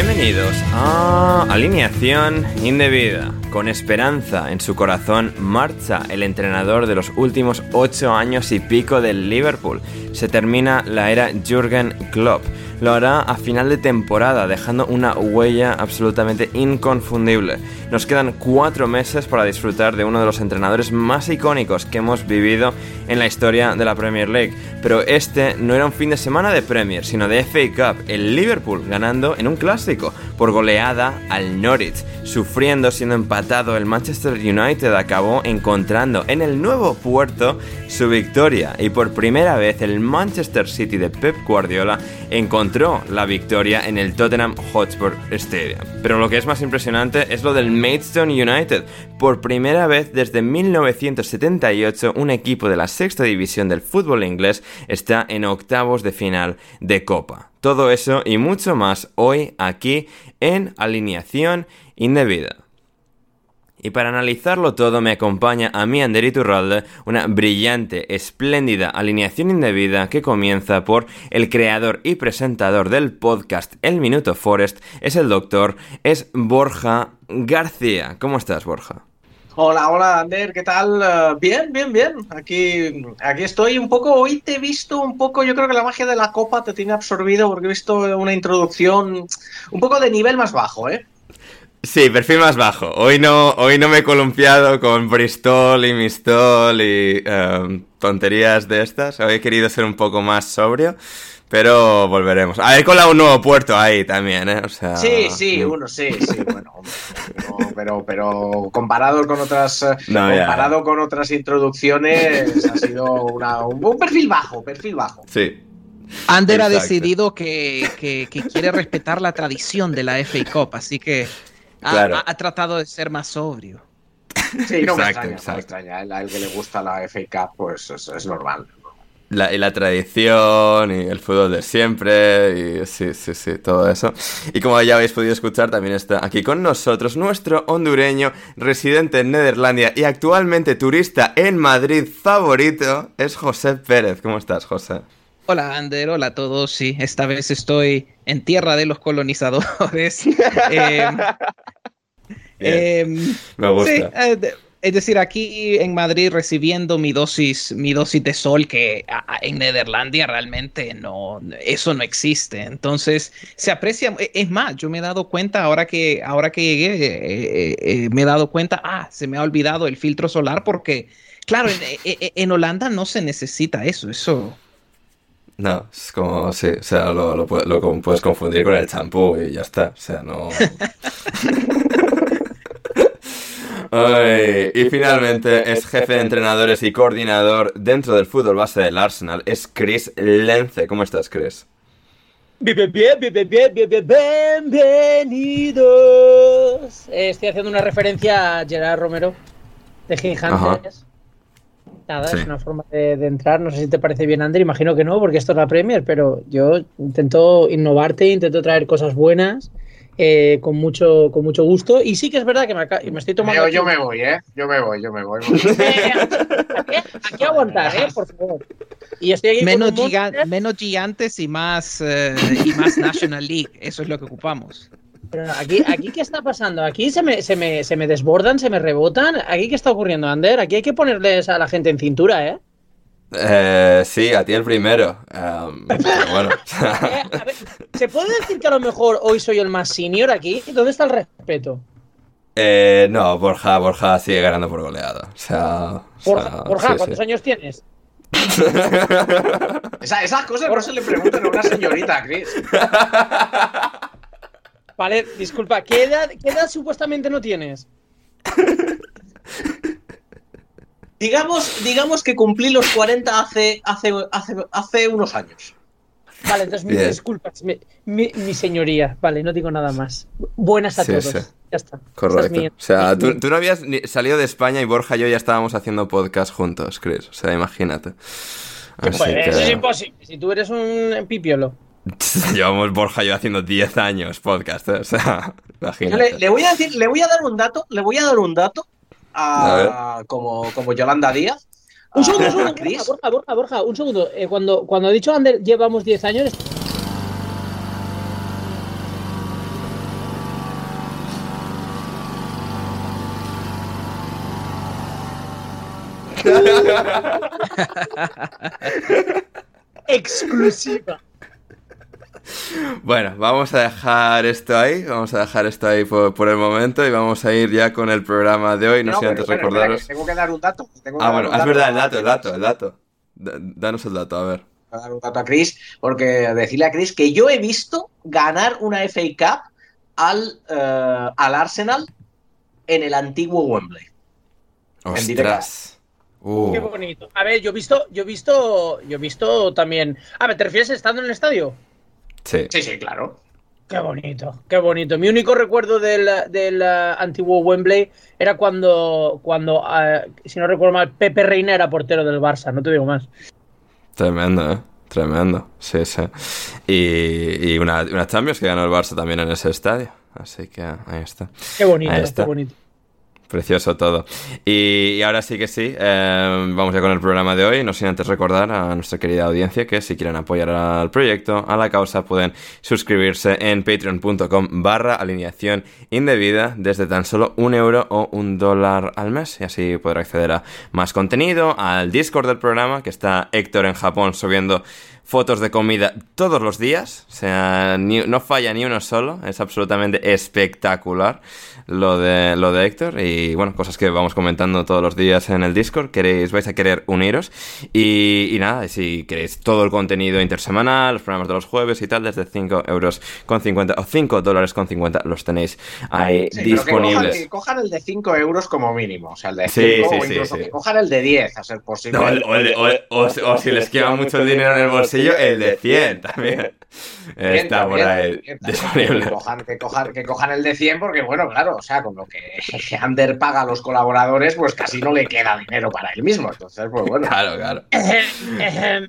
Bienvenidos a Alineación Indebida. Con esperanza en su corazón marcha el entrenador de los últimos ocho años y pico del Liverpool. Se termina la era Jürgen Klopp. Lo hará a final de temporada, dejando una huella absolutamente inconfundible. Nos quedan cuatro meses para disfrutar de uno de los entrenadores más icónicos que hemos vivido en la historia de la Premier League. Pero este no era un fin de semana de Premier, sino de FA Cup. El Liverpool ganando en un clásico por goleada al Norwich. Sufriendo, siendo empatado, el Manchester United acabó encontrando en el nuevo puerto su victoria. Y por primera vez el Manchester City de Pep Guardiola encontró la victoria en el Tottenham Hotspur Stadium. Pero lo que es más impresionante es lo del Maidstone United. Por primera vez desde 1978, un equipo de la sexta división del fútbol inglés está en octavos de final de Copa. Todo eso y mucho más hoy aquí en Alineación Indebida. Y para analizarlo todo me acompaña a mí Ander Iturralde, una brillante, espléndida alineación indebida que comienza por el creador y presentador del podcast El Minuto Forest, es el doctor, es Borja García. ¿Cómo estás, Borja? Hola, hola, Ander, ¿qué tal? Uh, bien, bien, bien. Aquí, aquí estoy un poco, hoy te he visto un poco, yo creo que la magia de la copa te tiene absorbido porque he visto una introducción un poco de nivel más bajo, ¿eh? Sí, perfil más bajo. Hoy no, hoy no me he columpiado con Bristol y Mistol y um, tonterías de estas. Hoy he querido ser un poco más sobrio, pero volveremos. A ver con la un nuevo puerto ahí también, ¿eh? O sea, sí, sí, uno, sí, sí, bueno, no, pero, pero comparado con otras, No, ya. comparado con otras introducciones, ha sido una, un, un perfil bajo, perfil bajo. Sí. Ander ha decidido que, que- que quiere respetar la tradición de la FA Cup, así que ha, Claro. ha- ha tratado de ser más sobrio. Sí, no me Exacto, extraña, no me extraña. A él que le gusta la FA Cup, pues es, es normal. La, y la tradición y el fútbol de siempre y sí, sí, sí, todo eso. Y como ya habéis podido escuchar, también está aquí con nosotros nuestro hondureño residente en Nederlandia y actualmente turista en Madrid favorito, es José Pérez. ¿Cómo estás, José? Hola Ander, hola a todos. Sí, esta vez estoy en tierra de los colonizadores. Em, em, Me gusta. Sí, eh, es decir, aquí en Madrid recibiendo mi dosis, mi dosis de sol, que a- a- en Nederlandia realmente no, eso no existe. Entonces, se aprecia. e- Es más, yo me he dado cuenta ahora que, ahora que llegué, eh, eh, eh, me he dado cuenta, ah, se me ha olvidado el filtro solar porque, claro, en, en- en Holanda no se necesita eso, eso. No, es como, sí, o sea, lo, lo lo puedes confundir con el champú y ya está. O sea, no. Ay, y finalmente es jefe de entrenadores y coordinador dentro del fútbol base del Arsenal. Es Chris Lence. ¿Cómo estás, Chris? Bien, bien, bien, bien, bien, bien, bien, bienvenidos. Eh, estoy haciendo una referencia a Gerard Romero de Gigantes. Nada, Sí. es una forma de, de entrar. No sé si te parece bien, Ander. Imagino que no, porque esto es la Premier, pero yo intento innovarte, intento traer cosas buenas eh, con, mucho, con mucho gusto. Y sí que es verdad que me, me estoy tomando. Yo, me voy, ¿eh? Yo me voy, yo me voy. Eh, aquí, aquí aguantar, ¿eh? Por favor. Y estoy aquí giga- menos gigantes y más, eh, y más National League. Eso es lo que ocupamos. Pero aquí, aquí, ¿qué está pasando? Aquí se me, se, me, se me desbordan, se me rebotan. ¿Aquí qué está ocurriendo, Ander? Aquí hay que ponerles a la gente en cintura, ¿eh? Eh, sí, a ti el primero. Pero bueno. Eh, a ver, ¿Se puede decir que a lo mejor hoy soy el más senior aquí? ¿Dónde está el respeto? Eh, no, Borja, Borja sigue ganando por goleada. O sea. o Borja, sea, Borja, sí, ¿cuántos sí. años tienes? Esa- esas cosas no se le preguntan a una señorita, Chris. Vale, disculpa, ¿qué edad, qué edad supuestamente no tienes? Digamos, digamos que cumplí los 40 hace, hace, hace, hace unos años. Vale, entonces mis disculpas, mi, mi- mi señoría. Vale, no digo nada más. Buenas a Sí, todos. sí. Ya está. Es Correcto. O sea, tú, tú no habías ni salido de España y Borja y yo ya estábamos haciendo podcast juntos, Chris. O sea, imagínate. Así Pues, que- Eso es imposible. Si tú eres un pipiolo. Llevamos Borja y yo haciendo 10 años podcast, ¿eh? o sea, Yo imagínate. le, le voy a decir, le voy a dar un dato, le voy a dar un dato a, como, como Yolanda Díaz. Un segundo, un segundo, Chris. Borja, Borja, Borja, Borja, un segundo. Eh, cuando, cuando ha dicho Ander, llevamos 10 años. Exclusiva. Bueno, vamos a dejar esto ahí, vamos a dejar esto ahí por, por el momento y vamos a ir ya con el programa de hoy. No, sé pero antes recordaros. que tengo que dar un dato. tengo que Ah, dar bueno, un es dato verdad, el dato, el dato, el dato. Da- Danos el dato, a ver. Voy a dar un dato a Chris, porque decirle a Chris que yo he visto ganar una FA Cup al, eh, al Arsenal en el antiguo Wembley. Ostras. Uh. Qué bonito. A ver, yo he visto, yo he visto, yo he visto también. A ver, ¿te refieres estando en el estadio? Sí. Sí, sí, claro. Qué bonito, qué bonito. Mi único recuerdo del, del antiguo Wembley era cuando, cuando eh, si no recuerdo mal, Pepe Reina era portero del Barça, no te digo más. Tremendo, ¿eh? Tremendo. Sí, sí. Y, y una, una Champions que ganó el Barça también en ese estadio. Así que ahí está. Qué bonito, Ahí qué está. bonito. Precioso todo. Y, ahora sí que sí, eh, vamos ya con el programa de hoy. No sin antes recordar a nuestra querida audiencia que si quieren apoyar al proyecto, a la causa, pueden suscribirse en patreon.com barra alineación indebida desde tan solo un euro o un dólar al mes. Y así podrá acceder a más contenido, al Discord del programa, que está Héctor en Japón subiendo fotos de comida todos los días. O sea, no falla ni uno solo. Es absolutamente espectacular lo de, lo de Héctor. Y bueno, cosas que vamos comentando todos los días en el Discord. Queréis, vais a querer uniros. Y, y nada, si queréis todo el contenido intersemanal, los programas de los jueves y tal, desde 5 euros con 50 o 5 dólares con 50 los tenéis ahí Sí, pero que cojan, disponibles. que cojan el de 5 euros como mínimo. O sea, el de Sí, 5 sí, o sí, incluso sí. que cojan el de 10, a ser posible. No, o, o- o- o- o si les queda mucho el dinero en el bolsillo, el de 100 también. Está por ahí disponible. Que cojan, que, cojan, que cojan el de 100 porque, bueno, claro, o sea, con lo que Ander paga a los colaboradores, pues casi no le queda dinero para él mismo. Entonces, pues bueno. Claro, claro.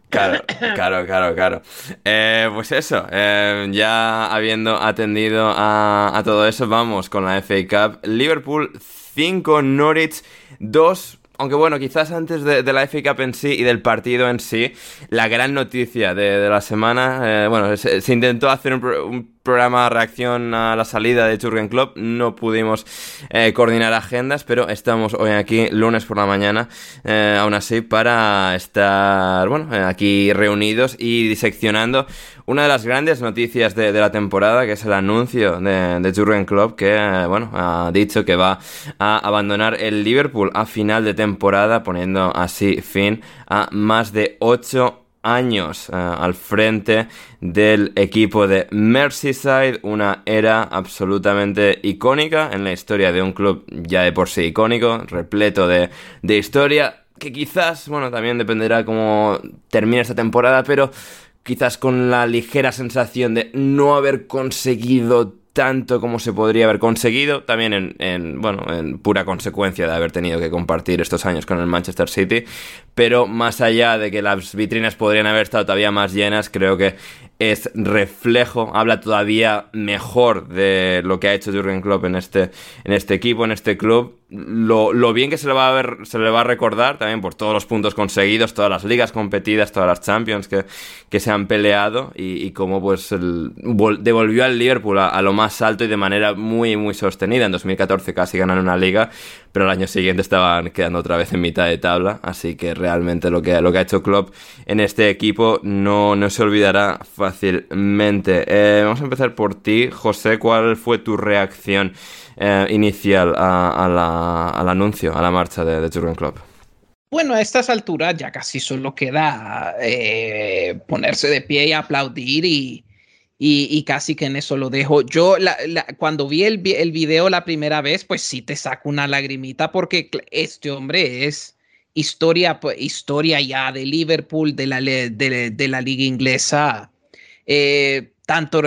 Claro, claro, claro, claro. Eh, pues eso, eh, ya habiendo atendido a, todo eso, vamos con la FA Cup. Liverpool 5, Norwich 2. Aunque bueno, quizás antes de, la FA Cup en sí y del partido en sí, la gran noticia de, la semana, eh, bueno, se, intentó hacer un programa reacción a la salida de Jurgen Klopp, no pudimos eh, coordinar agendas, pero estamos hoy aquí lunes por la mañana, eh, aún así, para estar, bueno, eh, aquí reunidos y diseccionando. Una de las grandes noticias de, la temporada, que es el anuncio de, de Jurgen Klopp, que, bueno, ha dicho que va a abandonar el Liverpool a final de temporada, poniendo así fin a más de ocho años eh, al frente del equipo de Merseyside, una era absolutamente icónica en la historia de un club ya de por sí icónico, repleto de, de historia, que quizás, bueno, también dependerá cómo termine esta temporada, pero quizás con la ligera sensación de no haber conseguido tanto como se podría haber conseguido, también en, en, bueno, en pura consecuencia de haber tenido que compartir estos años con el Manchester City, pero más allá de que las vitrinas podrían haber estado todavía más llenas, creo que es reflejo, habla todavía mejor de lo que ha hecho Jurgen Klopp en este, en este equipo, en este club. Lo, lo, bien que se le va a ver, se le va a recordar también por todos los puntos conseguidos, todas las ligas competidas, todas las Champions que, que se han peleado y, y cómo pues devolvió al Liverpool a, a, lo más alto y de manera muy muy sostenida. En 2014 casi ganaron una liga, pero el año siguiente estaban quedando otra vez en mitad de tabla, así que realmente lo que, lo que ha hecho Klopp en este equipo no, no se olvidará fácilmente. Eh, vamos a empezar por ti, José, ¿cuál fue tu reacción eh, inicial a la, al anuncio, a la marcha de, de Jurgen Klopp? Bueno, a estas alturas ya casi solo queda eh, ponerse de pie y aplaudir y, y, casi que en eso lo dejo. Yo la, cuando vi el, el, video la primera vez, pues sí te saco una lagrimita porque este hombre es historia, pues, historia ya de Liverpool, de la, de, de la liga inglesa. Eh, tanto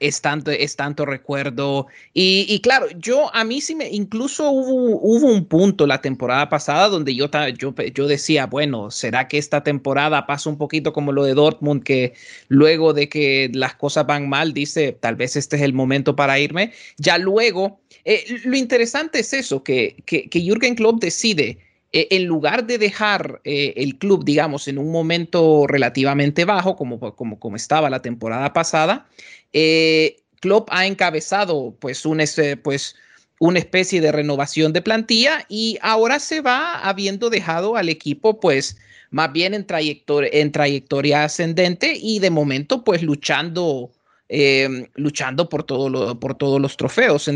es tanto es tanto recuerdo. Y, claro yo a mí sí me incluso hubo, hubo un punto la temporada pasada donde yo, yo yo decía bueno será que esta temporada pasa un poquito como lo de Dortmund que luego de que las cosas van mal dice tal vez este es el momento para irme ya luego eh, lo interesante es eso que que, que Jürgen Klopp decide eh, en lugar de dejar eh, el club, digamos, en un momento relativamente bajo, como, como, como estaba la temporada pasada, eh, Klopp ha encabezado pues, un, pues una especie de renovación de plantilla y ahora se va habiendo dejado al equipo pues más bien en trayectoria, en trayectoria ascendente y de momento pues luchando, eh, luchando por, todo lo, por todos los trofeos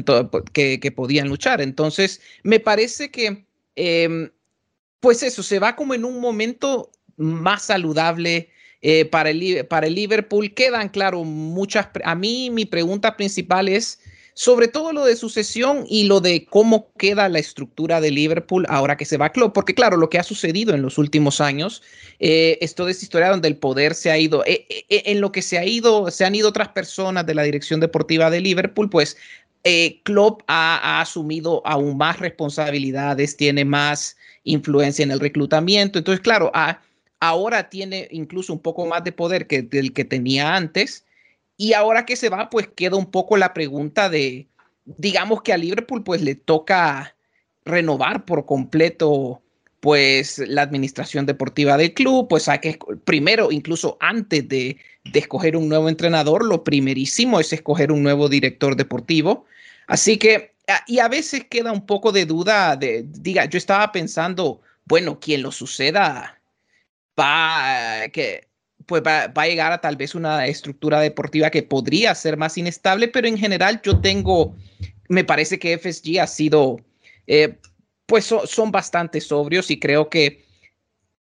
que, podían luchar. Entonces, me parece que eh, pues eso, se va como en un momento más saludable eh, para, el, Liverpool. Quedan, claro, muchas... A mí mi pregunta principal es sobre todo lo de sucesión y lo de cómo queda la estructura de Liverpool ahora que se va a Klopp, porque claro, lo que ha sucedido en los últimos años eh, es toda esta historia donde el poder se ha ido, eh, eh, en lo que se ha ido, se han ido otras personas de la dirección deportiva de Liverpool, pues Klopp ha, ha, asumido aún más responsabilidades, tiene más influencia en el reclutamiento. Entonces, claro, a, ahora tiene incluso un poco más de poder que el que tenía antes. Y ahora que se va, pues queda un poco la pregunta de, digamos que a Liverpool pues le toca renovar por completo pues la administración deportiva del club, pues hay que primero, incluso antes de, de, escoger un nuevo entrenador, lo primerísimo es escoger un nuevo director deportivo. Así que, y a veces queda un poco de duda de, diga, yo estaba pensando, bueno, quien lo suceda va, que, pues va, a llegar a tal vez una estructura deportiva que podría ser más inestable, pero en general yo tengo, me parece que FSG ha sido, eh, pues so, son bastante sobrios y creo que,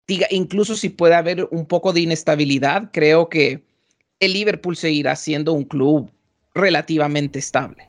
diga, incluso si puede haber un poco de inestabilidad, creo que el Liverpool seguirá siendo un club relativamente estable.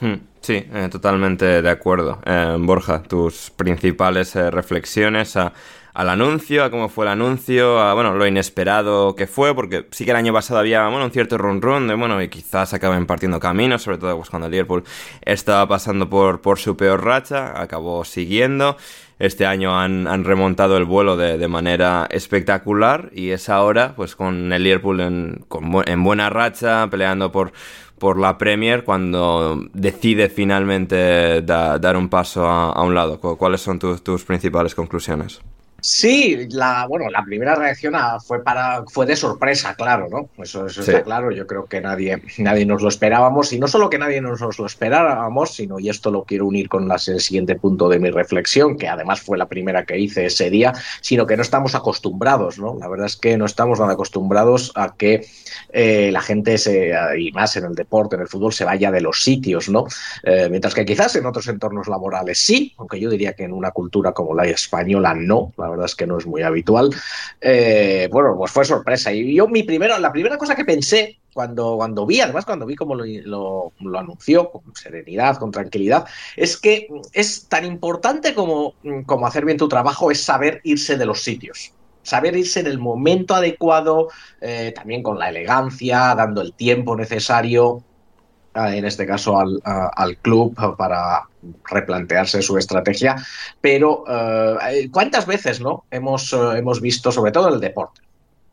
Hmm, sí, eh, totalmente de acuerdo. Eh, Borja, tus principales eh, reflexiones al anuncio, a cómo fue el anuncio, a bueno, lo inesperado que fue, porque sí que el año pasado había bueno, un cierto run run bueno, y quizás acaben partiendo caminos, sobre todo pues, cuando el Liverpool estaba pasando por, por su peor racha, acabó siguiendo. Este año han, han remontado el vuelo de, de, manera espectacular y es ahora, pues con el Liverpool en, con, en buena racha, peleando por, por la Premier cuando decide finalmente da, dar un paso a, un lado. ¿Cuáles son tu, tus principales conclusiones? Sí, la, bueno, la primera reacción a, fue, para, fue de sorpresa, claro, ¿no? Eso, eso sí. está claro. Yo creo que nadie, nadie nos lo esperábamos. Y no solo que nadie nos, nos lo esperábamos, sino, y esto lo quiero unir con las, el siguiente punto de mi reflexión, que además fue la primera que hice ese día, sino que no estamos acostumbrados, ¿no? La verdad es que no estamos nada acostumbrados a que eh, la gente, se, y más en el deporte, en el fútbol, se vaya de los sitios, ¿no? Eh, mientras que quizás en otros entornos laborales sí, aunque yo diría que en una cultura como la española no. La verdad es que no es muy habitual. Eh, bueno, pues fue sorpresa. Y yo, mi primero, la primera cosa que pensé cuando, cuando vi, además cuando vi cómo lo, anunció, con serenidad, con tranquilidad, es que es tan importante como, como hacer bien tu trabajo, es saber irse de los sitios saber irse en el momento adecuado, eh, también con la elegancia, dando el tiempo necesario, en este caso al, al, club, para replantearse su estrategia. Pero, eh, ¿cuántas veces no hemos, hemos visto, sobre todo en el deporte?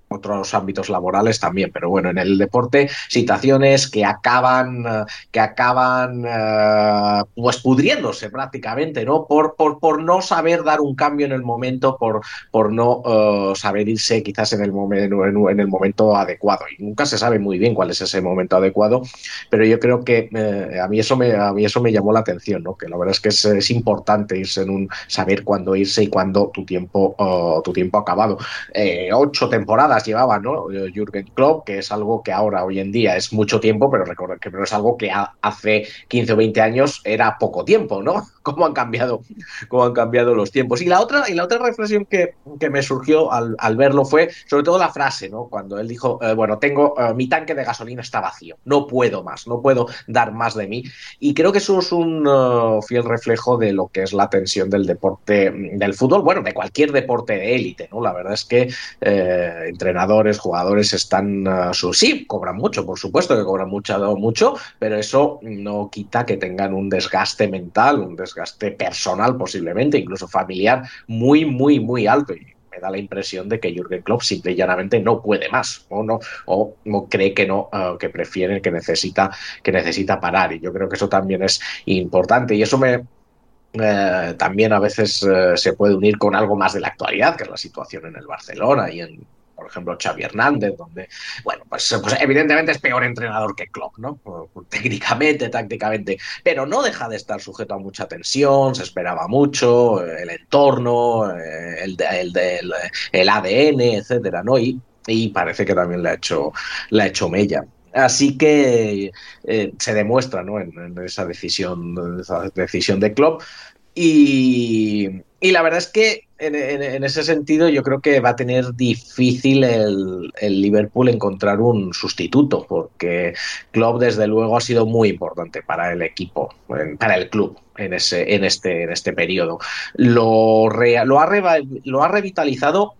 Otros ámbitos laborales también, pero bueno, en el deporte situaciones que acaban que acaban uh, pues pudriéndose prácticamente, ¿no? Por, por, por, no saber dar un cambio en el momento, por, por no uh, saber irse quizás en el, momento, en, el momento adecuado. Y nunca se sabe muy bien cuál es ese momento adecuado, pero yo creo que uh, a, mí eso me, a mí eso me llamó la atención, ¿no? Que la verdad es que es, importante irse en un saber cuándo irse y cuándo tu tiempo, tu tiempo acabado. Eh, ocho temporadas llevaba, ¿no? Jürgen Klopp, que es algo que ahora, hoy en día, es mucho tiempo, pero que pero es algo que hace 15 o 20 años era poco tiempo, ¿no? Cómo han cambiado, cómo han cambiado los tiempos. Y la otra, y la otra reflexión que, que me surgió al, verlo fue, sobre todo la frase, ¿no? Cuando él dijo, eh, bueno, tengo, eh, mi tanque de gasolina está vacío, no puedo más, no puedo dar más de mí. Y creo que eso es un fiel reflejo de lo que es la tensión del deporte, del fútbol, bueno, de cualquier deporte de élite, ¿no? La verdad es que eh, entre entrenadores, jugadores están su, sí, cobran mucho, por supuesto que cobran mucho, mucho, pero eso no quita que tengan un desgaste mental, un desgaste personal posiblemente, incluso familiar, muy, muy, muy alto. Y me da la impresión de que Jürgen Klopp simple y llanamente no puede más, o no, o cree que no, uh, que prefiere, que necesita, que necesita parar. Y yo creo que eso también es importante. Y eso me, eh, también a veces eh, se puede unir con algo más de la actualidad, que es la situación en el Barcelona y en, por ejemplo, Xavi Hernández, donde, bueno, pues, pues, evidentemente es peor entrenador que Klopp, ¿no? Técnicamente, tácticamente, pero no deja de estar sujeto a mucha tensión, se esperaba mucho, el entorno, eh, el, el, el, ADN, etcétera, ¿no? Y, y, parece que también le ha hecho, le ha hecho mella. Así que eh, se demuestra ¿no? en, esa decisión, esa decisión de Klopp. Y, y la verdad es que en, ese sentido yo creo que va a tener difícil el, el, Liverpool encontrar un sustituto, porque Klopp desde luego ha sido muy importante para el equipo, para el club en, ese, en, este, en este periodo. Lo, re, lo, ha, lo ha revitalizado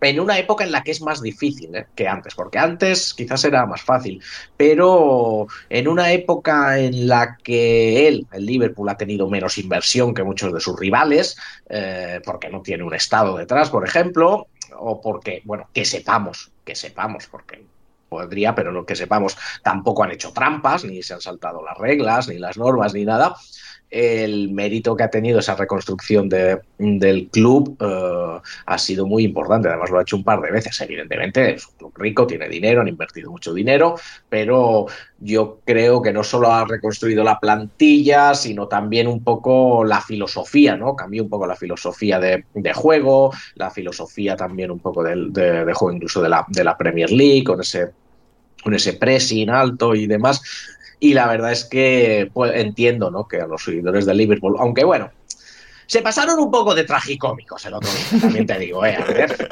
en una época en la que es más difícil ¿eh? que antes, porque antes quizás era más fácil, pero en una época en la que él, el Liverpool, ha tenido menos inversión que muchos de sus rivales, eh, porque no tiene un Estado detrás, por ejemplo, o porque, bueno, que sepamos, que sepamos, porque podría, pero no que sepamos, tampoco han hecho trampas, ni se han saltado las reglas, ni las normas, ni nada el mérito que ha tenido esa reconstrucción de, del club uh, ha sido muy importante. Además, lo ha hecho un par de veces. Evidentemente, es un club rico, tiene dinero, han invertido mucho dinero, pero yo creo que no solo ha reconstruido la plantilla, sino también un poco la filosofía, ¿no? Cambió un poco la filosofía de, juego, la filosofía también un poco de, de, de juego, incluso de la, de la Premier League, con ese, con ese pressing alto y demás y la verdad es que pues, entiendo ¿no? que a los seguidores de Liverpool, aunque bueno, se pasaron un poco de tragicómicos el otro día, también te digo, eh, a ver.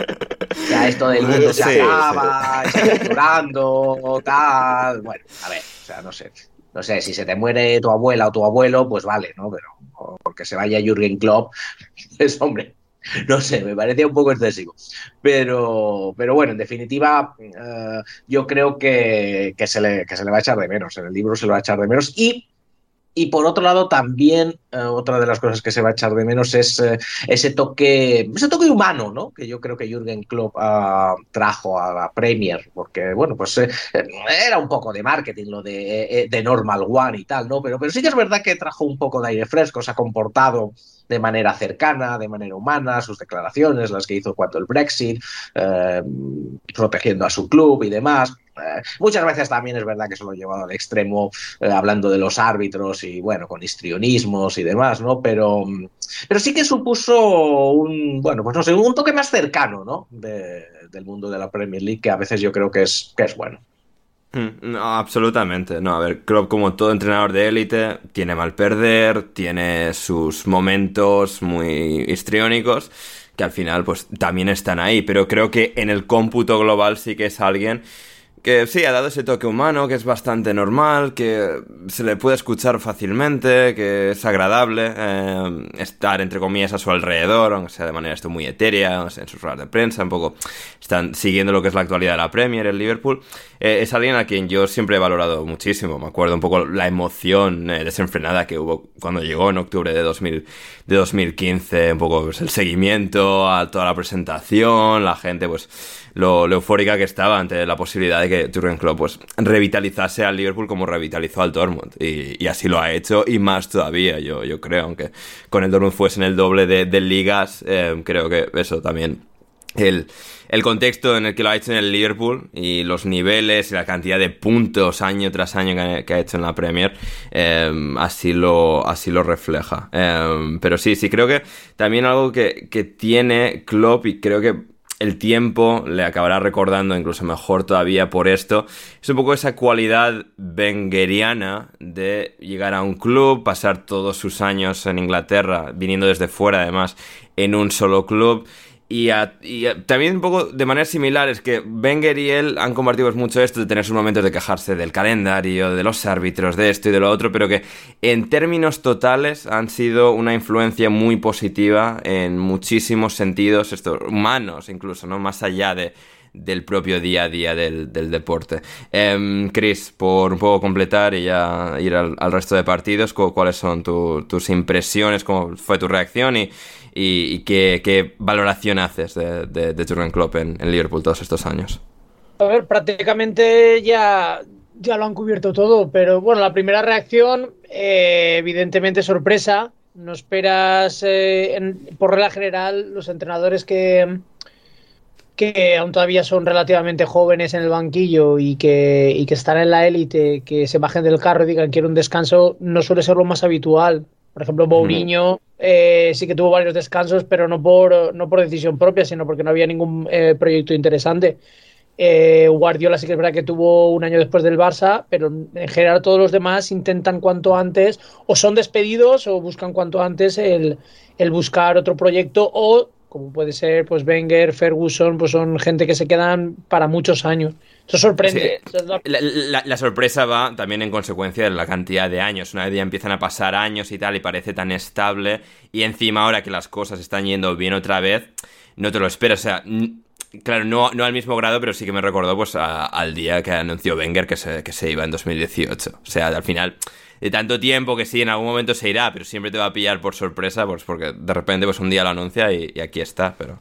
Ya esto del mundo se sí, acaba, sí. llorando, tal. Bueno, a ver, o sea, no sé. No sé, si se te muere tu abuela o tu abuelo, pues vale, ¿no? Pero porque se vaya Jürgen Klopp, pues hombre, no sé, me parecía un poco excesivo. Pero, pero bueno, en definitiva, uh, yo creo que, que, se le, que se le va a echar de menos. En el libro se lo va a echar de menos. Y y por otro lado, también eh, otra de las cosas que se va a echar de menos es eh, ese toque, ese toque humano, ¿no? Que yo creo que Jürgen Klopp uh, trajo a la Premier, porque bueno, pues eh, era un poco de marketing lo de, de, Normal One y tal, ¿no? Pero, pero sí que es verdad que trajo un poco de aire fresco, se ha comportado de manera cercana, de manera humana, sus declaraciones, las que hizo cuando el Brexit, eh, protegiendo a su club y demás. Eh, muchas veces también es verdad que se lo ha llevado al extremo, eh, hablando de los árbitros y bueno, con histrionismos y demás, ¿no? Pero, pero sí que supuso un, bueno, pues no sé, un toque más cercano, ¿no? De, del mundo de la Premier League, que a veces yo creo que es, que es bueno. No, absolutamente. No, a ver, Klopp como todo entrenador de élite tiene mal perder, tiene sus momentos muy histriónicos que al final pues también están ahí, pero creo que en el cómputo global sí que es alguien que sí, ha dado ese toque humano, que es bastante normal, que se le puede escuchar fácilmente, que es agradable eh, estar, entre comillas, a su alrededor, aunque sea de manera esto muy etérea, en sus ruedas de prensa, un poco están siguiendo lo que es la actualidad de la Premier, el Liverpool. Eh, es alguien a quien yo siempre he valorado muchísimo. Me acuerdo un poco la emoción eh, desenfrenada que hubo cuando llegó en octubre de, 2000, de 2015, un poco pues, el seguimiento a toda la presentación, la gente, pues lo, eufórica que estaba ante la posibilidad de que Jurgen Klopp pues revitalizase al Liverpool como revitalizó al Dortmund y, así lo ha hecho y más todavía yo, yo creo aunque con el Dortmund fuese en el doble de, ligas eh, creo que eso también el, el, contexto en el que lo ha hecho en el Liverpool y los niveles y la cantidad de puntos año tras año que ha, hecho en la Premier, eh, así, lo, así lo refleja. Eh, pero sí, sí, creo que también algo que, que tiene Klopp y creo que el tiempo le acabará recordando incluso mejor todavía por esto. Es un poco esa cualidad bengeriana de llegar a un club, pasar todos sus años en Inglaterra, viniendo desde fuera además, en un solo club y, también un poco de manera similar es que Wenger y él han compartido mucho esto de tener sus momentos de quejarse del calendario, de los árbitros, de esto y de lo otro, pero que en términos totales han sido una influencia muy positiva en muchísimos sentidos, estos humanos incluso, ¿no? Más allá de, del propio día a día del, deporte. Eh, Chris, por un poco completar y ya ir al, resto de partidos, ¿cuáles son tus impresiones? ¿Cómo fue tu reacción? Y, y, qué, valoración haces de, de, de Jurgen Klopp en, Liverpool todos estos años. A ver, prácticamente ya, ya lo han cubierto todo, pero bueno, la primera reacción, eh, evidentemente sorpresa. No esperas, eh, por regla general, los entrenadores que, que aún todavía son relativamente jóvenes en el banquillo y que, y que están en la élite, que se bajen del carro y digan quiero un descanso, no suele ser lo más habitual. Por ejemplo, Mourinho eh, sí que tuvo varios descansos, pero no por, no por decisión propia, sino porque no había ningún eh, proyecto interesante. Eh, Guardiola sí que es verdad que tuvo un año después del Barça, pero en general todos los demás intentan cuanto antes, o son despedidos o buscan cuanto antes el, el buscar otro proyecto, o como puede ser pues Wenger, Ferguson, pues son gente que se quedan para muchos años. Eso sorprende. la, sorpresa va también en consecuencia de la cantidad de años. Una vez ya empiezan a pasar años y tal y parece tan estable y encima ahora que las cosas están yendo bien otra vez, no te lo esperas. O sea, claro, no, no al mismo grado, pero sí que me recordó pues al día que anunció Wenger que se, que se iba en 2018. O sea, al final de tanto tiempo que sí, en algún momento se irá, pero siempre te va a pillar por sorpresa, pues porque de repente pues un día lo anuncia y, aquí está, pero...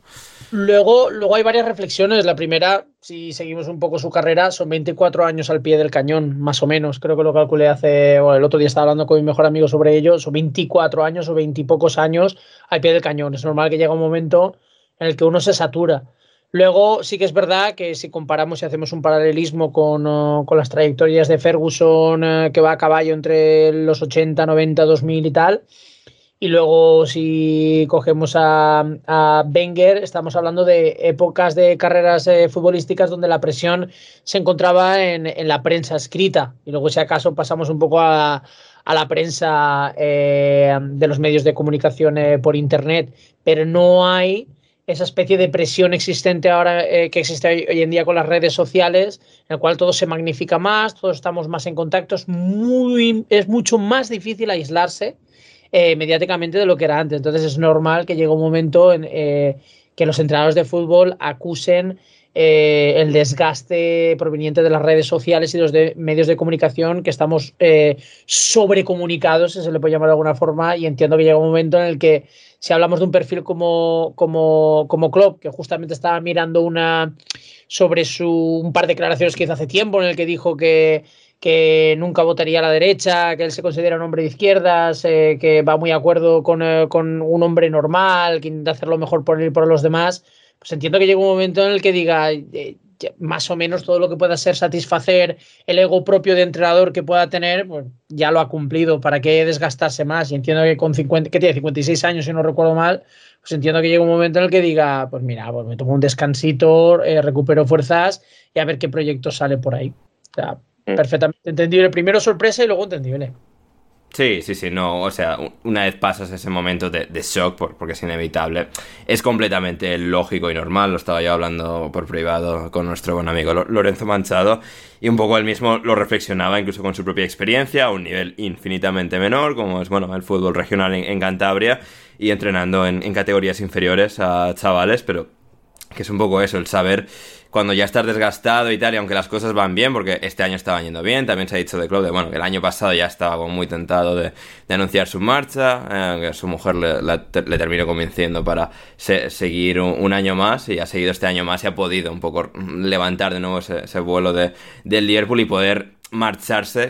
Luego, luego hay varias reflexiones. La primera, si seguimos un poco su carrera, son 24 años al pie del cañón, más o menos. Creo que lo calculé hace. Bueno, el otro día estaba hablando con mi mejor amigo sobre ello. Son 24 años o 20 y pocos años al pie del cañón. Es normal que llega un momento en el que uno se satura. Luego, sí que es verdad que si comparamos y hacemos un paralelismo con, con las trayectorias de Ferguson, uh, que va a caballo entre los 80, 90, 2000 y tal y luego si cogemos a, a Wenger, estamos hablando de épocas de carreras eh, futbolísticas donde la presión se encontraba en, en, la prensa escrita. Y luego si acaso pasamos un poco a, a la prensa eh, de los medios de comunicación eh, por Internet. Pero no hay esa especie de presión existente ahora que existe hoy, en día con las redes sociales, en el cual todo se magnifica más, todos estamos más en contacto, es, muy, es mucho más difícil aislarse eh, mediáticamente de lo que era antes. Entonces es normal que llegue un momento en eh, que los entrenadores de fútbol acusen eh, el desgaste proveniente de las redes sociales y los de medios de comunicación, que estamos sobrecomunicados, si se le puede llamar de alguna forma, y entiendo que llega un momento en el que si hablamos de un perfil como, como, como Klopp, que justamente estaba mirando una sobre su un par de declaraciones que hizo hace tiempo en el que dijo que que nunca votaría a la derecha, que él se considera un hombre de izquierdas, eh, que va muy de acuerdo eh, con, un hombre normal, que intenta hacer lo mejor por él y por los demás, pues entiendo que llega un momento en el que diga eh, más o menos todo lo que pueda ser satisfacer el ego propio de entrenador que pueda tener, pues ya lo ha cumplido, ¿para qué desgastarse más? Y entiendo que con 50, que tiene 56 años, si no recuerdo mal, pues entiendo que llega un momento en el que diga, pues mira, pues me tomo un descansito, recupero fuerzas y a ver qué proyecto sale por ahí. O sea, Mm. Perfectamente entendible. Primero sorpresa y luego entendible. Sí, sí, sí, no, o sea, una vez pasas ese momento de, shock, porque es inevitable, es completamente lógico y normal, lo estaba yo hablando por privado con nuestro buen amigo Lorenzo Manchado, y un poco él mismo lo reflexionaba incluso con su propia experiencia, a un nivel infinitamente menor, como es, bueno, el fútbol regional en, Cantabria, y entrenando en, en categorías inferiores a chavales, pero que es un poco eso, el saber cuando ya estás desgastado y tal, y aunque las cosas van bien, porque este año estaba yendo bien, también se ha dicho de Club de, bueno, que el año pasado ya estaba como muy tentado de, anunciar su marcha, eh, que su mujer le, terminó convenciendo para seguir un, año más, y ha seguido este año más y ha podido un poco levantar de nuevo ese, vuelo de, del Liverpool y poder marcharse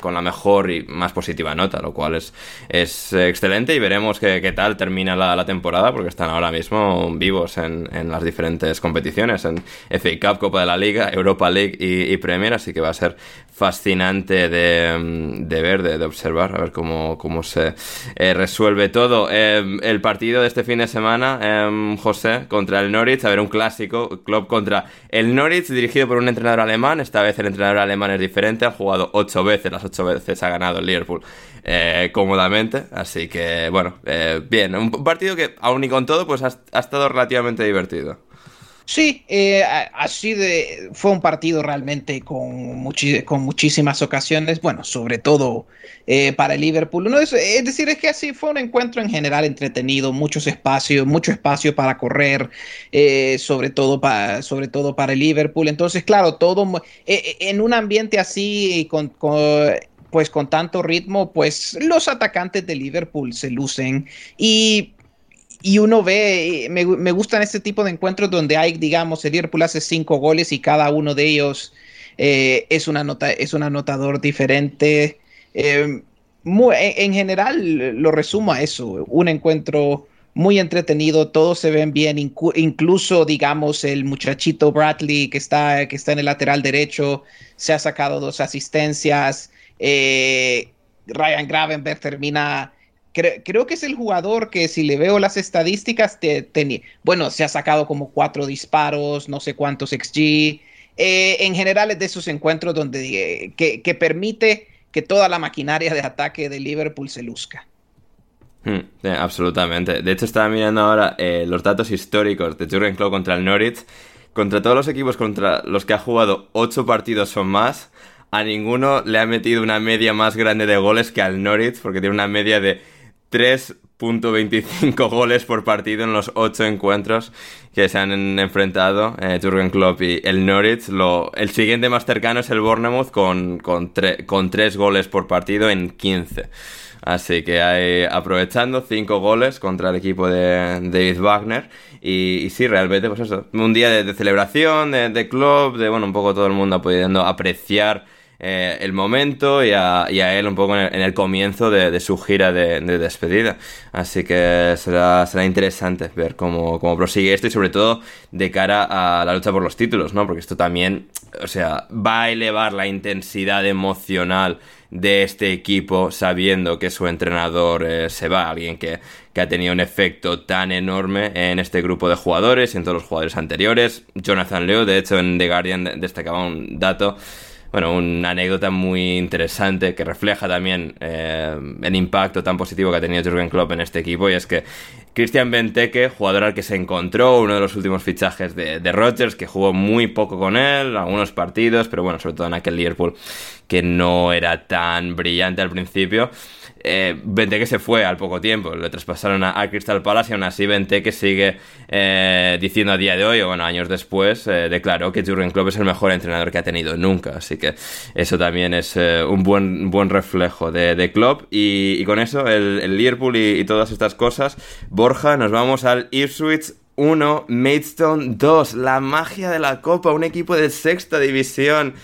con la mejor y más positiva nota, lo cual es, es excelente y veremos qué, tal termina la, temporada porque están ahora mismo vivos en, las diferentes competiciones, en FA Cup, Copa de la Liga, Europa League y, Premier, así que va a ser fascinante de, ver, de, observar, a ver cómo, cómo se eh, resuelve todo. Eh, el partido de este fin de semana, eh, José, contra el Norwich, a ver, un clásico, club contra el Norwich, dirigido por un entrenador alemán, esta vez el entrenador alemán es diferente ha jugado ocho veces, las ocho veces ha ganado el Liverpool eh, cómodamente, así que bueno, eh, bien, un partido que aún y con todo pues ha, estado relativamente divertido. Sí, eh, así de fue un partido realmente con, con muchísimas ocasiones, bueno, sobre todo eh, para el Liverpool. es, decir, es que así fue un encuentro en general entretenido, muchos espacios, mucho espacio para correr, eh, sobre, todo para, sobre todo para el Liverpool. Entonces, claro, todo en un ambiente así, con, pues con tanto ritmo, pues los atacantes de Liverpool se lucen y y uno ve, me, me, gustan este tipo de encuentros donde hay, digamos, el Liverpool hace cinco goles y cada uno de ellos eh, es, una nota, es un anotador diferente. Eh, en, general, lo resumo a eso, un encuentro muy entretenido, todos se ven bien, incluso, digamos, el muchachito Bradley que está, que está en el lateral derecho, se ha sacado dos asistencias. Eh, Ryan Gravenberg termina creo que es el jugador que si le veo las estadísticas, te, bueno, se ha sacado como cuatro disparos, no sé cuántos XG. Eh, en general es de esos encuentros donde eh, que, permite que toda la maquinaria de ataque de Liverpool se luzca. Hmm, absolutamente. De hecho, estaba mirando ahora eh, los datos históricos de Jurgen Klopp contra el Norwich. Contra todos los equipos contra los que ha jugado ocho partidos o más, a ninguno le ha metido una media más grande de goles que al Norwich, porque tiene una media de 3.25 goles por partido en los 8 encuentros que se han enfrentado eh, Jurgen Klopp y el Norwich. Lo, el siguiente más cercano es el Bournemouth con, con, con 3 goles por partido en 15. Así que hay, aprovechando 5 goles contra el equipo de David Wagner. Y, sí, realmente, pues eso, un día de, celebración, de, de club, de bueno, un poco todo el mundo pudiendo apreciar eh, el momento y a, él un poco en el, comienzo de, su gira de, despedida. Así que será, será interesante ver cómo, cómo, prosigue esto y sobre todo de cara a la lucha por los títulos, ¿no? Porque esto también, o sea, va a elevar la intensidad emocional de este equipo sabiendo que su entrenador eh, se va, alguien que, que, ha tenido un efecto tan enorme en este grupo de jugadores y en todos los jugadores anteriores. Jonathan Leo, de hecho, en The Guardian destacaba un dato bueno, una anécdota muy interesante que refleja también eh, el impacto tan positivo que ha tenido Jürgen Klopp en este equipo y es que Christian Benteke, jugador al que se encontró, uno de los últimos fichajes de, de Rodgers, que jugó muy poco con él, algunos partidos, pero bueno, sobre todo en aquel Liverpool que no era tan brillante al principio, eh, Benteke se fue al poco tiempo, le traspasaron a, Crystal Palace y aún así Benteke sigue eh, diciendo a día de hoy, o bueno, años después, eh, declaró que Jurgen Klopp es el mejor entrenador que ha tenido nunca, así que eso también es eh, un buen, buen reflejo de, de Klopp. Y, con eso el, Liverpool y, y, todas estas cosas, Borja, nos vamos al Ipswich 1, Maidstone 2, la magia de la Copa, un equipo de sexta división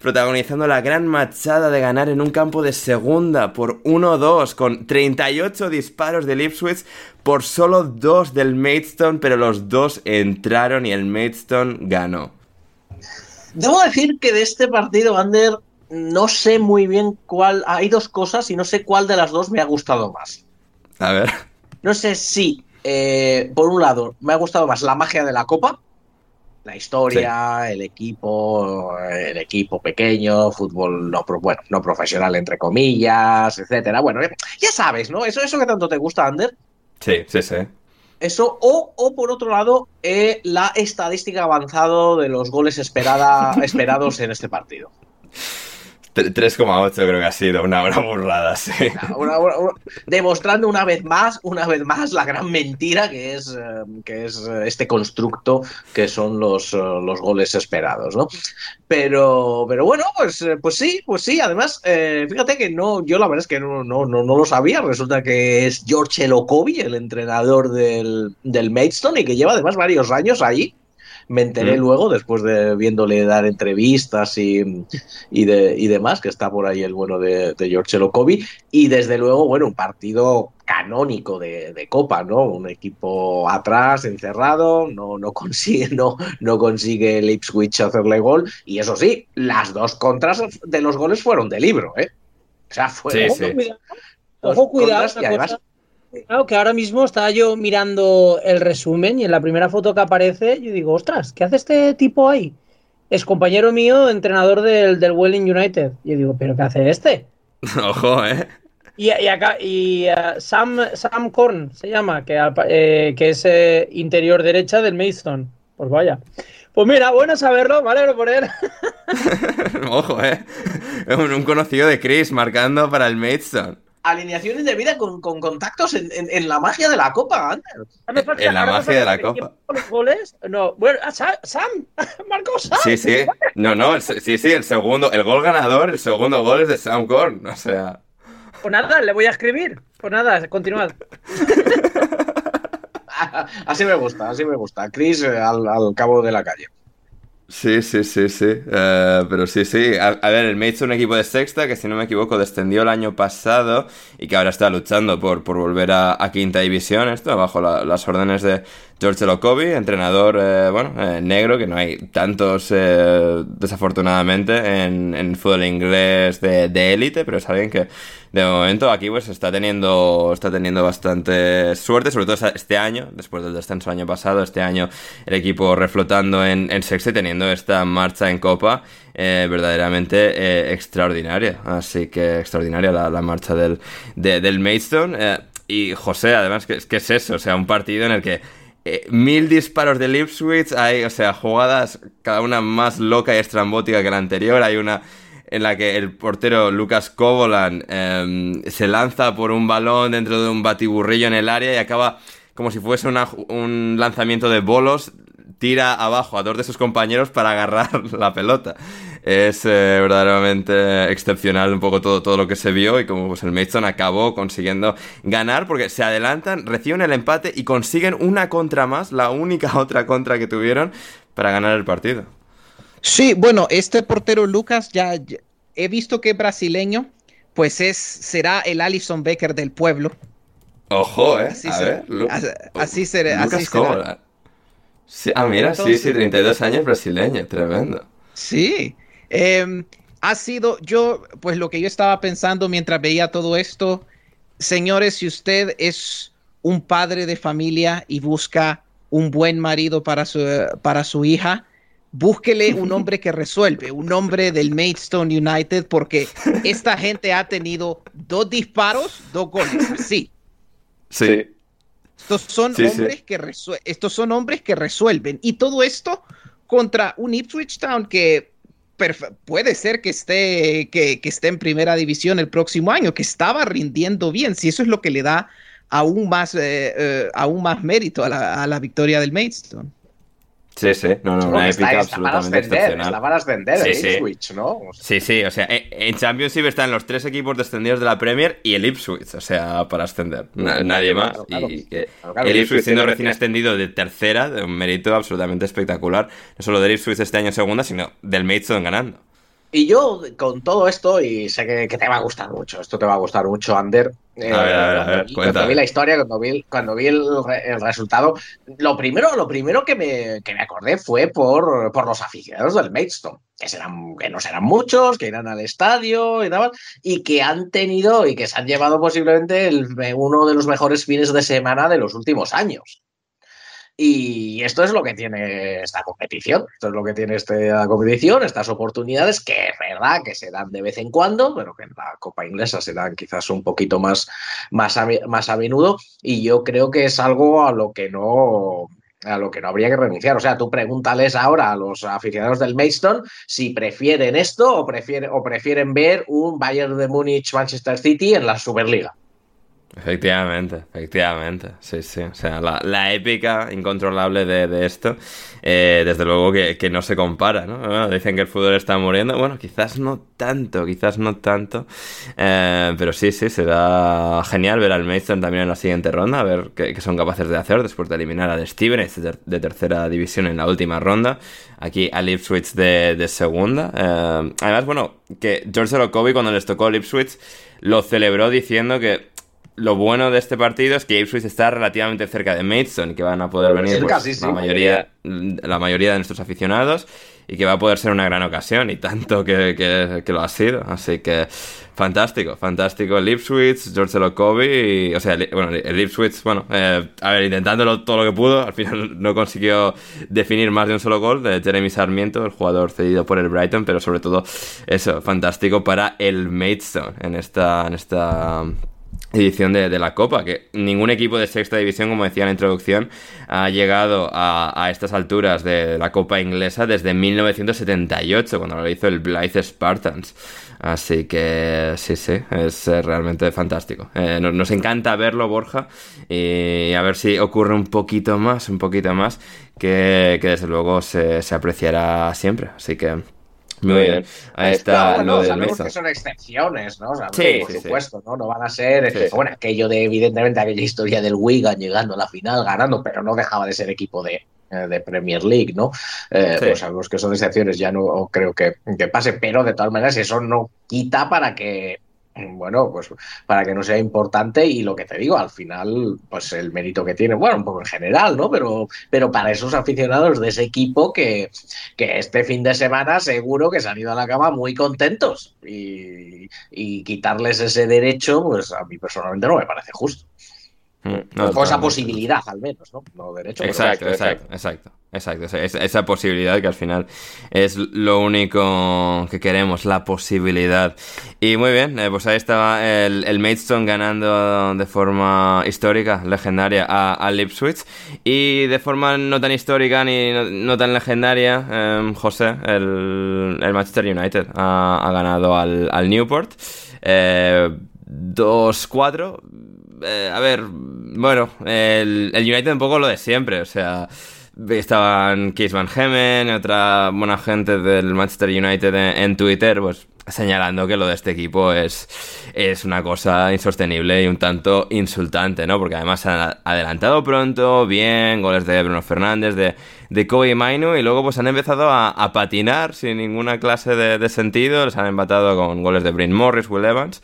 protagonizando la gran machada de ganar en un campo de segunda por 1-2 con 38 disparos del Ipswich por solo dos del Maidstone, pero los dos entraron y el Maidstone ganó. Debo decir que de este partido, Ander, no sé muy bien cuál. Hay dos cosas y no sé cuál de las dos me ha gustado más. A ver. No sé si, eh, por un lado, me ha gustado más la magia de la copa, La historia, el equipo, el equipo pequeño, fútbol no, bueno, no profesional entre comillas, etcétera. Bueno, ya sabes, ¿no? Eso, eso que tanto te gusta, Ander. Sí, sí, sí. Eso, o, o por otro lado, eh, la estadística avanzado de los goles esperada, esperados en este partido. 3,8 creo que ha sido una, buena burrada, sí. demostrando una vez más, una vez más, la gran mentira que es, eh, que es eh, este constructo que son los, eh, los goles esperados, ¿no? Pero, pero bueno, pues, pues sí, pues sí. Además, fíjate que no, yo la verdad es que no, no, no, lo sabía. Resulta que es George Elokovi, el entrenador del, del Maidstone, y que lleva además varios años ahí me enteré mm. luego, después de viéndole dar entrevistas y, y, de, y demás, que está por ahí el bueno de, George Elokovi. Y desde luego, bueno, un partido canónico de, de, Copa, ¿no? Un equipo atrás, encerrado, no, no, consigue, no, no consigue el Ipswich hacerle gol. Y eso sí, las dos contras de los goles fueron de libro, ¿eh? O sea, fue... Ojo, cuidado. Claro, que ahora mismo estaba yo mirando el resumen y en la primera foto que aparece, yo digo, ostras, ¿qué hace este tipo ahí? Es compañero mío, entrenador del, del Welling United. Y yo digo, ¿pero qué hace este? Ojo, ¿eh? Y, acá, y uh, Sam, Sam Korn se llama, que, eh, que es eh, interior derecha del Maidstone. Pues vaya. Pues mira, bueno saberlo, vale, por él. Ojo, ¿eh? Un, un conocido de Chris marcando para el Maidstone alineaciones de vida con, contactos en, la magia de la copa, en la magia de la copa. Los goles? No, bueno, ah, Sam, Marco Sam. Sí, sí. No, no, sí, sí, el segundo, el gol ganador, el segundo gol es de Sam Korn, o sea. Pues nada, le voy a escribir. Pues nada, continuad. así me gusta, así me gusta. Chris eh, al cabo de la calle. Sí, sí, sí, sí. Eh, pero sí, sí. A, ver, el Mates es un equipo de sexta que, si no me equivoco, descendió el año pasado y que ahora está luchando por, por volver a, quinta división, esto, bajo las órdenes de George Lokovi, entrenador, eh, bueno, eh, negro, que no hay tantos, desafortunadamente, en, en fútbol inglés de élite, pero es alguien que de momento aquí pues está teniendo, está teniendo bastante suerte, sobre todo este año, después del descenso año pasado, este año el equipo reflotando en, en y teniendo esta marcha en Copa eh, verdaderamente eh, extraordinaria. Así que extraordinaria la, marcha del, del Maidstone. Eh, y José, además, ¿qué, es eso? O sea, un partido en el que mil disparos de Lipswich, hay, o sea, jugadas cada una más loca y estrambótica que la anterior. Hay una en la que el portero Lucas Kovolan em, se lanza por un balón dentro de un batiburrillo en el área y acaba como si fuese un lanzamiento de bolos, tira abajo a dos de sus compañeros para agarrar la pelota. Es eh, verdaderamente excepcional un poco todo, todo lo que se vio y como pues, el Mason acabó consiguiendo ganar porque se adelantan, reciben el empate y consiguen una contra más, la única otra contra que tuvieron para ganar el partido. Sí, bueno, este portero Lucas ya, he visto que es brasileño, pues es será el Alison Becker del pueblo. Ojo, eh. Así, a ver, así, será. Lucas Sí, ah, mira, sí, sí, 32 años brasileño, tremendo. Sí. Em, ha sido, yo, pues lo que yo estaba pensando mientras veía todo esto, señores, si usted es un padre de familia y busca un buen marido para su, para su hija, búsquele un hombre que resuelve, un hombre del Maidstone United, porque esta gente ha tenido dos disparos, dos goles, sí. Sí. Estos son, hombres Que estos son hombres que resuelven. Y todo esto contra un Ipswich Town que puede ser que esté, que, esté en primera división el próximo año, que estaba rindiendo bien, si eso es lo que le da aún más, eh, eh, aún más mérito a la, a la victoria del Maidstone. Sí, sí, no, no, una épica absolutamente excepcional. La van a ascender sí, el Ipswich, ¿no? Sí, sí, o sea, en Championship están los tres equipos descendidos de la Premier y el Ipswich, o sea, para ascender. nadie más. y el Ipswich siendo recién ascendido de tercera, de un mérito absolutamente espectacular. No solo del Ipswich este año segunda, sino del Maidstone ganando. Y yo, con todo esto, y sé que, te va a gustar mucho, esto te va a gustar mucho, Ander. Eh, a ver, a ver, cuando, vi la historia, cuando vi, cuando vi el, resultado, lo primero, lo primero que me, que me acordé fue por, por los aficionados del Maidstone, que, serán, que no serán muchos, que irán al estadio y tal, y que han tenido y que se han llevado posiblemente el, uno de los mejores fines de semana de los últimos años. Y esto es lo que tiene esta competición. Esto es lo que tiene esta competición, estas oportunidades que es verdad que se dan de vez en cuando, pero que en la Copa Inglesa se dan quizás un poquito más, más, a, más a menudo. Y yo creo que es algo a lo que no a lo que no habría que renunciar. O sea, tú pregúntales ahora a los aficionados del Maidstone si prefieren esto o, prefieren, o prefieren ver un Bayern de Múnich Manchester City en la Superliga. Efectivamente, efectivamente, sí, sí. O sea, la, épica incontrolable de, esto, eh, desde luego que, no se compara, ¿no? dicen que el fútbol está muriendo, bueno, quizás no tanto, quizás no tanto, eh, pero sí, sí, será genial ver al Mason también en la siguiente ronda, a ver qué, son capaces de hacer después de eliminar a The Steven de tercera división en la última ronda, aquí a Ipswich de, de segunda. Eh, además, bueno, que George Lokovi cuando les tocó Ipswich lo celebró diciendo que lo bueno de este partido es que Ipswich está relativamente cerca de Maidstone y que van a poder venir pues, la, mayoría, la mayoría de nuestros aficionados y que va a poder ser una gran ocasión y tanto que, lo ha sido. Así que fantástico, fantástico el Ipswich, George Lokovi, o sea, bueno, el Ipswich, bueno, eh, a ver, intentándolo todo lo que pudo, al final no consiguió definir más de un solo gol de Jeremy Sarmiento, el jugador cedido por el Brighton, pero sobre todo eso, fantástico para el Maidstone en esta, en esta edición de, la Copa, que ningún equipo de sexta división, como decía en la introducción, ha llegado a, estas alturas de la Copa inglesa desde 1978, cuando lo hizo el Blythe Spartans. Así que sí, sí, es eh, realmente fantástico. Eh, nos, encanta verlo, Borja, y a ver si ocurre un poquito más, un poquito más, que, desde luego se, se apreciará siempre. Así que muy bien. Ahí está lo del que son excepciones, ¿no? sí, por supuesto, ¿no? No van a ser. bueno, aquello de, evidentemente, aquella historia del Wigan llegando a la final, ganando, pero no dejaba de ser equipo de, eh, de Premier League, ¿no? Eh, Pues sabemos que son excepciones, ya no creo que, que pase, pero de todas maneras eso no quita para que bueno, pues para que no sea importante y lo que te digo, al final, pues el mérito que tiene, bueno, un poco en general, ¿no? Pero, pero para esos aficionados de ese equipo que, que este fin de semana seguro que se han ido a la cama muy contentos y, y quitarles ese derecho, pues a mí personalmente no me parece justo. Mm, o esa posibilidad, al menos, ¿no? No derecho. Exacto, exacto, exacto, exacto. Esa, posibilidad que al final es lo único que queremos, la posibilidad. Y muy bien, eh, pues ahí estaba el, el Maidstone ganando de forma histórica, legendaria, a, a. Y de forma no tan histórica ni no, tan legendaria, em, José, el, el, Manchester United ha, ganado al, al Newport. Eh, 2-4 eh, a ver, bueno, el, United un poco lo de siempre, o sea, estaban Keith Van Hemen, otra buena gente del Manchester United en, Twitter, pues señalando que lo de este equipo es, es una cosa insostenible y un tanto insultante, ¿no? Porque además han adelantado pronto, bien, goles de Bruno Fernández, de, de Kobe Mainu, y luego pues han empezado a, patinar sin ninguna clase de, de, sentido, les han empatado con goles de Bryn Morris, Will Evans,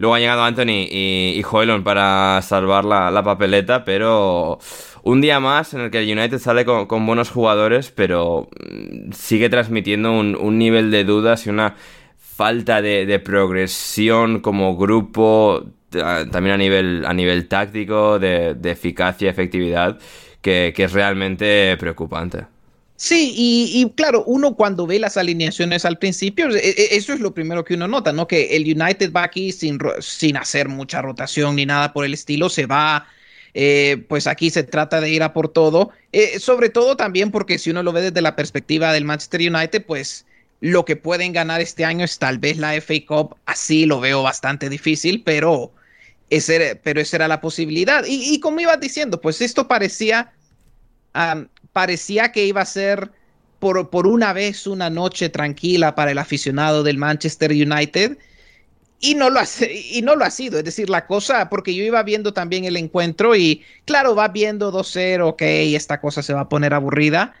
Luego han llegado Anthony y, y Joelon para salvar la, papeleta, pero un día más en el que el United sale con, buenos jugadores, pero mm, sigue transmitiendo un, nivel de dudas y una falta de, progresión como grupo, también a nivel, a nivel táctico, de, eficacia y efectividad, que es realmente preocupante. Sí, y, claro, uno cuando ve las alineaciones al principio, e, e, eso es lo primero que uno nota, ¿no? Que el United va aquí sin, sin hacer mucha rotación ni nada por el estilo, se va, eh, pues aquí se trata de ir a por todo, eh, sobre todo también porque si uno lo ve desde la perspectiva del Manchester United, pues lo que pueden ganar este año es tal vez la FA Cup, así lo veo bastante difícil, pero, ese, pero esa era la posibilidad. Y, y como ibas diciendo, pues esto parecía parecía que iba a ser por, por, una vez una noche tranquila para el aficionado del Manchester United. Y no, lo ha, y no lo ha sido, es decir, la cosa, porque yo iba viendo también el encuentro y claro, va viendo 2-0, ok, esta cosa se va a poner aburrida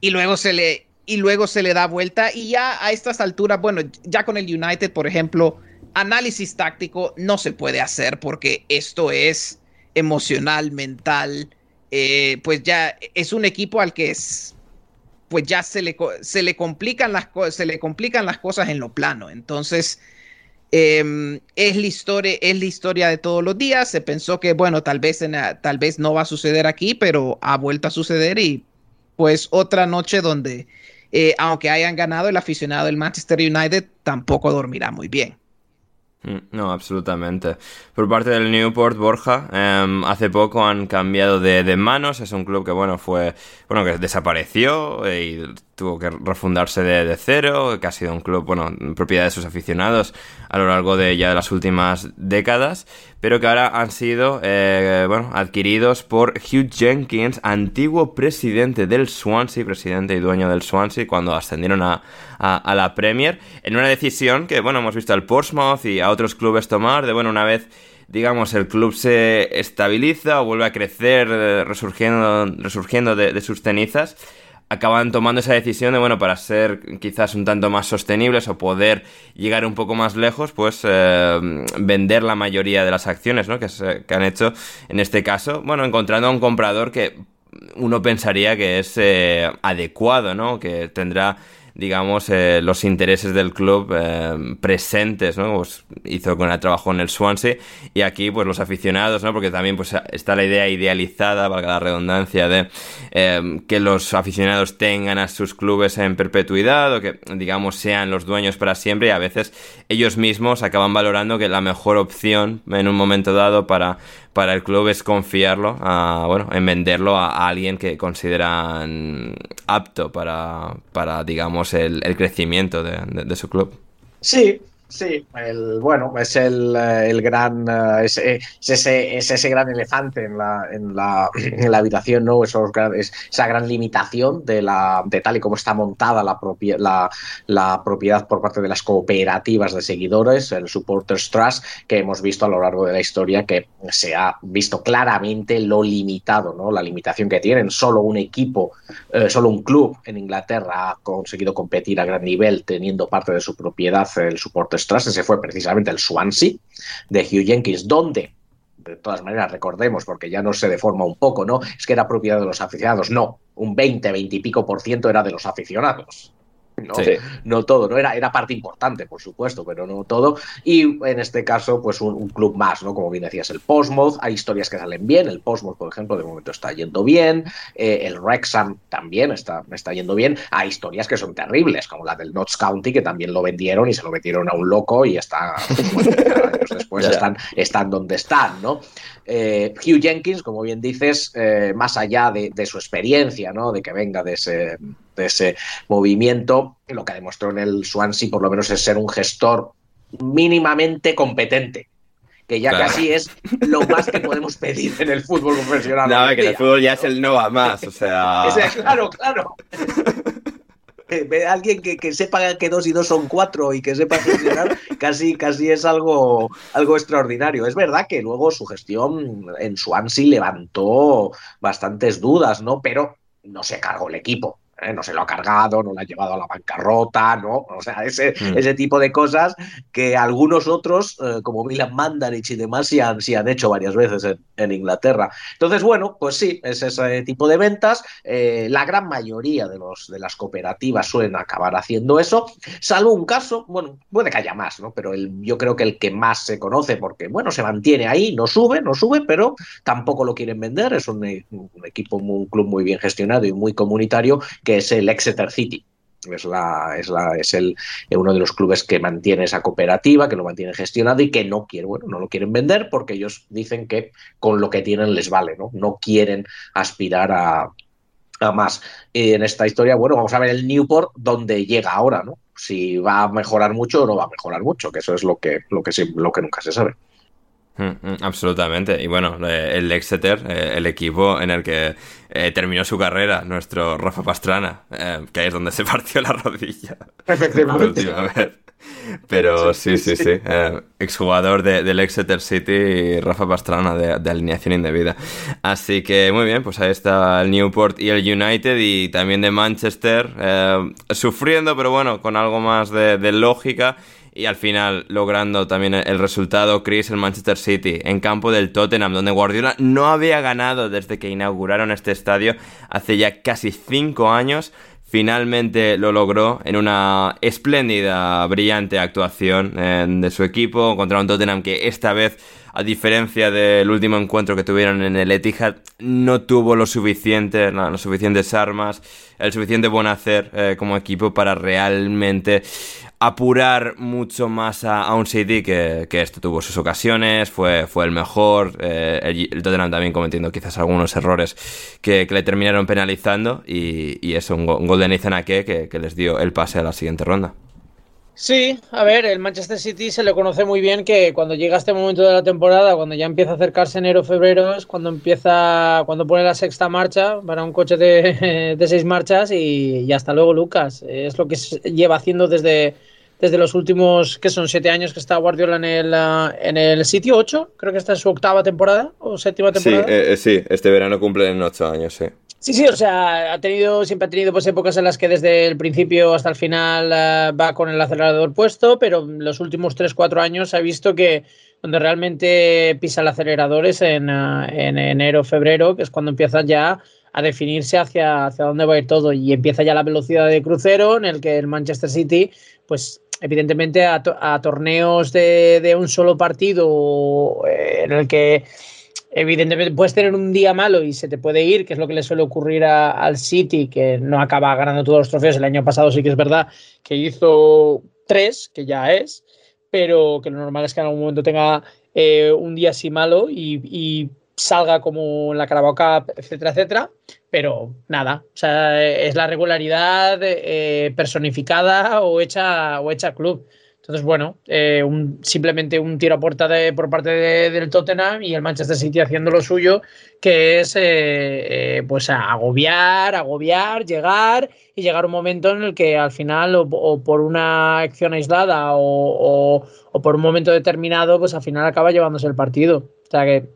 y luego se le, y luego se le da vuelta y ya a estas alturas, bueno, ya con el United, por ejemplo, análisis táctico no se puede hacer porque esto es emocional, mental, eh, pues ya es un equipo al que es, pues ya se le, se le, complican las se le complican las cosas en lo plano. Entonces, Em, es, la historia, es la historia de todos los días. Se pensó que, bueno, tal vez, tal vez no va a suceder aquí, pero ha vuelto a suceder y pues otra noche donde, eh, aunque hayan ganado, el aficionado del Manchester United tampoco dormirá muy bien. Mm, no, absolutamente. Por parte del Newport, Borja, em, hace poco han cambiado de, manos. Es un club que, bueno, fue, bueno, que desapareció y tuvo que refundarse de, cero, que ha sido un club, bueno, propiedad de sus aficionados a lo largo de ya de las últimas décadas, pero que ahora han sido, eh, bueno, adquiridos por Hugh Jenkins, antiguo presidente del Swansea, presidente y dueño del Swansea, cuando ascendieron a, a, la Premier, en una decisión que, bueno, hemos visto al Portsmouth y a otros clubes tomar, de, bueno, una vez digamos, el club se estabiliza o vuelve a crecer, eh, resurgiendo, resurgiendo de, sus cenizas, acaban tomando esa decisión de, bueno, para ser quizás un tanto más sostenibles o poder llegar un poco más lejos, pues eh, vender la mayoría de las acciones, ¿no? Que, que, han hecho en este caso, bueno, encontrando a un comprador que uno pensaría que es eh, adecuado, ¿no? Que tendrá digamos, eh, los intereses del club eh, presentes, ¿no? Pues hizo con el trabajo en el Swansea y aquí, pues los aficionados, ¿no? Porque también, pues está la idea idealizada, valga la redundancia, de eh, que los aficionados tengan a sus clubes en perpetuidad o que, digamos, sean los dueños para siempre y a veces ellos mismos acaban valorando que la mejor opción en un momento dado para para el club es confiarlo, a, bueno, en venderlo a, alguien que consideran apto para, para digamos, el, crecimiento de, de su club. Sí, Sí, el, bueno, es el, eh, el gran eh, es, ese, es ese gran elefante en la, en la, en la habitación, ¿no? Esos, es, esa gran limitación de la de tal y como está montada la, la, la, propiedad por parte de las cooperativas de seguidores, el Supporters Trust, que hemos visto a lo largo de la historia que se ha visto claramente lo limitado, ¿no? La limitación que tienen. Solo un equipo, eh, solo un club en Inglaterra ha conseguido competir a gran nivel teniendo parte de su propiedad el Supporters ese fue precisamente el Swansea de Hugh Jenkins, donde de todas maneras, recordemos, porque ya no se deforma un poco, ¿no? Es que era propiedad de los aficionados. No, un 20, 20 y pico por ciento era de los aficionados. No, no todo, no era, era parte importante, por supuesto, pero no todo. Y en este caso, pues un, club más, ¿no? Como bien decías, el Postmouth, hay historias que salen bien, el Postmouth, por ejemplo, de momento está yendo bien, eh, el Wrexham también está, está yendo bien, hay historias que son terribles, como la del Notts County, que también lo vendieron y se lo metieron a un loco y está, años después están, están donde están, ¿no? Eh, Hugh Jenkins, como bien dices, eh, más allá de, de, su experiencia, ¿no? De que venga de ese de ese movimiento. Lo que demostró en el Swansea, por lo menos, es ser un gestor mínimamente competente que ya casi es lo más que podemos pedir en el fútbol profesional. No, que el fútbol ya es el no va más, o sea. claro, claro. Eh, alguien que, sepa que dos y dos son cuatro y que sepa gestionar, casi, casi es algo, algo extraordinario. Es verdad que luego su gestión en Swansea levantó bastantes dudas, ¿no? Pero no se cargó el equipo. ¿Eh? no se lo ha cargado, no lo ha llevado a la bancarrota, ¿no? O sea, ese, mm. ese tipo de cosas que algunos otros, eh, como Milan Mandarich y demás, sí han, han hecho varias veces en, Inglaterra. Entonces, bueno, pues sí, es ese tipo de ventas. Eh, la gran mayoría de, los, de las cooperativas suelen acabar haciendo eso, salvo un caso, bueno, puede que haya más, ¿no? Pero el, yo creo que el que más se conoce, porque, bueno, se mantiene ahí, no sube, no sube, pero tampoco lo quieren vender, es un, un equipo, un club muy bien gestionado y muy comunitario que es el Exeter City. Es, la, es, la, es el, uno de los clubes que mantiene esa cooperativa, que lo mantiene gestionado y que no quiere, bueno, no lo quieren vender porque ellos dicen que con lo que tienen les vale, ¿no? No quieren aspirar a, a más. Y en esta historia, bueno, vamos a ver el Newport donde llega ahora, ¿no? Si va a mejorar mucho o no va a mejorar mucho, que eso es lo que, lo que, lo que nunca se sabe. Mm, mm, absolutamente. Y bueno, eh, el Exeter, eh, el equipo en el que eh, terminó su carrera, nuestro Rafa Pastrana, que es donde se partió la rodilla. Efectivamente. Pero sí, sí, sí. exjugador del Exeter City, Rafa Pastrana, de, alineación indebida. Así que muy bien, pues ahí está el Newport y el United y también de Manchester, sufriendo, pero bueno, con algo más de, de lógica y al final logrando también el resultado Chris el Manchester City en campo del Tottenham donde Guardiola no había ganado desde que inauguraron este estadio hace ya casi cinco años finalmente lo logró en una espléndida, brillante actuación eh, de su equipo contra un Tottenham que esta vez, a diferencia del último encuentro que tuvieron en el Etihad, no tuvo lo suficiente, las suficientes armas, el suficiente buen hacer eh, como equipo para realmente apurar mucho más a, un City que, que, esto tuvo sus ocasiones, fue, fue el mejor, eh, el, Tottenham también cometiendo quizás algunos errores que, le terminaron penalizando y, y eso, un, gol de Ake que, que les dio el pase a la siguiente ronda. Sí, a ver, el Manchester City se le conoce muy bien que cuando llega este momento de la temporada, cuando ya empieza a acercarse enero, febrero, es cuando empieza, cuando pone la sexta marcha para un coche de, de seis marchas y, y, hasta luego Lucas. Es lo que lleva haciendo desde, desde los últimos, que son siete años que está Guardiola en el, uh, en el sitio, ocho, creo que está en su octava temporada o séptima temporada. Sí, eh, sí, este verano cumple en ocho años, sí. Sí, sí, o sea, ha tenido, siempre ha tenido pues, épocas en las que desde el principio hasta el final uh, va con el acelerador puesto, pero los últimos tres, cuatro años ha visto que donde realmente pisa el acelerador es en, uh, en enero, febrero, que es cuando empieza ya a definirse hacia, hacia dónde va a ir todo. Y empieza ya la velocidad de crucero en el que el Manchester City pues evidentemente a, a torneos de, de, un solo partido eh, en el que evidentemente puedes tener un día malo y se te puede ir, que es lo que le suele ocurrir al City, que no acaba ganando todos los trofeos. El año pasado sí que es verdad que hizo tres, que ya es, pero que lo normal es que en algún momento tenga eh, un día así malo y, y salga como en la Carabao etcétera, etcétera. Pero nada, o sea, es la regularidad eh, personificada o hecha, o hecha club. Entonces, bueno, eh, un, simplemente un tiro a puerta de, por parte de, del Tottenham y el Manchester City haciendo lo suyo, que es eh, pues agobiar, agobiar, llegar y llegar un momento en el que al final, o, por una acción aislada o, o, o, por un momento determinado, pues al final acaba llevándose el partido. O sea que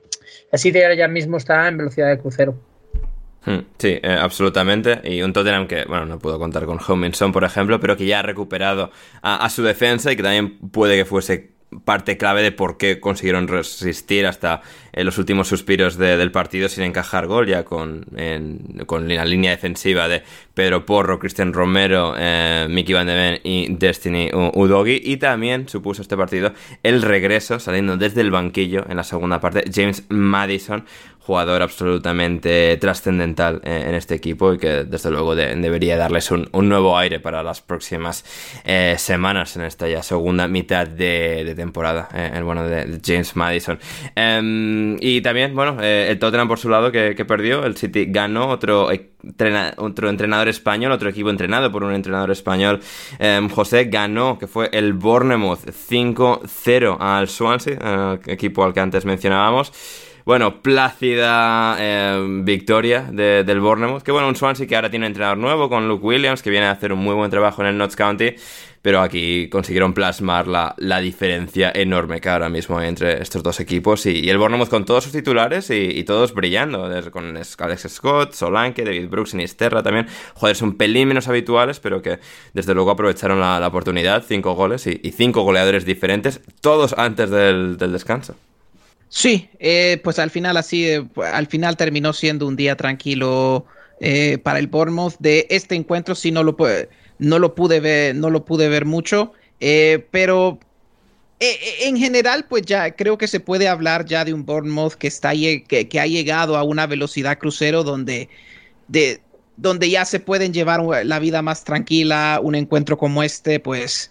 el City ya mismo está en velocidad de crucero. Hmm, sí, eh, absolutamente. Y un Tottenham que, bueno, no puedo contar con Hominson, por ejemplo, pero que ya ha recuperado a, su defensa y que también puede que fuese parte clave de por qué consiguieron resistir hasta en los últimos suspiros de, del partido sin encajar gol, ya con, con la línea defensiva de Pedro Porro, Cristian Romero, eh, Mickey Van de Ven y Destiny Udogi. Y también supuso este partido el regreso, saliendo desde el banquillo en la segunda parte, James Madison, jugador absolutamente trascendental en este equipo y que desde luego de, debería darles un, nuevo aire para las próximas eh, semanas en esta ya segunda mitad de, temporada, eh, el bueno de James Madison. Um, y también, bueno, eh, el Tottenham por su lado que, perdió, el City ganó otro, entrena, otro entrenador español, otro equipo entrenado por un entrenador español, um, José ganó, que fue el Bournemouth 5-0 al Swansea, equipo al que antes mencionábamos bueno, plácida eh, victoria de, del Bournemouth. Que bueno, un Swansea que ahora tiene entrenador nuevo con Luke Williams, que viene a hacer un muy buen trabajo en el Notts County. Pero aquí consiguieron plasmar la, la diferencia enorme que ahora mismo hay entre estos dos equipos. Y, el Bournemouth con todos sus titulares y, todos brillando. Con Alex Scott, Solanke, David Brooks, Nisterra también. Joder, son pelín menos habituales, pero que desde luego aprovecharon la, oportunidad. Cinco goles y, cinco goleadores diferentes, todos antes del descanso. Sí, eh, pues al final así, eh, al final terminó siendo un día tranquilo eh, para el Bournemouth. De este encuentro sí no lo, no lo pude ver, no lo pude ver mucho, eh, pero en general pues ya creo que se puede hablar ya de un Bournemouth que está que, que ha llegado a una velocidad crucero donde de donde ya se pueden llevar la vida más tranquila. Un encuentro como este, pues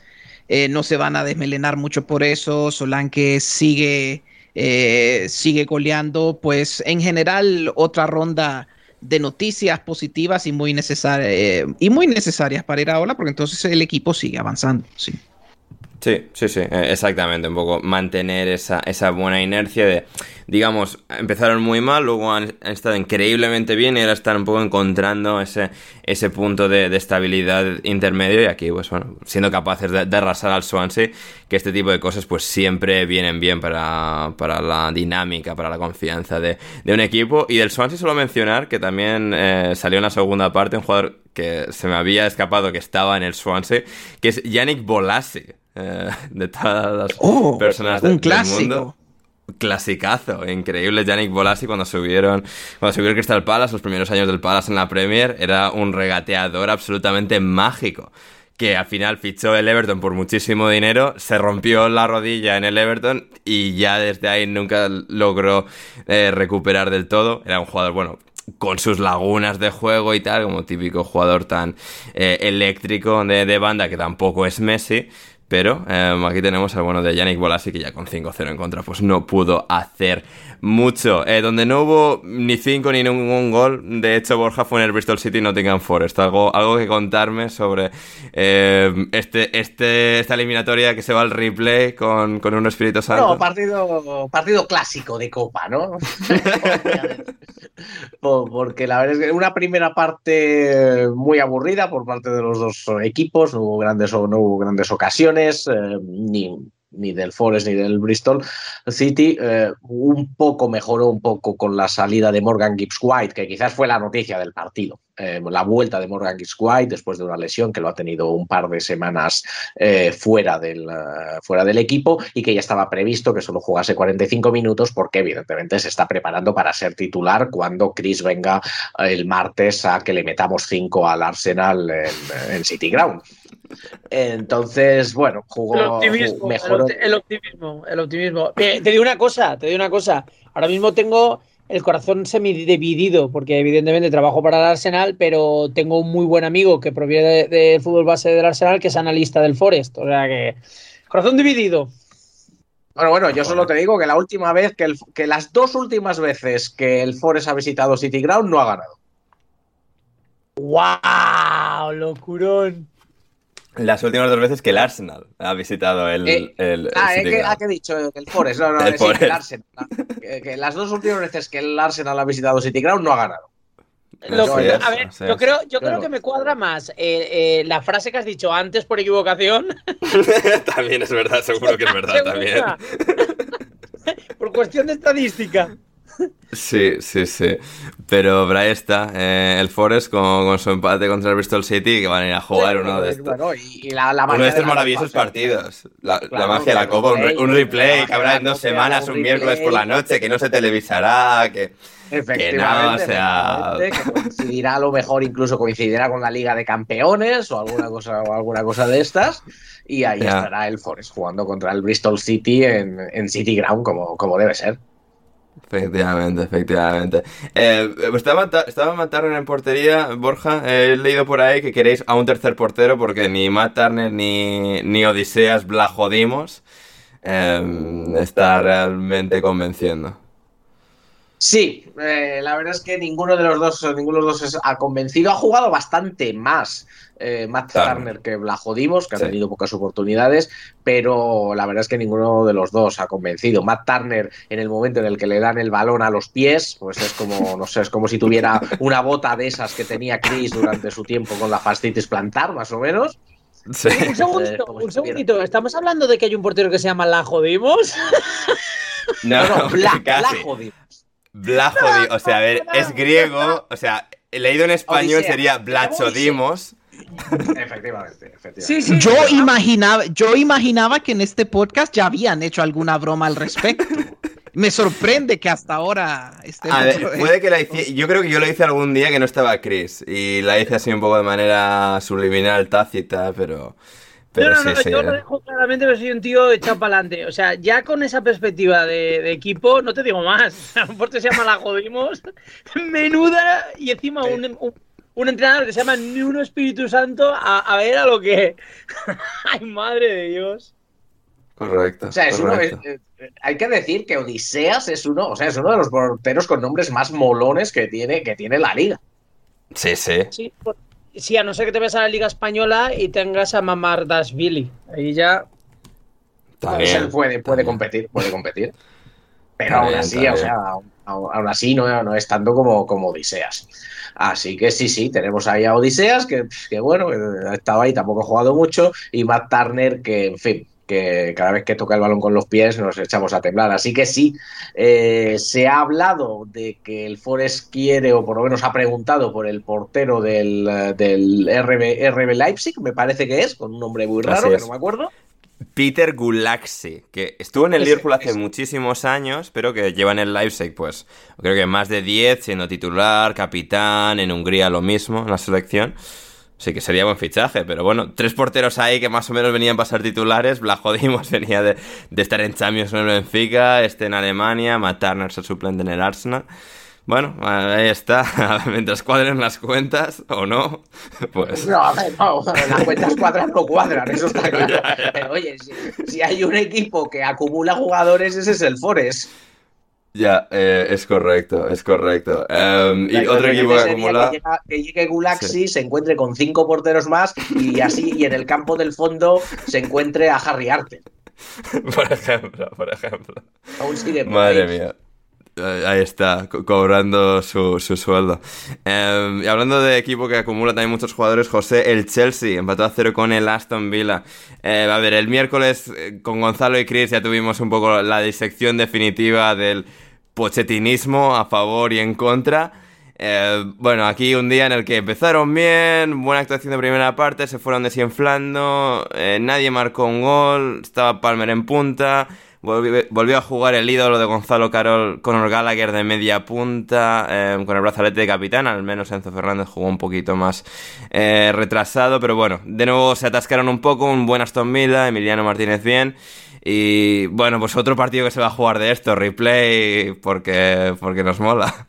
no se van a desmelenar mucho por eso. Solanke sigue eh, sigue goleando, pues en general otra ronda de noticias positivas y muy, necesar eh, y muy necesarias para ir ahora, porque entonces el equipo sigue avanzando. Sí. Sí, sí, sí, exactamente, un poco mantener esa, esa buena inercia de, digamos, empezaron muy mal, luego han, estado increíblemente bien y ahora están un poco encontrando ese, ese punto de, de estabilidad intermedio y aquí, pues bueno, siendo capaces de, de, arrasar al Swansea, que este tipo de cosas pues siempre vienen bien para, para la dinámica, para la confianza de, de, un equipo y del Swansea solo mencionar que también eh, salió en la segunda parte un jugador que se me había escapado que estaba en el Swansea, que es Yannick Bolassi. Eh, de todas las oh, personas un de, clásico. del mundo. clasicazo, increíble. Yannick Bolasi cuando subieron, cuando subió el Crystal Palace, los primeros años del Palace en la Premier, era un regateador absolutamente mágico que al final fichó el Everton por muchísimo dinero, se rompió la rodilla en el Everton y ya desde ahí nunca logró eh, recuperar del todo. Era un jugador, bueno, con sus lagunas de juego y tal, como típico jugador tan eh, eléctrico de, de, banda que tampoco es Messi. Pero eh, aquí tenemos al bueno de Yannick Bolasi que ya con 5-0 en contra pues no pudo hacer mucho. Eh, donde no hubo ni 5 ni ningún gol, de hecho Borja fue en el Bristol City Nottingham Forest. Algo, algo que contarme sobre eh, este, este, esta eliminatoria que se va al replay con, con un Espíritu Santo. No, partido, partido clásico de Copa, ¿no? Porque la verdad es que una primera parte muy aburrida por parte de los dos equipos, no hubo grandes, no hubo grandes ocasiones, eh, ni, ni del Forest ni del Bristol City. Eh, un poco mejoró un poco con la salida de Morgan Gibbs White, que quizás fue la noticia del partido. Eh, la vuelta de Morgan Gibbs White después de una lesión que lo ha tenido un par de semanas eh, fuera, del, fuera del equipo y que ya estaba previsto que solo jugase 45 minutos porque evidentemente se está preparando para ser titular cuando Chris venga el martes a que le metamos 5 al Arsenal en, en City Ground. Entonces, bueno, jugó el optimismo, mejoró. El, el, optimismo, el optimismo. Te, te digo una cosa, te digo una cosa. Ahora mismo tengo el corazón semi-dividido, porque evidentemente trabajo para el Arsenal, pero tengo un muy buen amigo que proviene del de fútbol base del Arsenal, que es analista del Forest. O sea que, corazón dividido. Bueno, bueno, yo solo te digo que la última vez, que, el, que las dos últimas veces que el Forest ha visitado City Ground no ha ganado. ¡Wow! ¡Locurón! Las últimas dos veces que el Arsenal ha visitado el. Eh, el, ah, el eh, que, ah, que he dicho, el Forest. No, no, El sí, Forest. el Arsenal. Que, que las dos últimas veces que el Arsenal ha visitado City Ground no ha ganado. Lo- Así es, a ver, yo creo, yo Claro. creo que me cuadra más eh, eh, la frase que has dicho antes por equivocación. también es verdad, seguro que es verdad también. Por cuestión de estadística. Sí, sí, sí. Pero ahí está, eh, el Forest con, con su empate contra el Bristol City, que van a ir a jugar uno de estos. Bueno, y, la, la Uno de estos la maravillosos partidos. La, la Claro, magia de la Copa, un, un replay la que habrá en dos la semanas, un un miércoles por la noche, que no se televisará, que... Efectivamente, Que no, o sea- que coincidirá a lo mejor incluso coincidirá con la Liga de Campeones o alguna cosa o alguna cosa de estas y ahí Ya. estará el Forest jugando contra el Bristol City en, en City Ground como, como debe ser. Efectivamente, efectivamente. Eh, estaba, Ta- estaba Matt en portería, Borja. eh, he leído por ahí que queréis a un tercer portero porque ni Matt ni, ni Odiseas Blajodimos eh, está realmente convenciendo. Sí, eh, la verdad es que ninguno de los dos, ninguno de los dos ha convencido. Ha jugado bastante más eh, Matt Turner. Turner que Blajodimos, que Sí. ha tenido pocas oportunidades, pero la verdad es que ninguno de los dos ha convencido. Matt Turner, en el momento en el que le dan el balón a los pies, pues es como, no sé, es como si tuviera una bota de esas que tenía Chris durante su tiempo con la fascitis plantar, más o menos. Sí. Un segundito, Eh, como un segundito. ¿Estamos hablando de que hay un portero que se llama La Jodimos? No, No, no, Bla, casi. Blajodimos. Blajodi- o sea, a ver, es griego, o sea, leído en español Odisea. sería Blachodimos. Efectivamente, efectivamente. Sí, sí. Yo imaginaba, yo imaginaba que en este podcast ya habían hecho alguna broma al respecto. Me sorprende que hasta ahora estemos... A ver, puede que la hice, yo creo que yo lo hice algún día que no estaba Chris y la hice así un poco de manera subliminal, tácita, pero pero no, no, sí, no, sí. yo lo eh. dejo claramente que soy un tío echado para adelante. O sea, ya con esa perspectiva de, de equipo, no te digo más. A lo mejor te se llama La Jodimos. Menuda. Y encima un, un, un entrenador que se llama Nuno Espíritu Santo a, a ver a lo que. Ay, madre de Dios. Correcto. O sea, es uno, correcto. eh, eh, hay que decir que Odiseas es uno, o sea, es uno de los porteros con nombres más molones que tiene, que tiene la liga. Sí, sí. Sí, por- sí, a no ser que te vayas a la Liga Española y tengas a Mamardashvili. Ahí ya. Está Pues él puede, competir, puede competir. Pero aún así, o sea, aún, así no, no es tanto como, como Odiseas. Así que sí, sí, tenemos ahí a Odiseas, que, que bueno, estado ahí, tampoco ha jugado mucho, y Matt Turner, que en fin, que cada vez que toca el balón con los pies nos echamos a temblar. Así que sí, eh, se ha hablado de que el Forest quiere, o por lo menos ha preguntado por el portero del, del RB, RB Leipzig, me parece que es, con un nombre muy raro, que no me acuerdo. Peter Gulaxi, que estuvo en el Liverpool hace muchísimos años, pero que lleva en el Leipzig, pues, creo que más de 10, siendo titular, capitán, en Hungría lo mismo, en la selección. Sí que sería buen fichaje, pero bueno, tres porteros ahí que más o menos venían para ser titulares. Blajodimos venía de, de, estar en Champions en el Benfica, este en Alemania, Matt Turner se suplente en el Arsenal. Bueno, ahí está. Mientras cuadren las cuentas o no, pues. No, no, las cuentas cuadran no cuadran, eso está claro. Pero oye, si, si, hay un equipo que acumula jugadores, ese es el Forest. Ya, eh, es correcto, es correcto. Um, y otro equipo que acumula. Que, llega, que llegue Gulaxi, sí. se encuentre con cinco porteros más y así, y en el campo del fondo se encuentre a Harry Arte. por ejemplo, por ejemplo. Aún sigue por Madre ahí. mía. Ahí está, co cobrando su, su sueldo. Eh, y hablando de equipo que acumula también muchos jugadores, José, el Chelsea empató a cero con el Aston Villa. Eh, a ver, el miércoles eh, con Gonzalo y Chris ya tuvimos un poco la disección definitiva del pochetinismo a favor y en contra. Eh, bueno, aquí un día en el que empezaron bien, buena actuación de primera parte, se fueron desinflando, eh, nadie marcó un gol, estaba Palmer en punta, volvió, a jugar el ídolo de Gonzalo Carol, Conor Gallagher de media punta, eh, con el brazalete de capitán, al menos Enzo Fernández jugó un poquito más eh, retrasado, pero bueno, de nuevo se atascaron un poco, un buen Aston Villa, Emiliano Martínez bien. Y bueno, pues otro partido que se va a jugar de esto, replay, porque, porque nos mola.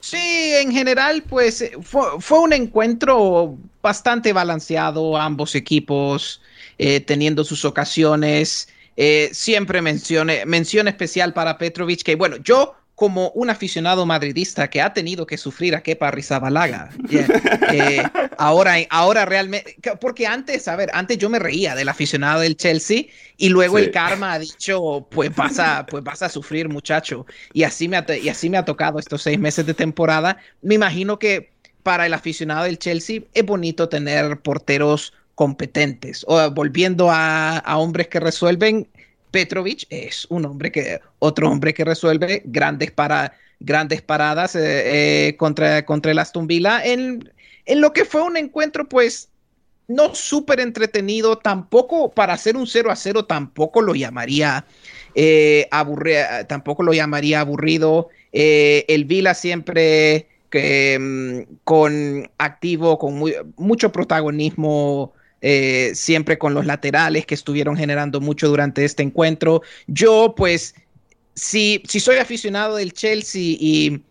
Sí, en general, pues fue, fue, un encuentro bastante balanceado, ambos equipos eh, teniendo sus ocasiones. Eh, siempre mencione, mención especial para Petrovic, que bueno, yo como un aficionado madridista que ha tenido que sufrir a Kepa Rizabalaga. Yeah. Eh, ahora, ahora realmente, porque antes, a ver, antes yo me reía del aficionado del Chelsea y luego sí. el karma ha dicho, pues vas a, pues vas a sufrir muchacho. Y así, me ha, y así me ha tocado estos seis meses de temporada. Me imagino que para el aficionado del Chelsea es bonito tener porteros competentes. O volviendo a, hombres que resuelven, Petrovic es un hombre que, otro hombre que resuelve grandes, para, grandes paradas eh, eh, contra, contra el Aston Villa en, en, lo que fue un encuentro, pues, no súper entretenido, tampoco para hacer un 0 a 0, tampoco lo llamaría eh, aburrido, tampoco lo llamaría aburrido. Eh, el Villa siempre que, con activo, con mucho protagonismo eh, siempre con los laterales que estuvieron generando mucho durante este encuentro. Yo, pues, si, si soy aficionado del Chelsea y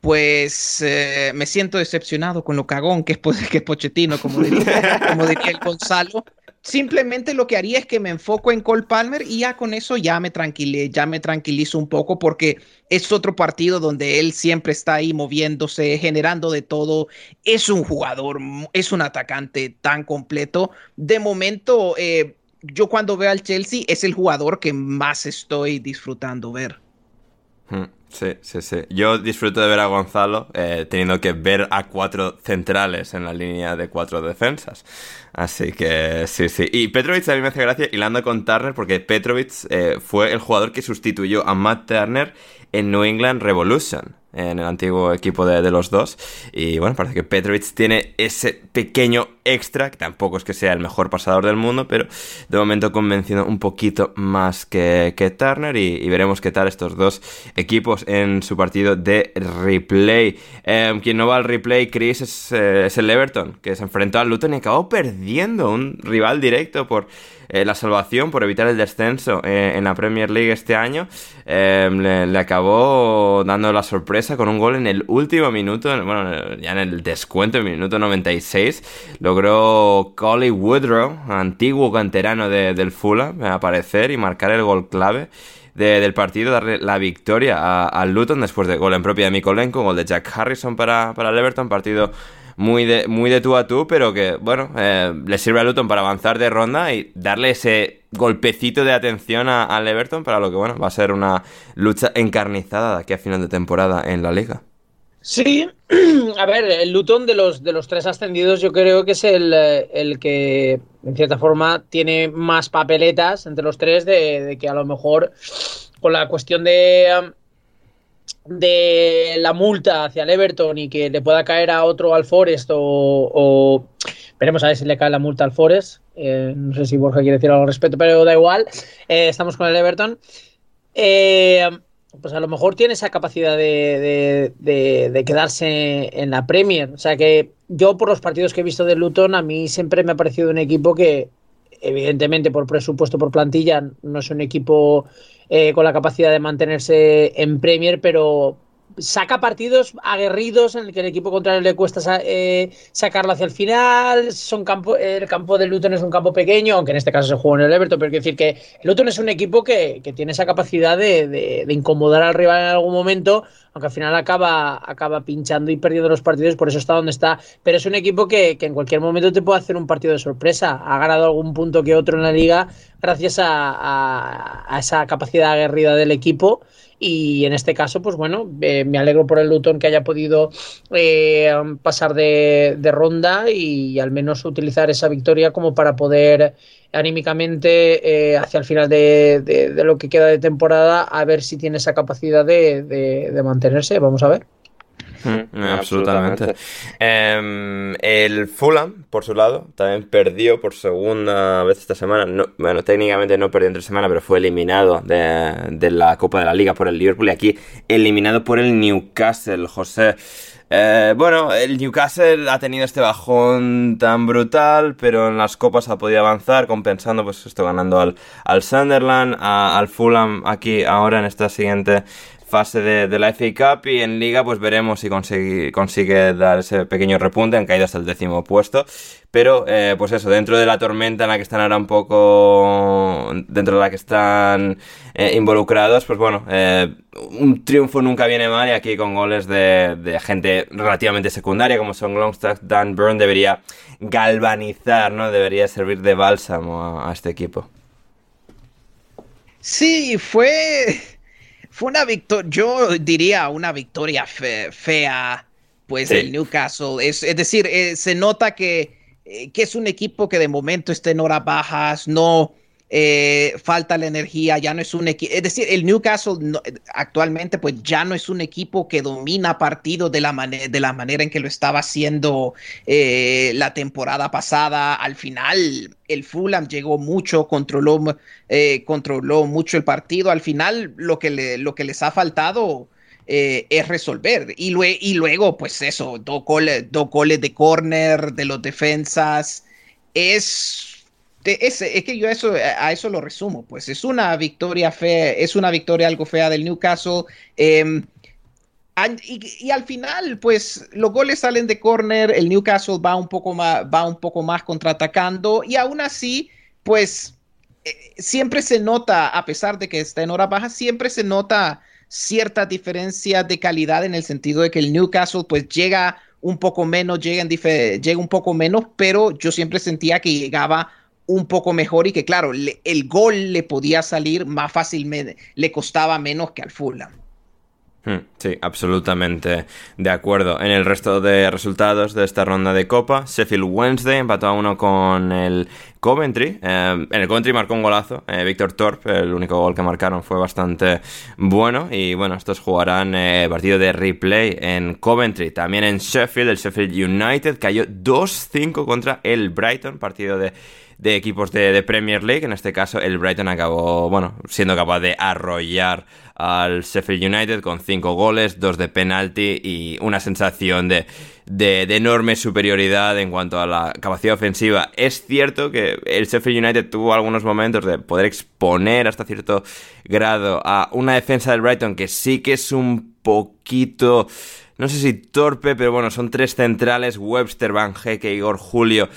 pues eh, me siento decepcionado con lo cagón que es, que es Pochettino, como diría, como diría el Gonzalo. Simplemente lo que haría es que me enfoco en Cole Palmer y ya con eso ya me, tranquilé, ya me tranquilizo un poco porque es otro partido donde él siempre está ahí moviéndose, generando de todo. Es un jugador, es un atacante tan completo. De momento, eh, yo cuando veo al Chelsea es el jugador que más estoy disfrutando ver. Hmm. Sí, sí, sí. Yo disfruto de ver a Gonzalo eh, teniendo que ver a cuatro centrales en la línea de cuatro defensas. Así que sí, sí. Y Petrovic a mí me hace gracia hilando con Turner porque Petrovic eh, fue el jugador que sustituyó a Matt Turner en New England Revolution, en el antiguo equipo de, los dos. Y bueno, parece que Petrovic tiene ese pequeño extra, que tampoco es que sea el mejor pasador del mundo, pero de momento convencido un poquito más que, que Turner. Y, veremos qué tal estos dos equipos en su partido de replay. Eh, quien no va al replay, Chris, eh, es el Everton, que se enfrentó al Luton y acabó perdiendo un rival directo por eh, la salvación por evitar el descenso eh, en la Premier League este año. Eh, le, acabó dando la sorpresa con un gol en el último minuto, bueno, ya en el descuento, en el minuto 96. Logró Collie Woodrow, antiguo canterano de, del Fulham, aparecer y marcar el gol clave. De, del partido, darle la victoria al Luton después de gol en propia de Mikolenko, gol de Jack Harrison para, para el Everton, partido muy de, muy de tú a tú, pero que, bueno, eh, le sirve a Luton para avanzar de ronda y darle ese golpecito de atención al Everton para lo que, bueno, va a ser una lucha encarnizada de aquí a final de temporada en la liga. Sí, a ver, el Luton de los, de los tres ascendidos yo creo que es el, el que, en cierta forma, tiene más papeletas entre los tres de que a lo mejor con la cuestión de de la multa hacia el Everton y que le pueda caer a otro al Forest o, veremos a ver si le cae la multa al Forest Eh, no sé si Borja quiere decir algo al respecto, pero da igual. Eh, estamos con el Everton. Eh, pues a lo mejor tiene esa capacidad de, de, de, quedarse en la Premier. O sea que yo por los partidos que he visto de Luton, a mí siempre me ha parecido un equipo que, evidentemente por presupuesto, por plantilla, no es un equipo eh, con la capacidad de mantenerse en Premier, pero saca partidos aguerridos en el que el equipo contrario le cuesta eh, sacarlo hacia el final. Son campo, el campo de Luton es un campo pequeño, aunque en este caso se juega en el Everton, pero quiero decir que el Luton es un equipo que, tiene esa capacidad de, incomodar al rival en algún momento, aunque al final acaba, acaba pinchando y perdiendo los partidos, por eso está donde está. Pero es un equipo que, que en cualquier momento te puede hacer un partido de sorpresa. Ha ganado algún punto que otro en la liga gracias a, a, esa capacidad aguerrida del equipo. Y en este caso, pues bueno, me alegro por el Luton que haya podido eh, pasar de, ronda y al menos utilizar esa victoria como para poder anímicamente eh, hacia el final de, de, de, lo que queda de temporada a ver si tiene esa capacidad de, mantenerse. Vamos a ver. Mm, absolutamente. Eh, el Fulham, por su lado, también perdió por segunda vez esta semana. No, bueno, técnicamente no perdió entre semana, pero fue eliminado de, de, la Copa de la Liga por el Liverpool y aquí eliminado por el Newcastle, José. Eh, bueno, el Newcastle ha tenido este bajón tan brutal, pero en las copas ha podido avanzar, compensando, pues esto ganando al, al Sunderland, al Fulham aquí ahora en esta siguiente fase de, la FA Cup y en Liga pues veremos si consigue, consigue dar ese pequeño repunte, han caído hasta el décimo puesto, pero eh, pues eso, dentro de la tormenta en la que están ahora un poco, dentro de la que están eh, involucrados, pues bueno, eh, un triunfo nunca viene mal y aquí con goles de, gente relativamente secundaria como son Longstaff, Dan Burn debería galvanizar, ¿no? Debería servir de bálsamo a este equipo. Sí, fue fue una victoria, yo diría una victoria fe, fea, pues sí. el Newcastle. Es, es decir, eh, se nota que, eh, que, es un equipo que de momento está en horas bajas, no eh, falta la energía, ya no es un equipo. Es decir, el Newcastle actualmente, pues ya no es un equipo que domina partidos de la, de la manera en que lo estaba haciendo eh, la temporada pasada. Al final, el Fulham llegó mucho, controló, eh, controló mucho el partido. Al final, lo que, lo que les ha faltado es resolver. Y, y, luego, pues eso, dos goles, dos goles de corner de los defensas. Es. Es, que yo eso, a eso lo resumo, pues es una victoria fea, es una victoria algo fea del Newcastle. Eh, y, al final, pues los goles salen de corner, el Newcastle va un poco más, va un poco más contraatacando y aún así, pues eh, siempre se nota, a pesar de que está en hora baja, siempre se nota cierta diferencia de calidad en el sentido de que el Newcastle pues llega un poco menos, llega, en llega un poco menos, pero yo siempre sentía que llegaba un poco mejor y que claro, le, el gol le podía salir más fácilmente, le costaba menos que al Fulham. Sí, absolutamente de acuerdo. En el resto de resultados de esta ronda de Copa, Sheffield Wednesday empató a uno con el Coventry. Eh, en el Coventry marcó un golazo. Eh, Víctor Torp, el único gol que marcaron, fue bastante bueno. Y bueno, estos jugarán eh, partido de replay en Coventry. También en Sheffield, el Sheffield United cayó 2-5 contra el Brighton, partido de de equipos de, de, Premier League. En este caso, el Brighton acabó, bueno, siendo capaz de arrollar al Sheffield United con 5 goles, 2 de penalti y una sensación de, de, enorme superioridad en cuanto a la capacidad ofensiva. Es cierto que el Sheffield United tuvo algunos momentos de poder exponer hasta cierto grado a una defensa del Brighton que sí que es un poquito no sé si torpe, pero bueno, son tres centrales, Webster, Van Hecke, Igor Julio,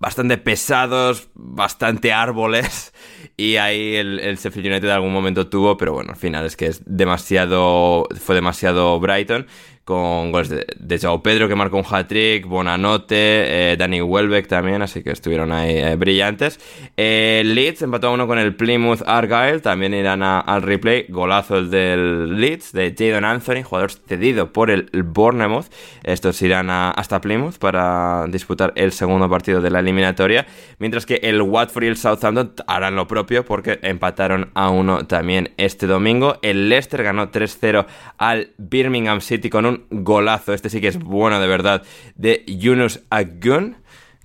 bastante pesados, bastante árboles. Y ahí el, el Sheffield United en algún momento tuvo, pero bueno, al final es que es demasiado. Fue demasiado Brighton. Con goles de, de Joao Pedro que marcó un hat-trick, Bonanote, eh, Danny Welbeck también, así que estuvieron ahí eh, brillantes. Eh, Leeds empató a uno con el Plymouth Argyle, también irán al replay. Golazo el del Leeds, de Jadon Anthony, jugador cedido por el Bournemouth. Estos irán hasta Plymouth para disputar el segundo partido de la eliminatoria. Mientras que el Watford y el Southampton harán lo propio porque empataron a uno también este domingo. El Leicester ganó 3-0 al Birmingham City con un golazo, este sí que es bueno de verdad, de Yunus Agun,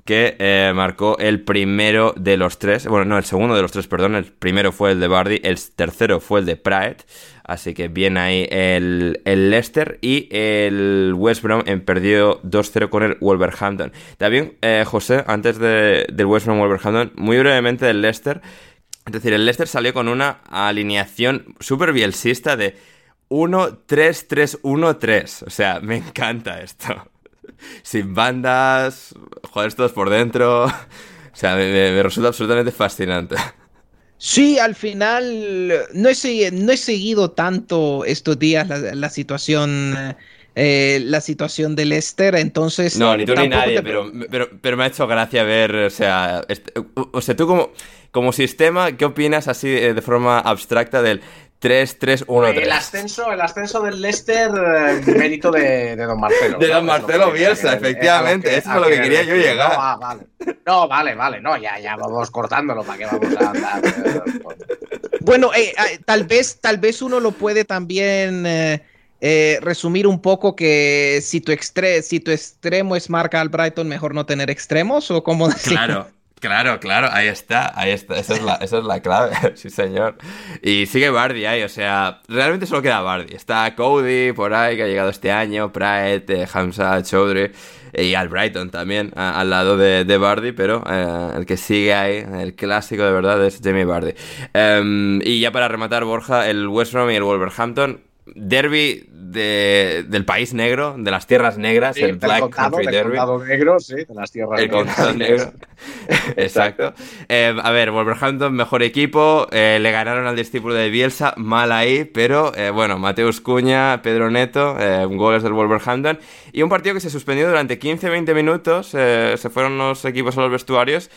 que eh, marcó el primero de los tres, bueno, no, el segundo de los tres, perdón, el primero fue el de Bardi, el tercero fue el de Pratt, así que bien ahí el, el Leicester y el West Brom perdió 2-0 con el Wolverhampton. También, eh, José, antes de, del West Brom Wolverhampton, muy brevemente del Leicester, es decir, el Leicester salió con una alineación súper bielsista de 1-3-3-1-3, o sea, me encanta esto sin bandas, jugadores todos por dentro. O sea, me, resulta absolutamente fascinante. Sí, al final no he, no he seguido tanto estos días la, situación. Eh, la situación del Leicester, entonces... No, ni tú ni nadie, pero, pero, me ha hecho gracia ver, o sea, este, o sea, tú como, como sistema, ¿qué opinas así de forma abstracta del 3-3-1-3. El ascenso, el ascenso del Leicester, eh, mérito de, Don Marcelo. De Don Marcelo Bielsa, efectivamente. Eso es lo que quería yo llegar. No, vale. No, vale, vale. No, ya, ya vamos cortándolo para que vamos a andar. bueno, eh, eh, tal, vez, tal vez uno lo puede también. resumir un poco que si tu, si tu extremo es marca al Brighton, mejor no tener extremos o cómo decirlo? Claro, Claro, claro, ahí está, ahí está, esa es la, esa es la clave, sí señor. Y sigue Bardi ahí, o sea, realmente solo queda Bardi. Está Cody por ahí, que ha llegado este año, Pratt, eh, Hamza, y Al Brighton también, al lado de, de Bardi, pero eh, el que sigue ahí, el clásico de verdad, es Jamie Bardi. Em, y ya para rematar, Borja, el West Brom y el Wolverhampton, derby de, del país negro, de las tierras negras, el Black Country Derby. negro, sí, de las tierras el negras. negro. Exacto. Eh, a ver, Wolverhampton, mejor equipo. Eh, le ganaron al discípulo de Bielsa, mal ahí, pero eh, bueno, Mateus Cuña, Pedro Neto, goles del Wolverhampton. Y un partido que se suspendió durante 15-20 minutos. se fueron los equipos a los vestuarios.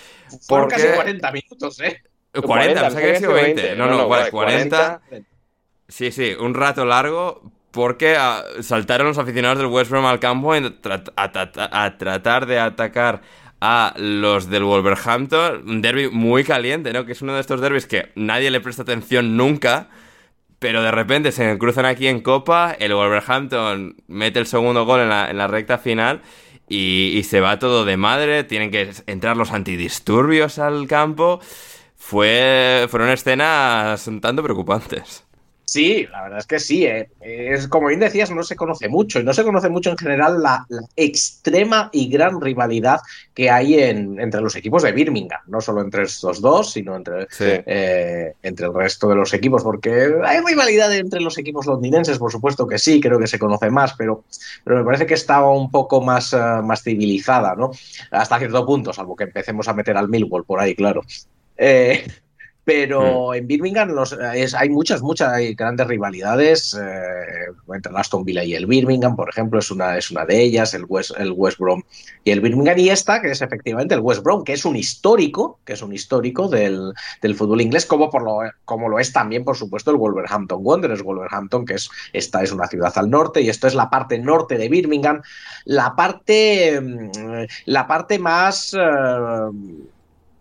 Por casi 40 minutos, ¿eh? 40, 40 que había sido 20. No, no, 40 Sí, sí, un rato largo porque ah, saltaron los aficionados del West Brom al campo a, tratar de atacar a los del Wolverhampton. Un derby muy caliente, ¿no? Que es uno de estos derbis que nadie le presta atención nunca. Pero de repente se cruzan aquí en Copa, el Wolverhampton mete el segundo gol en la, recta final y, se va todo de madre. Tienen que entrar los antidisturbios al campo. Fue, fueron escenas un tanto preocupantes. Sí, la verdad es que sí. Eh. Es como bien decías, no se conoce mucho y no se conoce mucho en general la, extrema y gran rivalidad que hay en, entre los equipos de Birmingham, no solo entre estos dos, sino entre, eh, entre el resto de los equipos, porque hay rivalidad entre los equipos londinenses, por supuesto que sí, creo que se conoce más, pero, pero me parece que estaba un poco más, eh, más civilizada, ¿no? Hasta cierto punto, salvo que empecemos a meter al Millwall por ahí, claro. Eh, pero mm. en Birmingham hay muchas, muchas grandes rivalidades eh, entre Aston Villa y el Birmingham, por ejemplo, es una, es una de ellas, el West, el West Brom y el Birmingham, y esta, que es efectivamente el West Brom, que es un histórico, que es un histórico del, fútbol inglés, como, por lo, como lo es también, por supuesto, el Wolverhampton Wanderers, Wolverhampton, que es, esta es una ciudad al norte, y esto es la parte norte de Birmingham, la parte, mm, la parte más, eh,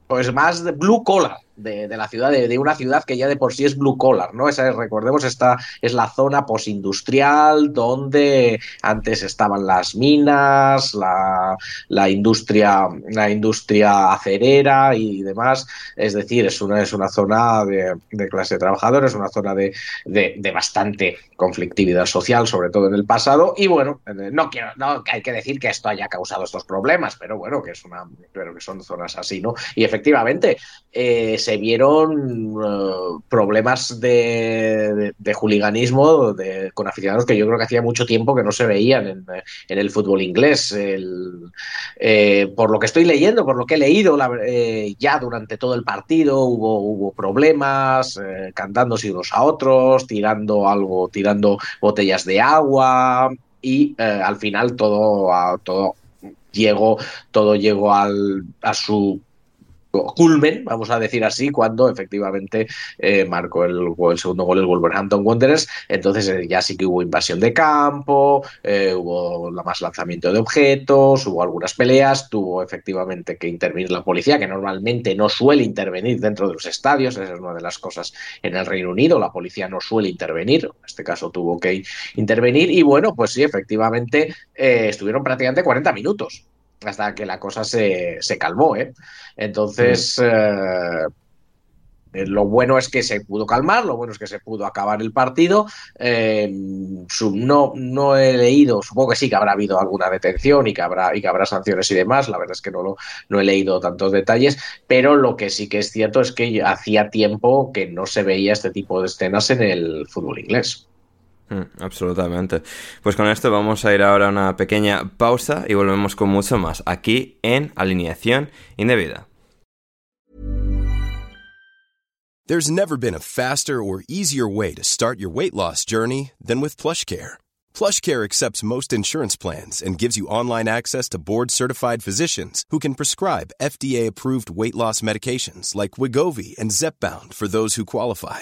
pues más de blue collar, de, la ciudad, de, una ciudad que ya de por sí es blue collar, ¿no? Esa recordemos, esta es la zona posindustrial donde antes estaban las minas, la, la, industria, la industria acerera y demás. Es decir, es una, es una zona de, clase de trabajadores, una zona de, de, bastante conflictividad social, sobre todo en el pasado. Y bueno, no quiero, no hay que decir que esto haya causado estos problemas, pero bueno, que es una, pero que son zonas así, ¿no? Y efectivamente, eh, se vieron eh, problemas de, de, juliganismo con aficionados que yo creo que hacía mucho tiempo que no se veían en, el fútbol inglés. Eh, por lo que estoy leyendo, por lo que he leído, eh, ya durante todo el partido hubo, hubo problemas, cantándose unos a otros, tirando algo, tirando botellas de agua y al final todo, todo llegó, todo llegó al, a su culmen, vamos a decir así, cuando efectivamente eh, marcó el, segundo gol el Wolverhampton Wanderers. Entonces eh, ya sí que hubo invasión de campo, eh, hubo más lanzamiento de objetos, hubo algunas peleas, tuvo efectivamente que intervenir la policía, que normalmente no suele intervenir dentro de los estadios, esa es una de las cosas en el Reino Unido, la policía no suele intervenir, en este caso tuvo que intervenir y bueno, pues sí, efectivamente estuvieron prácticamente 40 minutos hasta que la cosa se, se calmó. ¿eh? Entonces, eh, lo bueno es que se pudo calmar, lo bueno es que se pudo acabar el partido. Eh, no, no he leído, supongo que sí que habrá habido alguna detención y que habrá, y que habrá sanciones y demás. La verdad es que no, lo, no he leído tantos detalles, pero lo que sí que es cierto es que hacía tiempo que no se veía este tipo de escenas en el fútbol inglés. Mm, absolutamente. Pues con esto vamos a ir ahora a una pequeña pausa y volvemos con mucho más aquí en Alineación Indebida. There's never been a faster or easier way to start your weight loss journey than with PlushCare. PlushCare accepts most insurance plans and gives you online access to board-certified physicians who can prescribe FDA-approved weight loss medications like Wigovi and Zepbound for those who qualify.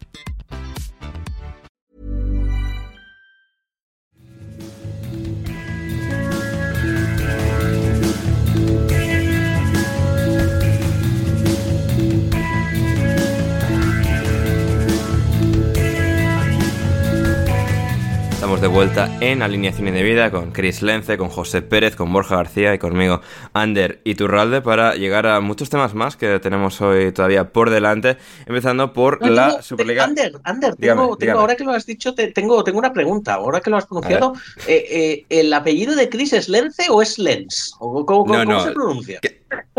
Estamos de vuelta en Alineación Indebida con Chris Lence, con José Pérez, con Borja García y conmigo Ander Iturralde para llegar a muchos temas más que tenemos hoy todavía por delante, empezando por No, la tengo- Superliga. Ander, Ander, Dígame, tengo, dígame. ahora que lo has dicho, te- tengo, tengo una pregunta. Ahora que lo has pronunciado, eh, eh, ¿el apellido de Chris es Lence o es Lens? ¿O cómo, No, cómo no, se pronuncia?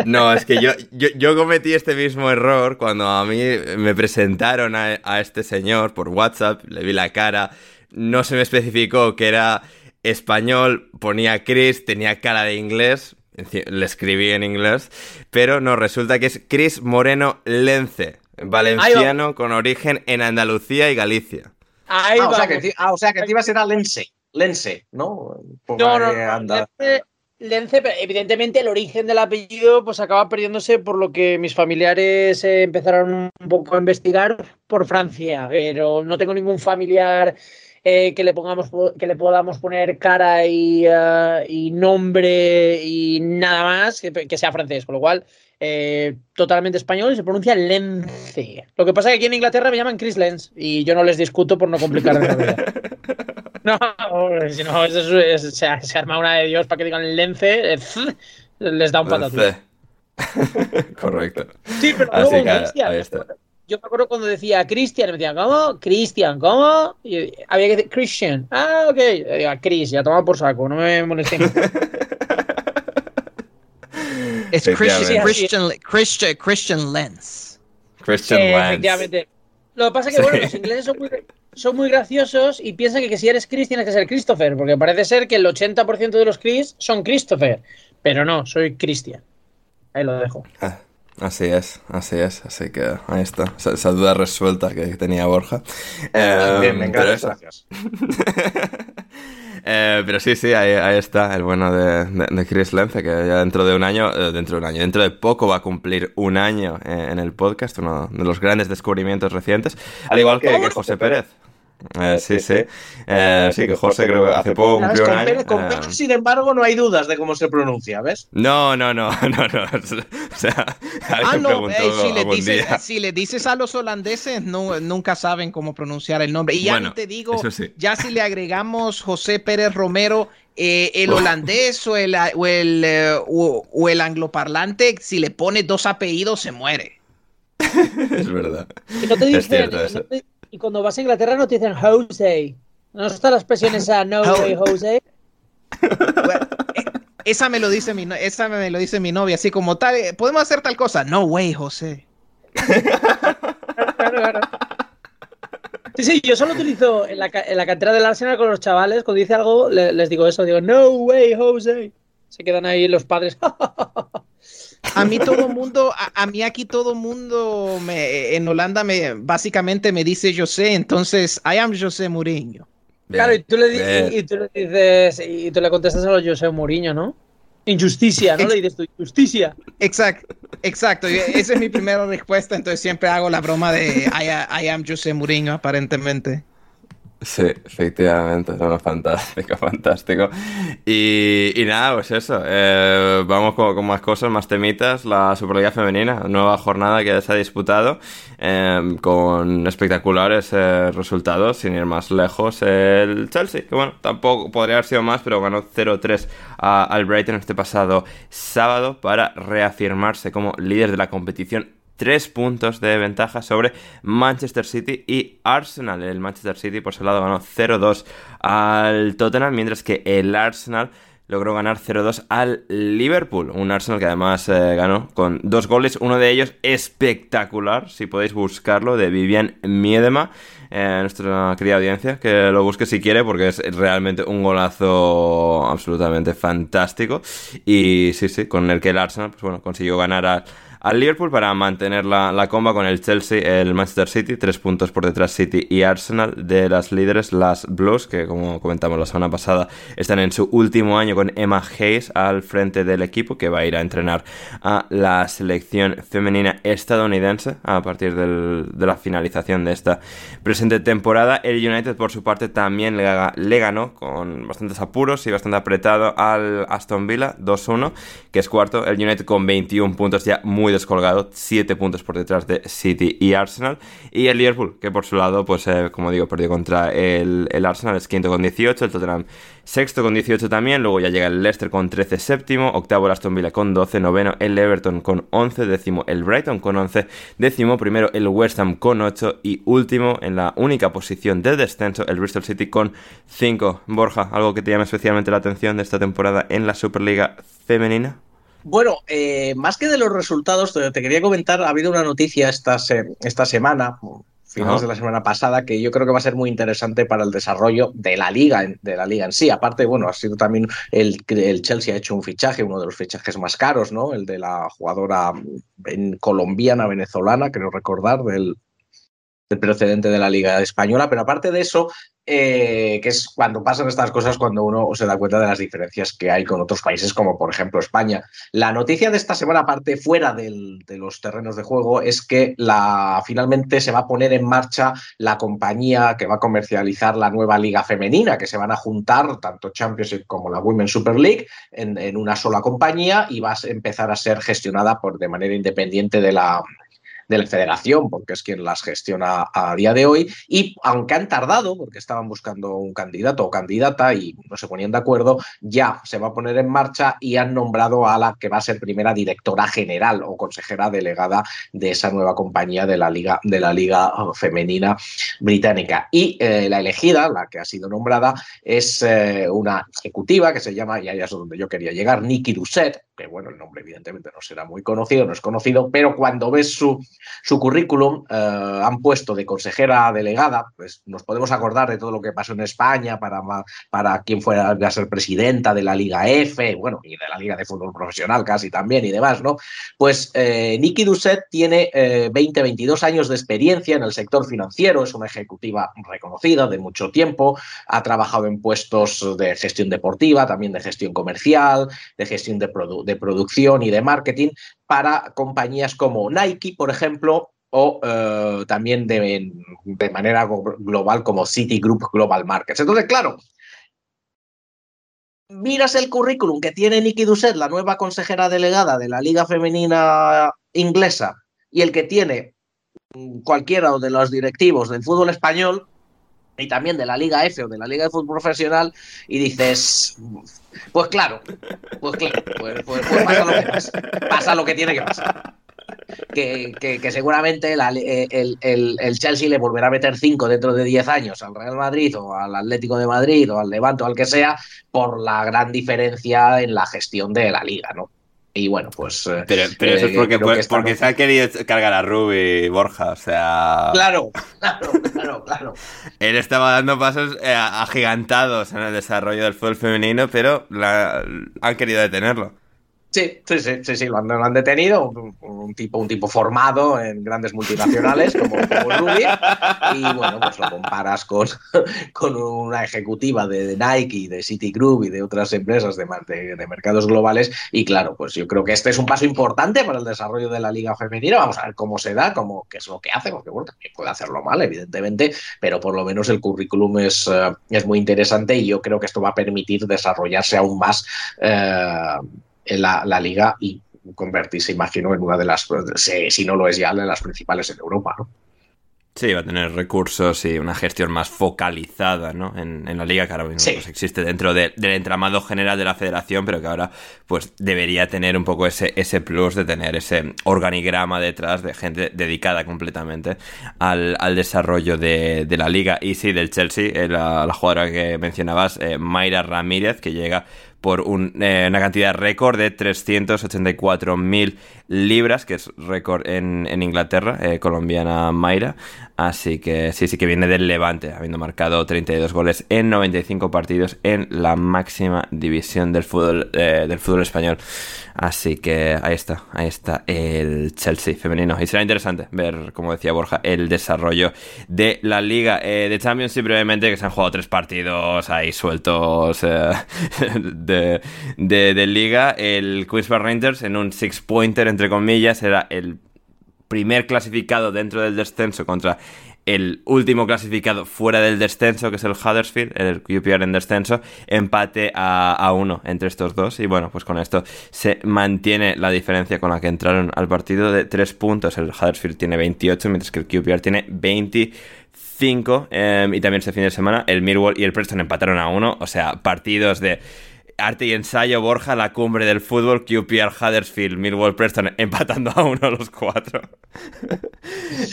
No, es que yo, yo, yo cometí este mismo error cuando a mí me presentaron a, a este señor por WhatsApp, le vi la cara, no se me especificó que era español, ponía Chris, tenía cara de inglés, le escribí en inglés, pero no, resulta que es Chris Moreno Lence, valenciano con origen en Andalucía y Galicia. Ahí Ah, o sea que, ah, o sea que será Lense. Lense, ¿no? Por No, no, no. anda. Lence, Lence, pero evidentemente el origen del apellido pues acaba perdiéndose por lo que mis familiares eh, empezaron un poco a investigar por Francia, pero no tengo ningún familiar eh, que le pongamos que le podamos poner cara y, eh, y nombre y nada más que, que sea francés, con lo cual eh, totalmente español y se pronuncia Lence. Lo que pasa es que aquí en Inglaterra me llaman Chris Lenz y yo no les discuto por no complicarme la vida. No, si no, es- es- se, se arma una de Dios para que digan Lence, eh, les da un patatús. Lence. Correcto. Sí, pero Así luego que ahí está. Yo me acuerdo cuando decía Cristian, me decían, ¿cómo? Cristian, ¿cómo? Y había que decir Christian. Ah, ok. Digo, Chris, ya toma por saco, no me molesten. Es. Christian, Christian, Christian, Christian Lens. Christian Eh, Lance. efectivamente. Lo que pasa es que, Sí. bueno, los ingleses son muy, son muy graciosos y piensan que, que si eres Chris tienes que ser Christopher, porque parece ser que el 80% de los Chris son Christopher. Pero no, soy Christian. Ahí lo dejo. Ah, Así es, así es, así que ahí está, esa, esa duda resuelta que tenía Borja. Eh, Bien, venga, pero eso. gracias. Eh, pero sí, sí, ahí, ahí está el bueno de, de- de Chris Lence, que ya dentro de un año, eh, dentro de un año, dentro de poco va a cumplir un año eh, en el podcast, uno de los grandes descubrimientos recientes, al igual que, que José Pérez. Eh, sí, sí. Eh, sí, que José creo que hace poco cumplió un Con año. Pérez, con eh, sin embargo, no hay dudas de cómo se pronuncia, ¿ves? No, no, no, no, no. O sea, Ah, no, preguntó eh, si, le dices, día. si le dices a los holandeses, no, nunca saben cómo pronunciar el nombre. Y ya Bueno, ni te digo, sí. ya si le agregamos José Pérez Romero, eh, el holandés o el, o, el, eh, o- o el angloparlante, si le pone dos apellidos, se muere. Es verdad. No te Es dicen, cierto y, eso. no te- y cuando vas a Inglaterra no te dicen Jose. ¿No está la expresión esa no way Jose? Bueno, eh, esa me lo dice mi esa me lo dice mi novia, así como tal, eh, podemos hacer tal cosa. No way, José. Claro, claro. Sí, sí, yo solo utilizo en la, ca- en la cantera del Arsenal con los chavales, cuando dice algo, le- les digo eso, digo, no way, Jose. Se quedan ahí los padres. A mí todo mundo, a, mí aquí todo mundo me, en Holanda me básicamente me dice José, entonces I am José Mourinho. claro, y tú, le, dices, y tú le contestas a los José Mourinho, ¿no? Injusticia, ¿no? Le dices tú, justicia. Exacto, exacto. Esa es mi primera respuesta, entonces siempre hago la broma de I, I am José Mourinho, aparentemente. Sí, efectivamente, no, fantástico, fantástico. Y, y nada, pues eso, eh, vamos con, más cosas, más temitas, la Superliga Femenina, nueva jornada que se ha disputado em, con espectaculares eh, resultados, sin ir más lejos, el Chelsea, que bueno, tampoco podría haber sido más, pero ganó 0-3 al Brighton este pasado sábado para reafirmarse como líder de la competición tres puntos de ventaja sobre Manchester City y Arsenal. El Manchester City por su lado ganó 0-2 al Tottenham, mientras que el Arsenal logró ganar 0-2 al Liverpool. Un Arsenal que además eh, ganó con dos goles, uno de ellos espectacular, si podéis buscarlo, de Vivian Miedema. Eh, nuestra querida audiencia, que lo busque si quiere, porque es realmente un golazo absolutamente fantástico. Y sí, sí, con el que el Arsenal pues, bueno, consiguió ganar al al Liverpool para mantener la, la, comba con el Chelsea, el Manchester City, tres puntos por detrás City y Arsenal de las líderes, las Blues, que como comentamos la semana pasada, están en su último año con Emma Hayes al frente del equipo, que va a ir a entrenar a la selección femenina estadounidense a partir de la finalización de esta presente temporada. El United, por su parte, también le, le ganó con bastantes apuros y bastante apretado al Aston Villa 2-1, que es cuarto. El United con 21 puntos ya muy descolgado, 7 puntos por detrás de City y Arsenal. Y el Liverpool, que por su lado, pues eh, como digo, perdió contra el, el, Arsenal, es quinto con 18, el Tottenham sexto con 18 también, luego ya llega el Leicester con 13 séptimo, octavo el Aston Villa con 12, noveno el Everton con 11, décimo el Brighton con 11, décimo primero el West Ham con 8 y último en la única posición de descenso el Bristol City con 5. Borja, algo que te llama especialmente la atención de esta temporada en la Superliga femenina. Bueno, eh, más que de los resultados, te, quería comentar, ha habido una noticia esta, esta semana, finales de la semana pasada, que yo creo que va a ser muy interesante para el desarrollo de la liga, de la liga en sí. Aparte, bueno, ha sido también el, el Chelsea ha hecho un fichaje, uno de los fichajes más caros, ¿no? El de la jugadora en colombiana, venezolana, creo recordar, del, del precedente de la liga española. Pero aparte de eso, eh, que es cuando pasan estas cosas, cuando uno se da cuenta de las diferencias que hay con otros países, como por ejemplo España. La noticia de esta semana, aparte fuera del, de los terrenos de juego, es que la, finalmente se va a poner en marcha la compañía que va a comercializar la nueva liga femenina, que se van a juntar tanto Championship como la Women's Super League en, en una sola compañía y va a empezar a ser gestionada por, de manera independiente de la, de la federación, porque es quien las gestiona a día de hoy. Y aunque han tardado, porque estaban buscando un candidato o candidata y no se ponían de acuerdo, ya se va a poner en marcha y han nombrado a la que va a ser primera directora general o consejera delegada de esa nueva compañía de la Liga, de la Liga Femenina Británica. Y eh, la elegida, la que ha sido nombrada, es eh, una ejecutiva que se llama, y ahí es donde yo quería llegar, Nikki Doucet, que bueno, el nombre evidentemente no será muy conocido, no es conocido, pero cuando ves su, su currículum, eh, han puesto de consejera delegada, pues nos podemos acordar de todo lo que pasó en España para, para quien fuera a ser presidenta de la Liga F, bueno, y de la Liga de Fútbol Profesional casi también y demás, ¿no? Pues eh, Nikki Doucet tiene 20, eh, 22 años de experiencia en el sector financiero, es una ejecutiva reconocida de mucho tiempo, ha trabajado en puestos de gestión deportiva, también de gestión comercial, de gestión de, de producción y de marketing para compañías como Nike, por ejemplo, o eh, también de, manera global como Citigroup Global Markets. Entonces, claro, miras el currículum que tiene Nikki Doucet, la nueva consejera delegada de la Liga Femenina Inglesa, y el que tiene cualquiera de los directivos del fútbol español, y también de la Liga F o de la Liga de Fútbol Profesional, y dices, pues claro, pues claro, pues, pues, pues pasa lo que tiene que pasar. Que, que, seguramente eh, el, el, el, Chelsea le volverá a meter 5 dentro de 10 años al Real Madrid o al Atlético de Madrid o al Levante o al que sea por la gran diferencia en la gestión de la liga, ¿no? Y bueno, pues. Eh, pero, eso es eh, porque, pues, porque se ha querido cargar a Ruby Borja, o sea. Claro, claro, claro, claro. Él estaba dando pasos agigantados en el desarrollo del fútbol femenino, pero la, han querido detenerlo. Sí, sí, sí, sí, sí lo, han, detenido, un, tipo, un tipo formado en grandes multinacionales como, como Rubik, y bueno, pues lo comparas con, con una ejecutiva de, Nike de Citigroup y de otras empresas de, de, de, mercados globales, y claro, pues yo creo que este es un paso importante para el desarrollo de la liga femenina, vamos a ver cómo se da, cómo, qué es lo que hace, porque bueno, también puede hacerlo mal, evidentemente, pero por lo menos el currículum es, uh, es muy interesante y yo creo que esto va a permitir desarrollarse aún más. Uh, la, la, liga y convertirse, imagino, en una de las, si no lo es ya, de las principales en Europa, ¿no? Sí, va a tener recursos y una gestión más focalizada ¿no? en, en la liga que ahora mismo sí. pues, existe dentro de, del entramado general de la federación, pero que ahora pues debería tener un poco ese, ese plus de tener ese organigrama detrás de gente dedicada completamente al, al desarrollo de, de, la liga. Y sí, del Chelsea, eh, la, la jugadora que mencionabas, eh, Mayra Ramírez, que llega por un, eh, una cantidad récord de 384.000 libras, que es récord en, en Inglaterra, eh, colombiana Mayra. Así que sí, sí que viene del Levante, habiendo marcado 32 goles en 95 partidos en la máxima división del fútbol, eh, del fútbol español. Así que ahí está, ahí está el Chelsea femenino. Y será interesante ver, como decía Borja, el desarrollo de la liga eh, de Championship brevemente, que se han jugado tres partidos ahí sueltos de, de, liga. El Queens Rangers en un six-pointer, entre comillas, era el primer clasificado dentro del descenso contra el último clasificado fuera del descenso, que es el Huddersfield, el QPR en descenso, empate a, a, uno entre estos dos. Y bueno, pues con esto se mantiene la diferencia con la que entraron al partido de tres puntos. El Huddersfield tiene 28, mientras que el QPR tiene 25. Eh, y también este fin de semana el Millwall y el Preston empataron a uno. O sea, partidos de arte y ensayo, Borja, la cumbre del fútbol, QPR, Huddersfield, Millwall, Preston, empatando a uno los cuatro.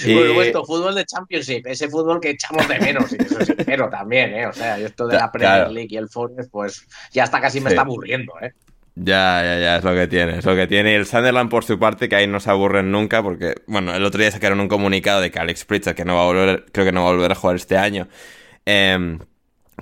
y... Por supuesto, fútbol de Championship, ese fútbol que echamos de menos, y eso es sincero también, ¿eh? O sea, esto de la Premier claro. League y el Forest, pues ya hasta casi me sí. está aburriendo, ¿eh? Ya, ya, ya, es lo que tiene, es lo que tiene. Y el Sunderland, por su parte, que ahí no se aburren nunca, porque, bueno, el otro día sacaron un comunicado de que Alex Pritchard, que no va a volver, creo que no va a volver a jugar este año, eh,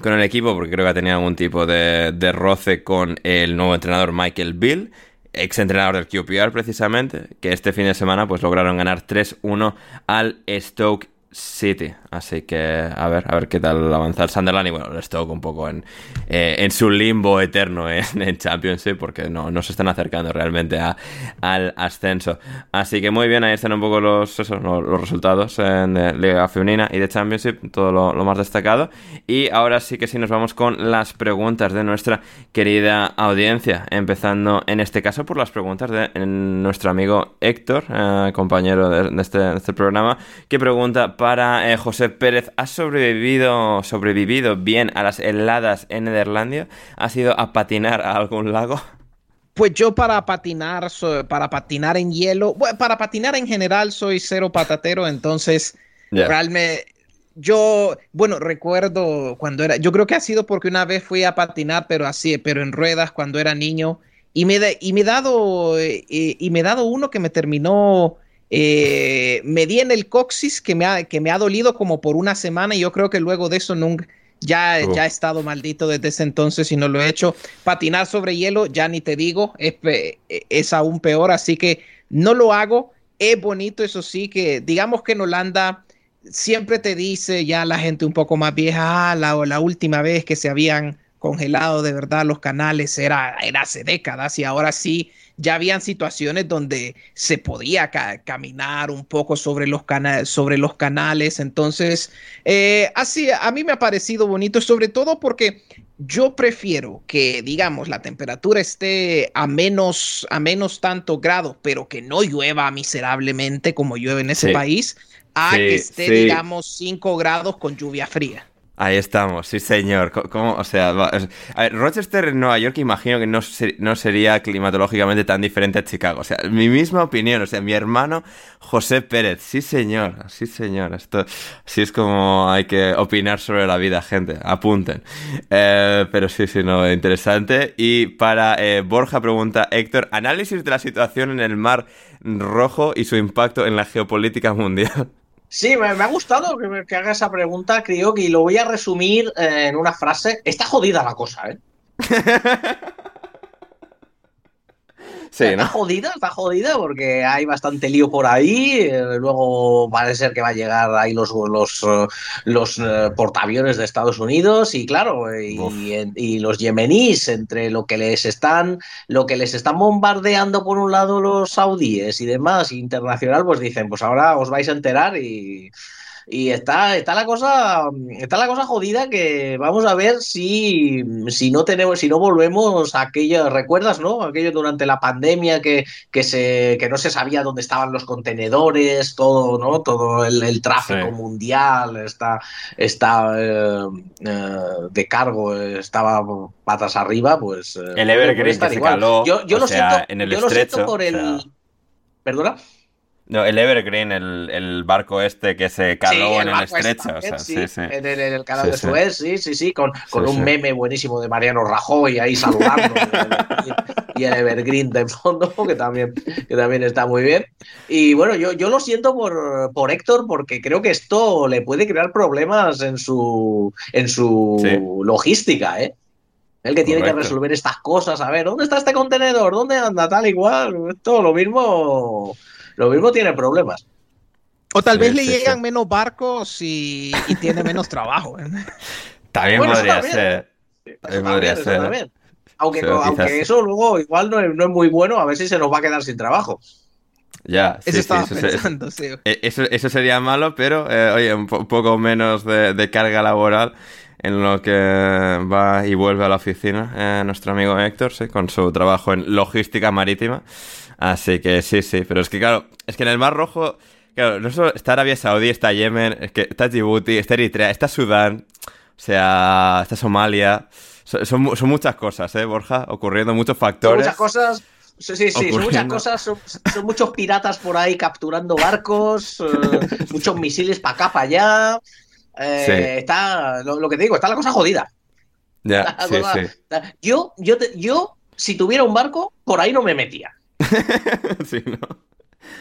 con el equipo porque creo que ha tenido algún tipo de, roce con el nuevo entrenador Michael Bill, ex entrenador del QPR precisamente, que este fin de semana pues lograron ganar 3-1 al Stoke City. Así que a ver, a ver qué tal avanza el Sunderland y bueno, el Stoke un poco en, eh, en su limbo eterno en, en, Championship porque no, no se están acercando realmente a, al ascenso. Así que muy bien, ahí están un poco los, eso, los, resultados en de Liga Femenina y de Championship, todo lo, más destacado. Y ahora sí que sí nos vamos con las preguntas de nuestra querida audiencia, empezando en este caso por las preguntas de nuestro amigo Héctor, eh, compañero de, este, de, este, programa, que pregunta para eh, José Pérez, ¿has sobrevivido, sobrevivido bien a las heladas en Nederlandia? ¿Has ido a patinar a algún lago? Pues yo para patinar, para patinar en hielo, bueno, para patinar en general soy cero patatero, entonces yeah. realmente yo, bueno, recuerdo cuando era, yo creo que ha sido porque una vez fui a patinar, pero así, pero en ruedas cuando era niño y me, de, y me he dado, eh, y me he dado uno que me terminó eh, me di en el coxis que me, ha, que me ha dolido como por una semana y yo creo que luego de eso nunca, ya, uh. ya he estado maldito desde ese entonces y no lo he hecho. Patinar sobre hielo, ya ni te digo, es, es aún peor, así que no lo hago. Es bonito, eso sí, que digamos que en Holanda siempre te dice ya la gente un poco más vieja, ah, la, la última vez que se habían congelado de verdad los canales era, era hace décadas y ahora sí ya habían situaciones donde se podía ca caminar un poco sobre los, cana sobre los canales. Entonces, eh, así a mí me ha parecido bonito, sobre todo porque yo prefiero que, digamos, la temperatura esté a menos, a menos tanto grados, pero que no llueva miserablemente como llueve en ese sí. país, a sí, que esté, sí. digamos, 5 grados con lluvia fría. Ahí estamos, sí señor. ¿Cómo? O sea, a ver, Rochester en Nueva York imagino que no, ser, no, sería climatológicamente tan diferente a Chicago. O sea, mi misma opinión, o sea, mi hermano José Pérez, sí señor, sí señor. Esto sí es como hay que opinar sobre la vida, gente, apunten. Eh, pero sí, sí, no, interesante. Y para eh, Borja pregunta, Héctor, análisis de la situación en el Mar Rojo y su impacto en la geopolítica mundial. Sí, me, ha gustado que, haga esa pregunta, creo que lo voy a resumir eh, en una frase. Está jodida la cosa, ¿eh? Está jodida, está jodida porque hay bastante lío por ahí. eh, luego parece ser que va a llegar ahí los, los, eh, los eh, portaaviones de Estados Unidos y claro, y, y los yemeníes entre lo que les están, lo que les están bombardeando por un lado los saudíes y demás internacional, pues dicen, pues ahora os vais a enterar y y está, está la cosa, está la cosa jodida que vamos a ver si, si no tenemos, si no volvemos a aquello, ¿recuerdas, no? Aquello durante la pandemia que, que se, que no se sabía dónde estaban los contenedores, todo, ¿no? Todo el, el tráfico Sí. mundial está, está eh, eh, de cargo, estaba patas arriba, pues. eh, El Evergreen que se caló, Yo, lo sea, siento, en el yo lo siento por o el. sea. ¿Perdona? No, el Evergreen, el, el barco este que se caló Sí, en el estrecho. O sea, sí, sí. En el, en el canal Sí, de. Suez, sí, sí, sí, con, con un meme buenísimo de Mariano Rajoy ahí saludando y el Evergreen de fondo, que también, que también está muy bien. Y bueno, yo, yo lo siento por, por Héctor, porque creo que esto le puede crear problemas en su, en su logística, ¿eh? El que tiene que Correcto. resolver estas cosas, a ver, ¿dónde está este contenedor? ¿Dónde anda? Tal igual. Esto lo mismo, lo mismo tiene problemas. O tal Sí, vez le sí, llegan sí. menos barcos y, y tiene menos trabajo. ¿eh? También Bueno, podría también. ser. Eso También podría ser. también. Aunque, Pero aunque quizás- eso luego igual no es, no es muy bueno, a ver si se nos va a quedar sin trabajo. Ya, sí, Eso sí, estaba eso, eso- pensando, sí. eh, eso- eso sería malo, pero eh, oye, un, po- un poco menos de, de carga laboral en lo que va y vuelve a la oficina eh, nuestro amigo Héctor, sí, con su trabajo en logística marítima. Así que sí, sí, pero es que claro, es que en el Mar Rojo, claro, no solo está Arabia Saudí, está Yemen, es que está Djibouti, está Eritrea, está Sudán, o sea, está Somalia. Son, son son muchas cosas, ¿eh, Borja? Ocurriendo muchos Son factores. muchas cosas. Sí, sí, sí, son muchas cosas. Son, son muchos piratas por ahí capturando barcos, eh, muchos misiles para acá, para allá. Eh, Sí. Está lo, lo que te digo, está la cosa jodida. Ya, sí, cosa- sí. está- Yo, yo, te- yo, si tuviera un barco, por ahí no me metía. Sí, ¿no?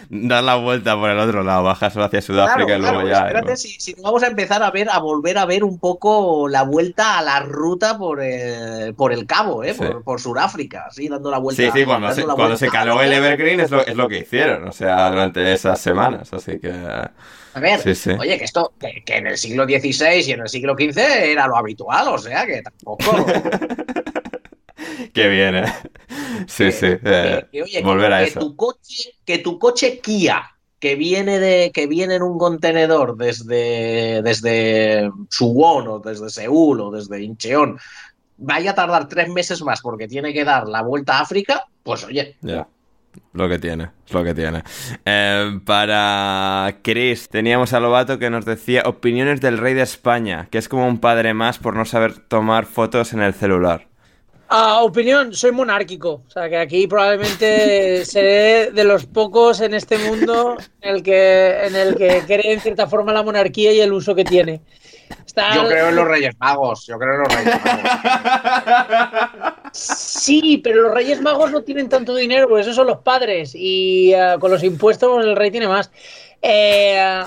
Dar la vuelta por el otro lado, bajas hacia Sudáfrica Claro, y luego claro, ya. espérate, ¿no? si, si no vamos a empezar a ver, a volver a ver un poco la vuelta a la ruta por el, por el cabo, ¿eh? Sí. por, por Sudáfrica, así dando la vuelta. Sí, sí, cuando, se, cuando vuelta. se caló el Evergreen es lo, es lo que hicieron, o sea, durante esas semanas, así que... A ver, Sí, sí. oye, que esto, que, que en el siglo XVI y en el siglo XV era lo habitual, o sea, que tampoco. Qué bien, ¿eh? Sí, sí, eh, que- que, oye, volver a que eso. Tu coche, que tu coche Kia, que viene de, que viene en un contenedor desde, desde Suwon o desde Seúl o desde Incheon, vaya a tardar tres meses más porque tiene que dar la vuelta a África, pues oye, Ya. Lo que tiene, es lo que tiene. Eh, para Chris, teníamos a Lobato que nos decía opiniones del rey de España, que es como un padre más por no saber tomar fotos en el celular. Ah, opinión, soy monárquico. O sea, que aquí probablemente seré de los pocos en este mundo en el que, en el que cree en cierta forma la monarquía y el uso que tiene. Está- yo creo en los Reyes Magos, yo creo en los Reyes Magos. Sí, pero los Reyes Magos no tienen tanto dinero, porque esos son los padres. Y ah, con los impuestos pues, el rey tiene más. Eh,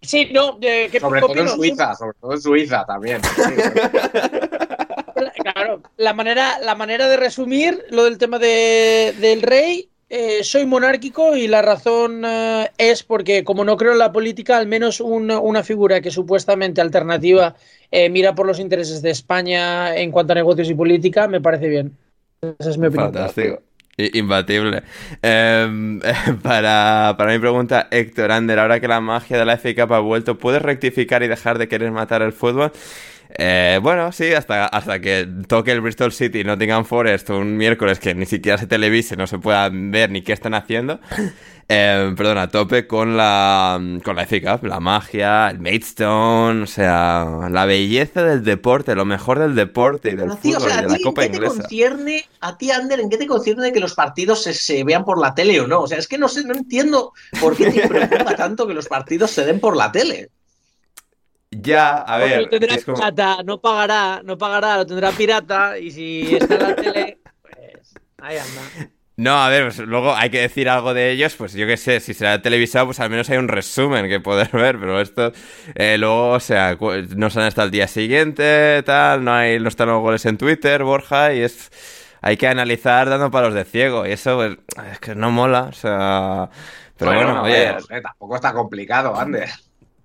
sí, no, eh, ¿qué, Sobre qué todo en? Suiza, sobre todo en Suiza también. Claro, la manera, la manera de resumir lo del tema de- del rey, eh, soy monárquico y la razón eh, es porque como no creo en la política, al menos una, una figura que supuestamente alternativa eh, mira por los intereses de España en cuanto a negocios y política, me parece bien. Esa es mi opinión. Fantástico. Imbatible. Eh, para, para mi pregunta, Héctor Ander, ahora que la magia de la FA ha vuelto, ¿puedes rectificar y dejar de querer matar el fútbol? Eh, bueno, sí, hasta, hasta que toque el Bristol City y Nottingham Forest un miércoles que ni siquiera se televise, no se puedan ver ni qué están haciendo. Eh, perdón, a tope con la, con la Cup, la magia, el Maidstone, o sea, la belleza del deporte, lo mejor del deporte y del Pero, tío, o fútbol sea, y ¿a de la Copa en qué te Inglesa. concierne, a ti, Ander, en qué te concierne que los partidos se, se vean por la tele o no? O sea, es que no sé, no entiendo por qué te preocupa tanto que los partidos se den por la tele. Ya, a Porque ver, lo tendrá es como- pirata, no pagará, no pagará, lo tendrá pirata y si está en la tele, pues ahí anda. No, a ver, pues luego hay que decir algo de ellos, pues yo qué sé, si será televisado, pues al menos hay un resumen que poder ver, pero esto, eh, luego, o sea, no salen hasta el día siguiente, tal, no hay, no están los goles en Twitter, Borja, y es, hay que analizar dando palos de ciego. Y eso pues, es que no mola. O sea. Pero bueno, oye. eh, tampoco está complicado, Ander.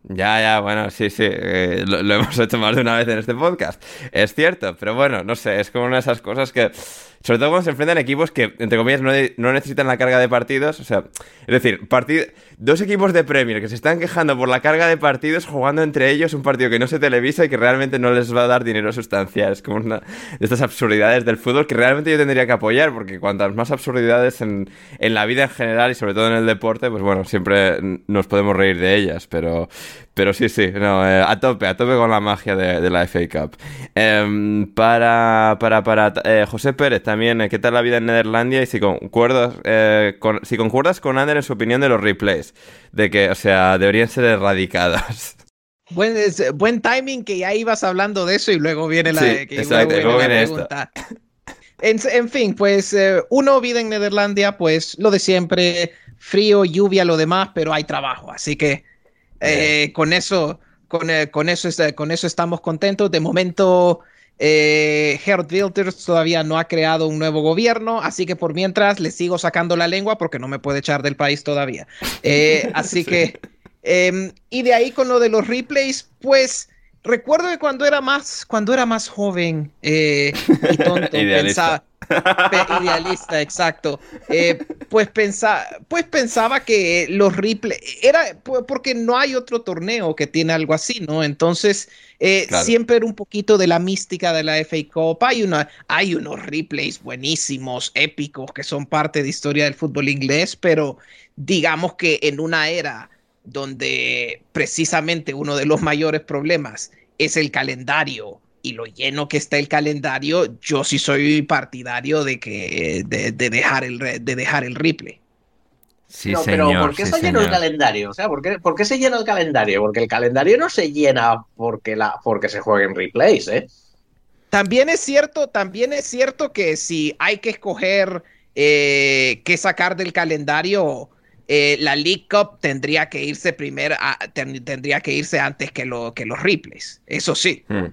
Ya, ya, bueno, sí, sí, eh, lo, lo, hemos hecho más de una vez en este podcast, es cierto, pero bueno, no sé, es como una de esas cosas que, sobre todo cuando se enfrentan equipos que, entre comillas, no, no necesitan la carga de partidos, o sea, es decir, partid dos equipos de Premier que se están quejando por la carga de partidos jugando entre ellos un partido que no se televisa y que realmente no les va a dar dinero sustancial, es como una de estas absurdidades del fútbol que realmente yo tendría que apoyar, porque cuantas más absurdidades en, en la vida en general y sobre todo en el deporte, pues bueno, siempre nos podemos reír de ellas, pero... Pero sí, sí, no, eh, a tope, a tope con la magia de, de la FA Cup. Eh, para para, para eh, José Pérez también, eh, ¿qué tal la vida en Nederlandia? Y si concuerdas, con, si concuerdas con Ander en su opinión de los replays, de que, o sea, deberían ser erradicados. Buen, es, buen timing que ya ibas hablando de eso y luego viene la, sí, que exacto, luego viene, viene la pregunta. En, en, fin, pues eh, uno vive en Nederlandia, pues lo de siempre, frío, lluvia, lo demás, pero hay trabajo, así que eh, con eso, con, eh, con, eso con eso estamos contentos. De momento, eh, Gerd Wilders todavía no ha creado un nuevo gobierno, así que por mientras le sigo sacando la lengua porque no me puede echar del país todavía. Eh, así sí. que, em, y de ahí con lo de los replays, pues recuerdo que cuando era más, cuando era más joven y tonto, pensaba, idealista, exacto. Eh, pues, pensa, pues pensaba que los replays era porque no hay otro torneo que tiene algo así, ¿no? Entonces, eh, claro. siempre era un poquito de la mística de la FA Cup. Hay, una, hay unos replays buenísimos, épicos, que son parte de historia del fútbol inglés, pero digamos que en una era donde precisamente uno de los mayores problemas es el calendario y lo lleno que está el calendario, yo sí soy partidario de que de, de dejar el de dejar el replay. Sí, no, señor, pero ¿por qué sí, se llena el calendario? O sea, ¿por qué, ¿por qué, se llena el calendario? Porque el calendario no se llena porque, la, porque se jueguen replays, ¿eh? También es cierto, también es cierto que si hay que escoger eh, qué sacar del calendario, eh, la League Cup tendría que irse primero, a, ten, tendría que irse antes que, lo, que los replays. Eso sí. Hmm.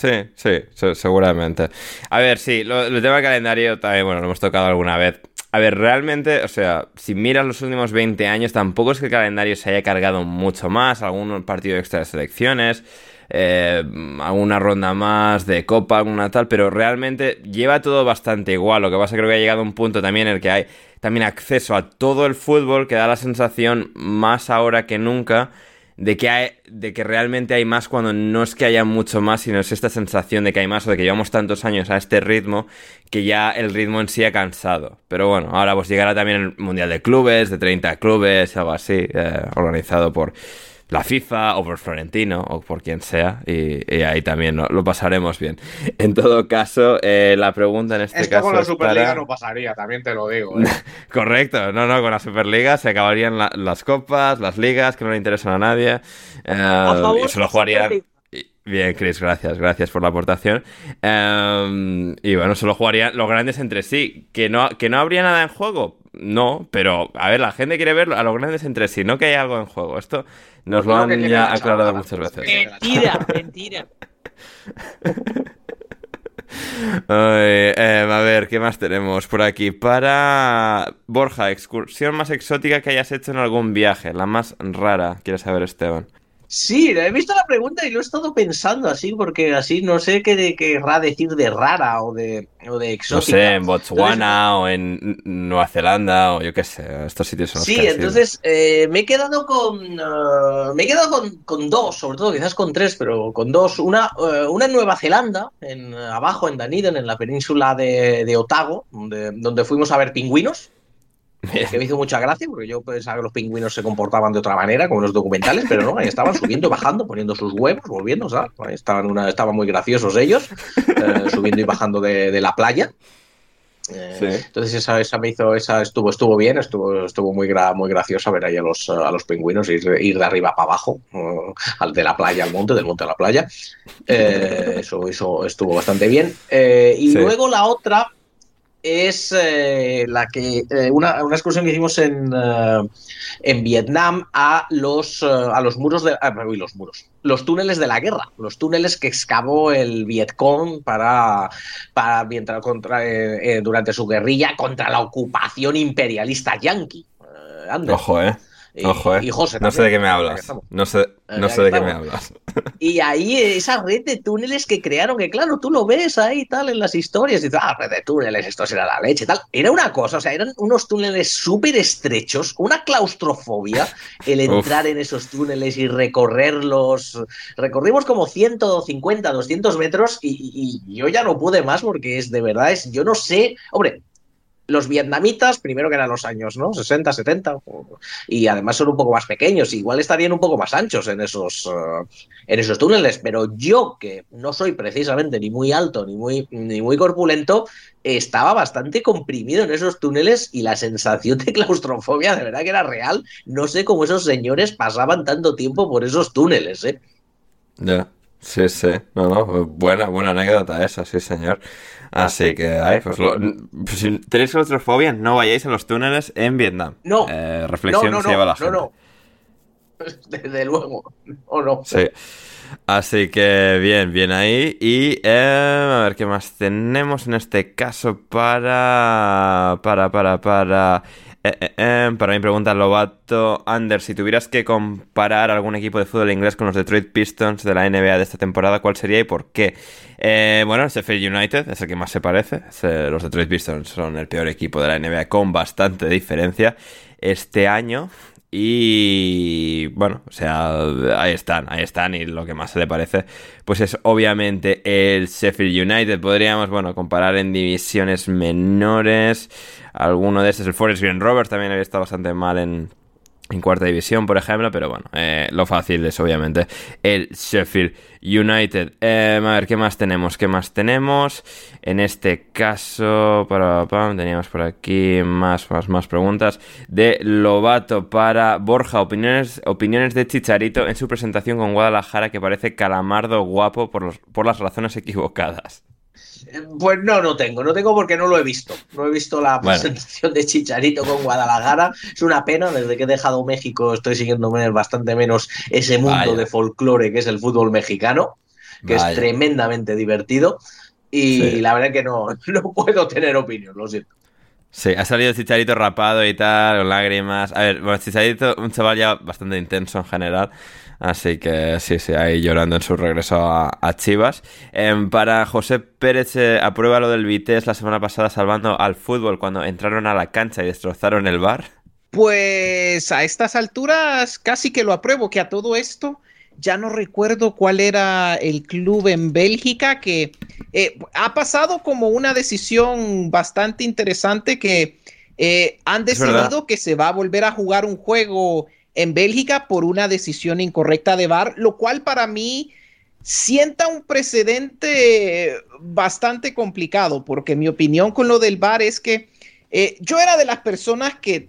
Sí, sí, seguramente. A ver, sí, lo, el tema del calendario también, bueno, lo hemos tocado alguna vez. A ver, realmente, o sea, si miras los últimos 20 años, tampoco es que el calendario se haya cargado mucho más, algún partido extra de selecciones, eh, alguna ronda más de copa, alguna tal, pero realmente lleva todo bastante igual. Lo que pasa es que creo que ha llegado un punto también en el que hay también acceso a todo el fútbol que da la sensación, más ahora que nunca, de que, hay, de que realmente hay más cuando no es que haya mucho más, sino es esta sensación de que hay más o de que llevamos tantos años a este ritmo que ya el ritmo en sí ha cansado. Pero bueno, ahora pues llegará también el Mundial de Clubes, de 30 clubes, algo así, eh, organizado por la FIFA o por Florentino o por quien sea y, y ahí también ¿no? lo pasaremos bien. En todo caso, eh, la pregunta en este Esto caso con la Superliga para... no pasaría, también te lo digo. ¿eh? Correcto, no, no, con la Superliga se acabarían la, las copas, las ligas que no le interesan a nadie eh, y se lo jugarían... Bien, Chris, gracias, gracias por la aportación. Um, y bueno, solo jugarían los grandes entre sí. ¿Que no, ¿Que no habría nada en juego? No, pero a ver, la gente quiere ver a los grandes entre sí, no que haya algo en juego. Esto nos lo han ya aclarado muchas veces. Mentira, mentira. Ay, eh, a ver, ¿qué más tenemos por aquí? Para Borja, excursión más exótica que hayas hecho en algún viaje, la más rara, ¿quieres saber, Esteban? Sí, he visto la pregunta y lo he estado pensando así, porque así no sé qué de, querrá decir de rara o de, o de exótica. No sé, en Botswana entonces, o en Nueva Zelanda o yo qué sé, estos sitios son los Sí, que entonces eh, me he quedado con uh, me he quedado con, con, dos, sobre todo quizás con tres, pero con dos. Una, uh, una en Nueva Zelanda, en abajo en Dunedin, en la península de, de Otago, donde, donde fuimos a ver pingüinos. Que me hizo mucha gracia porque yo pensaba que los pingüinos se comportaban de otra manera, como en los documentales, pero no, ahí estaban subiendo y bajando, poniendo sus huevos, volviendo, ¿sabes? Ahí estaban, una, estaban muy graciosos ellos, eh, subiendo y bajando de, de la playa. Eh, sí. Entonces esa, esa me hizo, esa estuvo, estuvo bien, estuvo, estuvo muy, gra, muy graciosa ver ahí a los, a los pingüinos ir, ir de arriba para abajo, uh, al de la playa al monte, del monte a la playa. Eh, eso, eso estuvo bastante bien. Y sí. luego la otra es eh, la que eh, una, una, excursión que hicimos en, uh, en Vietnam a los, uh, a los muros de ah, los muros los túneles de la guerra los túneles que excavó el Vietcong para, para mientras, contra, eh, durante su guerrilla contra la ocupación imperialista yanqui Ojo, eh. Ojo, eh. no sé de qué me hablas. No sé, no sé de qué me hablas. Y ahí esa red de túneles que crearon, que claro, tú lo ves ahí tal en las historias, y dices, ah, red de túneles, esto será la leche, tal. Era una cosa, o sea, eran unos túneles súper estrechos, una claustrofobia, el entrar en esos túneles y recorrerlos. Recorrimos como 150, 200 metros y, y yo ya no pude más porque es de verdad, es, yo no sé, hombre, los vietnamitas, primero que eran los años, ¿no? 60, 70, y además son un poco más pequeños, igual estarían un poco más anchos en esos, uh, en esos túneles, pero yo, que no soy precisamente ni muy alto ni muy, ni muy corpulento, estaba bastante comprimido en esos túneles y la sensación de claustrofobia de verdad que era real. No sé cómo esos señores pasaban tanto tiempo por esos túneles, ¿eh? Ya, sí, sí, no, no, buena, buena anécdota esa, sí, señor. Así que, pues, lo, pues si tenéis claustrofobia, no vayáis a los túneles en Vietnam. No. Eh, reflexión no, no, se lleva la gente. No, no. Desde luego. O no. Sí. Así que bien, bien ahí. Y eh, a ver qué más tenemos en este caso para. Para, para, para. Eh, eh, eh, para mi pregunta, Lobato, Anders, si tuvieras que comparar algún equipo de fútbol inglés con los Detroit Pistons de la NBA de esta temporada, ¿cuál sería y por qué? Bueno, el Sheffield United es el que más se parece. Los Detroit Pistons son el peor equipo de la NBA con bastante diferencia este año. Y bueno, o sea, ahí están, ahí están. Y lo que más se le parece, pues es obviamente el Sheffield United. Podríamos, bueno, comparar en divisiones menores. Alguno de estos, el Forest Green Rovers también había estado bastante mal en, en cuarta división, por ejemplo, pero bueno, eh, lo fácil es obviamente el Sheffield United. Eh, a ver, ¿qué más tenemos? ¿Qué más tenemos? En este caso, para, teníamos por aquí más, más, más preguntas de Lobato para Borja. Opiniones, opiniones de Chicharito en su presentación con Guadalajara que parece calamardo guapo por, los, por las razones equivocadas. Pues no, no tengo, no tengo porque no lo he visto. No he visto la presentación de Chicharito con Guadalajara. Es una pena, desde que he dejado México estoy siguiendo bastante menos ese mundo de folclore que es el fútbol mexicano, que es tremendamente divertido. Y la verdad que no, no puedo tener opinión, lo siento. Sí, ha salido Chicharito rapado y tal, con lágrimas. A ver, bueno, Chicharito, un chaval ya bastante intenso en general. Así que sí, sí, ahí llorando en su regreso a, Chivas. Em, para José Pérez, eh, aprueba lo del Vitesse la semana pasada salvando al fútbol cuando entraron a la cancha y destrozaron el bar. Pues a estas alturas casi que lo apruebo, que a todo esto ya no recuerdo cuál era el club en Bélgica que eh, ha pasado como una decisión bastante interesante que eh, han decidido que se va a volver a jugar un juego en Bélgica por una decisión incorrecta de VAR, lo cual para mí sienta un precedente bastante complicado, porque mi opinión con lo del VAR es que eh, yo era de las personas que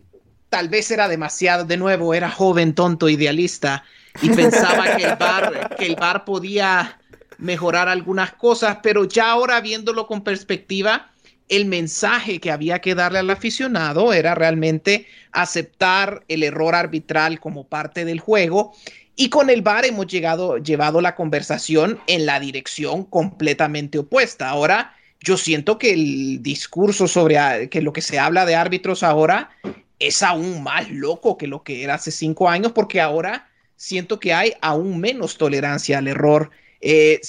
tal vez era demasiado, de nuevo, era joven, tonto, idealista, y pensaba que el VAR, que el VAR podía mejorar algunas cosas, pero ya ahora viéndolo con perspectiva, el mensaje que había que darle al aficionado era realmente aceptar el error arbitral como parte del juego. Y con el VAR hemos llegado, llevado la conversación en la dirección completamente opuesta. Ahora, yo siento que el discurso sobre que lo que se habla de árbitros ahora es aún más loco que lo que era hace cinco años, porque ahora siento que hay aún menos tolerancia al error. Eh,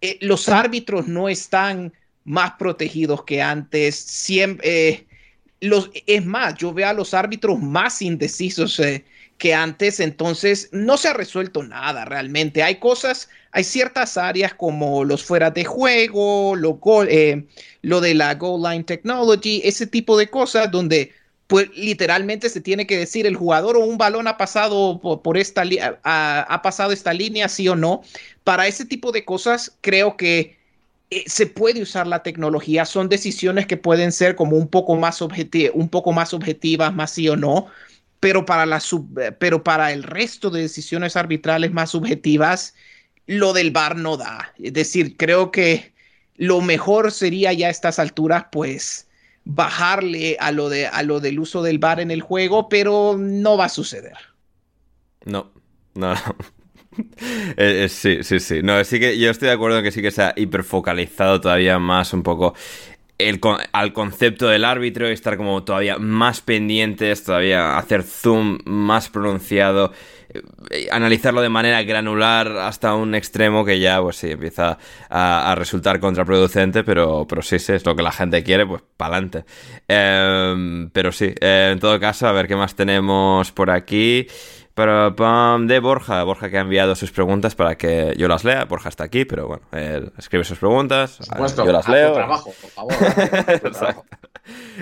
eh, los árbitros no están más protegidos que antes. Siempre, eh, los, es más, yo veo a los árbitros más indecisos eh, que antes, entonces no se ha resuelto nada realmente. Hay cosas, hay ciertas áreas como los fuera de juego, lo, eh, lo de la goal line technology, ese tipo de cosas donde pues literalmente se tiene que decir el jugador o un balón ha pasado por, esta ha pasado esta línea sí o no. Para ese tipo de cosas creo que eh, se puede usar la tecnología, son decisiones que pueden ser como un poco más, un poco más objetivas, más sí o no, pero para, la eh, pero para el resto de decisiones arbitrales más subjetivas, lo del VAR no da. Es decir, creo que lo mejor sería ya a estas alturas, pues, bajarle a lo, de, a lo del uso del bar en el juego, pero no va a suceder. No, no, no. Eh, eh, sí, sí, sí. No, sí que yo estoy de acuerdo en que sí que se ha hiperfocalizado todavía más un poco el, al concepto del árbitro y estar como todavía más pendientes, todavía hacer zoom más pronunciado, eh, analizarlo de manera granular hasta un extremo que ya, pues sí, empieza a, resultar contraproducente, pero, pero sí, sí, es lo que la gente quiere, pues para adelante. Em, pero sí, en todo caso, a ver qué más tenemos por aquí de Borja. Borja que ha enviado sus preguntas para que yo las lea. Borja está aquí, pero bueno, él escribe sus preguntas. yo las leo. Trabajo, por favor. Exacto.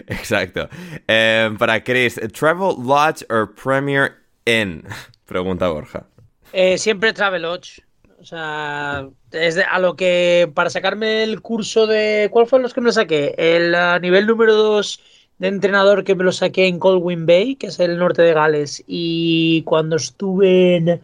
Exacto. Eh, para Chris, ¿Travel Lodge o Premier Inn? Pregunta Borja. Eh, siempre Travel Lodge. O sea, es a lo que para sacarme el curso de. ¿Cuál fue los que me saqué? El nivel número 2 de entrenador que me lo saqué en Colwyn Bay, que es el norte de Gales, y cuando estuve en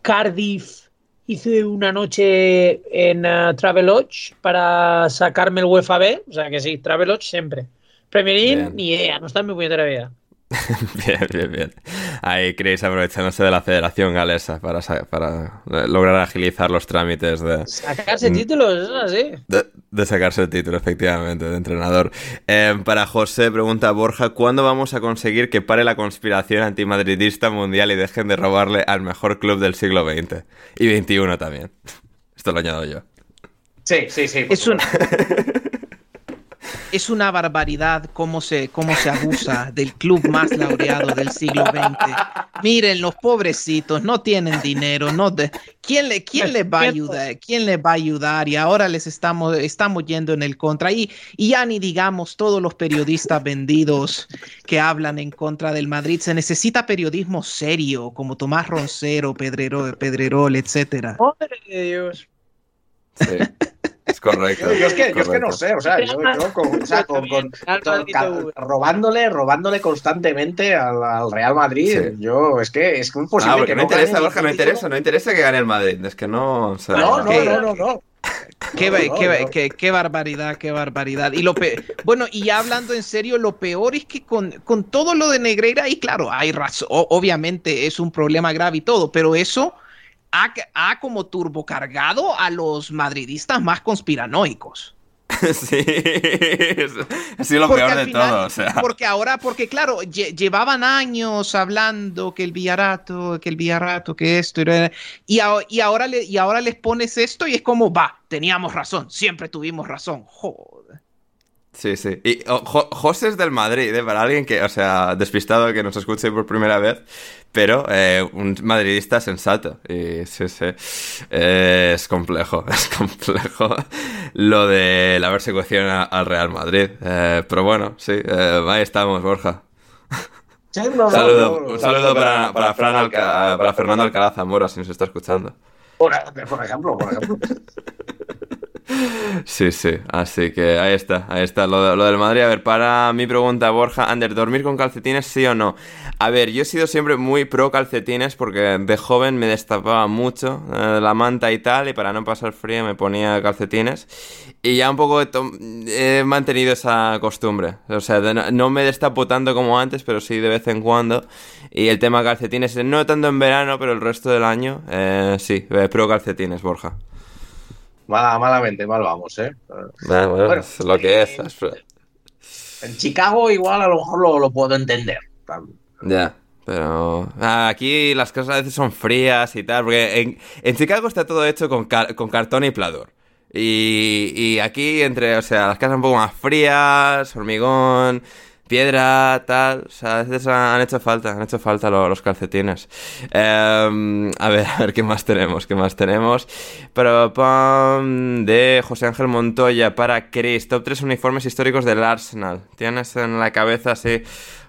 Cardiff hice una noche en uh, Travelodge para sacarme el UEFA B, o sea que sí, Travelodge siempre. Premier Inn, ni idea, no está en mi puñetera vida. bien, bien, bien. Ahí Chris aprovechándose de la Federación Galesa para, para lograr agilizar los trámites de... Sacarse mm. títulos, eso así. De, sacarse el título, efectivamente, de entrenador. Em, para José, pregunta Borja, ¿cuándo vamos a conseguir que pare la conspiración antimadridista mundial y dejen de robarle al mejor club del siglo XX? Y XXI también. Esto lo añado yo. Sí, sí, sí. Es un... es una barbaridad cómo se, cómo se abusa del club más laureado del siglo XX. Miren, los pobrecitos no tienen dinero, no ¿quién, le, ¿quién les va a ayudar? ¿Quién les va a ayudar? Y ahora les estamos, estamos yendo en el contra. Y, y ya ni digamos todos los periodistas vendidos que hablan en contra del Madrid. Se necesita periodismo serio, como Tomás Roncero, Pedrerol, Pedrerol etcétera. Madre de Dios. Sí. Es correcto. Yo, es que, yo es que no sé, o sea, yo, con, o sea, con, con, robándole, robándole constantemente al, Real Madrid, yo es que es imposible. Ah, que no, interesa, Borja, no interesa, no interesa que gane el Madrid, es que no. O sea, no, no, no, no, no. Qué, qué, qué, qué, barbaridad, qué barbaridad. Y lo bueno, y ya hablando en serio, lo peor es que con, con todo lo de Negreira, y claro, hay razón, obviamente es un problema grave y todo, pero eso ha, como turbocargado a los madridistas más conspiranoicos. Sí, es lo peor de todo. Porque ahora, porque claro, llevaban años hablando que el Villarato, que el Villarato, que esto, y, y, ahora le, y ahora les pones esto y es como, va, teníamos razón, siempre tuvimos razón. Joder. Sí, sí. Y oh, José es del Madrid, ¿eh? para alguien que, o sea, despistado que nos escuche por primera vez, pero eh, un madridista sensato. Y sí, sí. es complejo, es complejo lo de la persecución al Real Madrid. Eh, pero bueno, sí, ahí estamos, Borja. un saludo, para, para, para, Fernando Alcalá Zamora, si nos está escuchando. Por, ejemplo, por ejemplo. Sí, sí, así que ahí está, ahí está lo, del Madrid. A ver, para mi pregunta, Borja, Ander, ¿dormir con calcetines sí o no? A ver, yo he sido siempre muy pro calcetines porque de joven me destapaba mucho eh, la manta y tal, y para no pasar frío me ponía calcetines. Y ya un poco he, mantenido esa costumbre. O sea, no, me destapo tanto como antes, pero sí de vez en cuando. Y el tema calcetines, no tanto en verano, pero el resto del año, eh, sí, eh, pro calcetines, Borja. Mala, malamente, mal vamos, ¿eh? bueno, es lo que es. En Chicago igual a lo mejor lo, puedo entender. Ya. Pero ah, aquí las cosas a veces son frías y tal, porque en, Chicago está todo hecho con, con cartón y plador. Y, y, aquí entre, o sea, las casas un poco más frías, hormigón, piedra, tal. O sea, a veces han hecho falta, han hecho falta los, calcetines. Em, a ver, a ver qué más tenemos, qué más tenemos. Pero de José Ángel Montoya para Chris, top 3 uniformes históricos del Arsenal. ¿Tienes en la cabeza así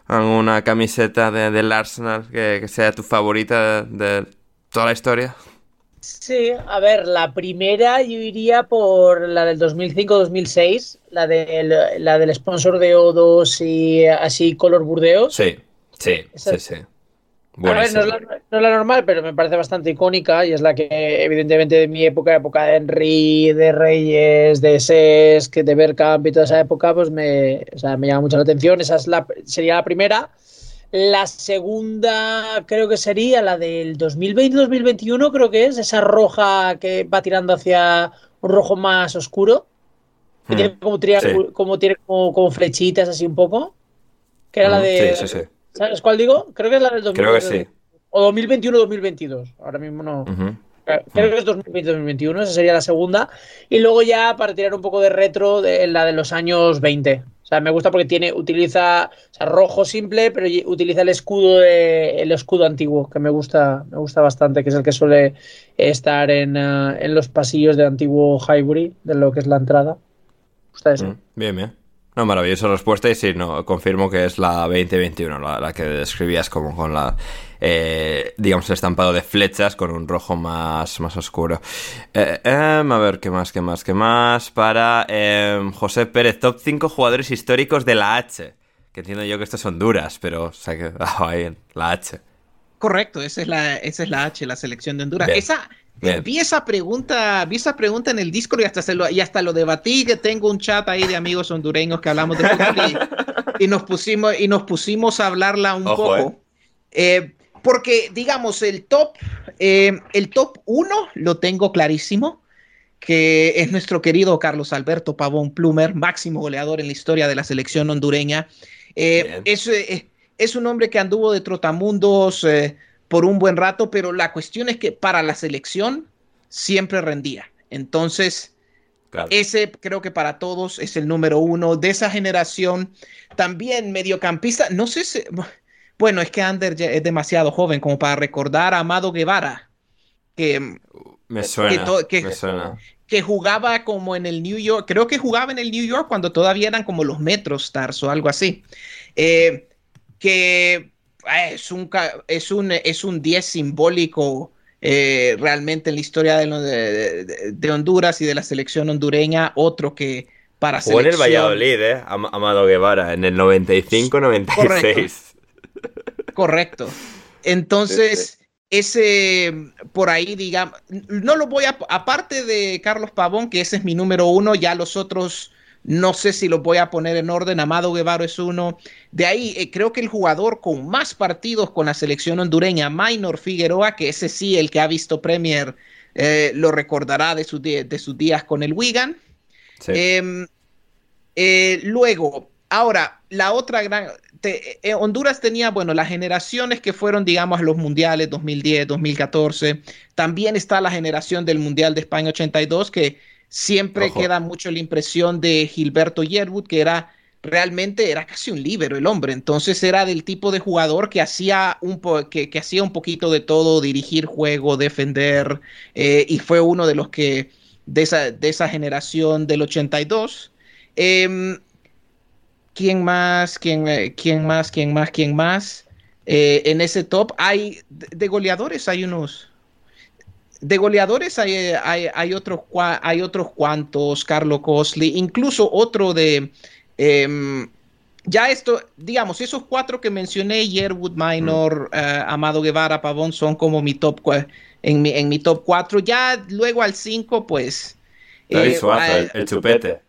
alguna camiseta del Arsenal que sea tu favorita de toda la historia? Sí, a ver, la primera yo iría por la del 2005-2006, la del, la del sponsor de O2 y así color burdeos. Sí, sí, sí, sí. A ver, no, es la, no es la normal, pero me parece bastante icónica y es la que, evidentemente, de mi época, época de Henry, de Reyes, de Ses, que de Bergkamp y toda esa época, pues me, o sea, me llama mucho la atención. Esa es la, sería la primera. La segunda creo que sería la del 2020-2021, creo que es, esa roja que va tirando hacia un rojo más oscuro, que Hmm, tiene como, sí. como, tiene como, como flechitas así un poco, que era la Mm, de... sí, sí, sí. ¿Sabes cuál digo? Creo que es la del 2000, Creo que sí. O 2021-2022, ahora mismo no... Creo que es 2020-2021, esa sería la segunda. Y luego ya para tirar un poco de retro, de, la de los años 20. O sea, me gusta porque tiene, utiliza, o sea, rojo simple, pero utiliza el escudo de- el escudo antiguo, que me gusta, me gusta bastante, que es el que suele estar en, eh, en los pasillos de antiguo Highbury, de lo que es la entrada. Gusta eso. Mm, Bien, bien. No, maravillosa respuesta y sí, no, confirmo que es la 2021, la, la que describías como con la, eh, digamos, el estampado de flechas con un rojo más, más oscuro. Eh, em, a ver, ¿qué más, qué más, qué más? Para em, José Pérez, top 5 jugadores históricos de la H. Que entiendo yo que esto es Honduras, pero, o sea, que, ah, ahí, la H. Correcto, esa es la, esa es la H, la selección de Honduras. Bien. Esa, Bien. vi esa pregunta, vi esa pregunta en el Discord y hasta, se lo, y hasta lo debatí, que tengo un chat ahí de amigos hondureños que hablamos de fútbol y, y nos pusimos y nos pusimos a hablarla un Ojo, poco. Eh, porque, digamos, el top, eh, el top 1 lo tengo clarísimo, que es nuestro querido Carlos Alberto Pavón Plumer, máximo goleador en la historia de la selección hondureña. Eh, es, eh, es un hombre que anduvo de trotamundos eh, por un buen rato, pero la cuestión es que para la selección siempre rendía. Entonces, Claro. ese creo que para todos es el número uno de esa generación. También mediocampista, no sé si, bueno, es que Ander es demasiado joven como para recordar a Amado Guevara, que, Me suena, to- que- me suena. que jugaba como en el New York, creo que jugaba en el New York cuando todavía eran como los Metro Stars o algo así. Eh, que eh, es un, es un, es un 10 simbólico eh, realmente en la historia de, de- Honduras y de la selección hondureña, otro que para Jugó en el selección- Valladolid, ¿eh? Am- Amado Guevara, en el 95-96. Correcto. Entonces, ese por ahí, digamos, no lo voy a, aparte de Carlos Pavón, que ese es mi número uno, ya los otros no sé si los voy a poner en orden. Amado Guevara es uno. De ahí, eh, creo que el jugador con más partidos con la selección hondureña, Minor Figueroa, que ese sí, el que ha visto Premier, eh, lo recordará de, sus di- de sus días con el Wigan. Sí. Em, eh, luego, ahora, la otra gran... te- eh, Honduras tenía, bueno, las generaciones que fueron, digamos, a los mundiales 2010, 2014. También está la generación del Mundial de España 82, que siempre Ojo. queda mucho la impresión de Gilberto Yerwood, que era realmente era casi un líbero el hombre. Entonces era del tipo de jugador que hacía un, po- que, que hacía un poquito de todo, dirigir juego, defender, eh, y fue uno de los que de esa, de esa generación del 82. Em, ¿Quién más? ¿Quién, eh, quién más? ¿Quién más? ¿Quién más? Eh, en ese top hay de, goleadores hay unos de goleadores hay, eh, hay, hay otros hay otros cuantos Carlo Cosley incluso otro de em, ya esto digamos esos cuatro que mencioné Yerwood Minor Amado Guevara Pavón son como mi top en mi, en mi top 4 ya luego al 5 pues eh, a- el, el chupete.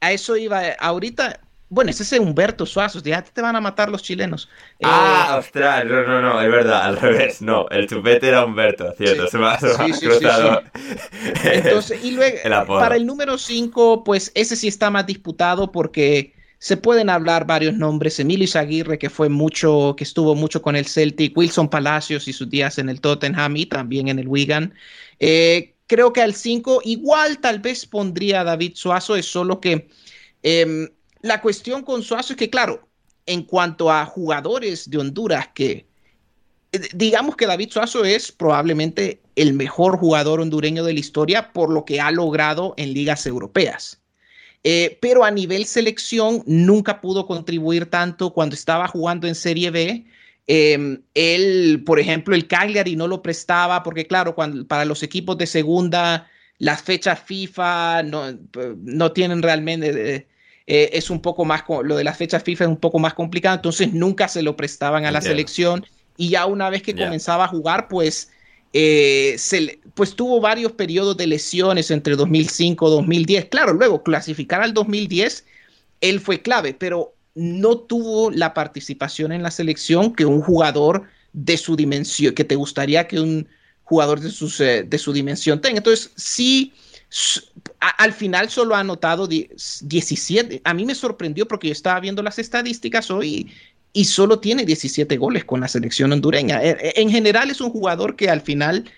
a eso iba ahorita. Bueno, ese es Humberto Suazo, ya te van a matar los chilenos. Eh, Ah, ostras, no, no, no, es verdad, al revés, no, el chupete era Humberto, cierto, Sí. se me ha, se Sí, sí, cruzado. Entonces, y luego, El para el número 5, pues ese sí está más disputado porque se pueden hablar varios nombres. Emilio Aguirre, que fue mucho, que estuvo mucho con el Celtic, Wilson Palacios y sus días en el Tottenham y también en el Wigan. Eh, creo que al 5, igual tal vez pondría a David Suazo, es solo que em, la cuestión con Suazo es que, claro, en cuanto a jugadores de Honduras que eh, digamos que David Suazo es probablemente el mejor jugador hondureño de la historia por lo que ha logrado en ligas europeas. Eh, pero a nivel selección nunca pudo contribuir tanto cuando estaba jugando en Serie B. Eh, él, por ejemplo, el Cagliari no lo prestaba porque, claro, cuando, para los equipos de segunda, las fechas FIFA no, no tienen realmente... eh, eh, es un poco más, lo de las fechas FIFA es un poco más complicado, entonces nunca se lo prestaban a la selección y ya una vez que comenzaba a jugar, pues, eh, se, pues tuvo varios periodos de lesiones entre 2005 y 2010. Claro, luego clasificar al 2010, él fue clave, pero no tuvo la participación en la selección que un jugador de su dimensión, que te gustaría que un jugador de, sus, eh, de su dimensión tenga. Entonces, sí, al final solo ha anotado 17. A mí me sorprendió porque yo estaba viendo las estadísticas hoy y solo tiene 17 goles con la selección hondureña. E, e, en general es un jugador que al final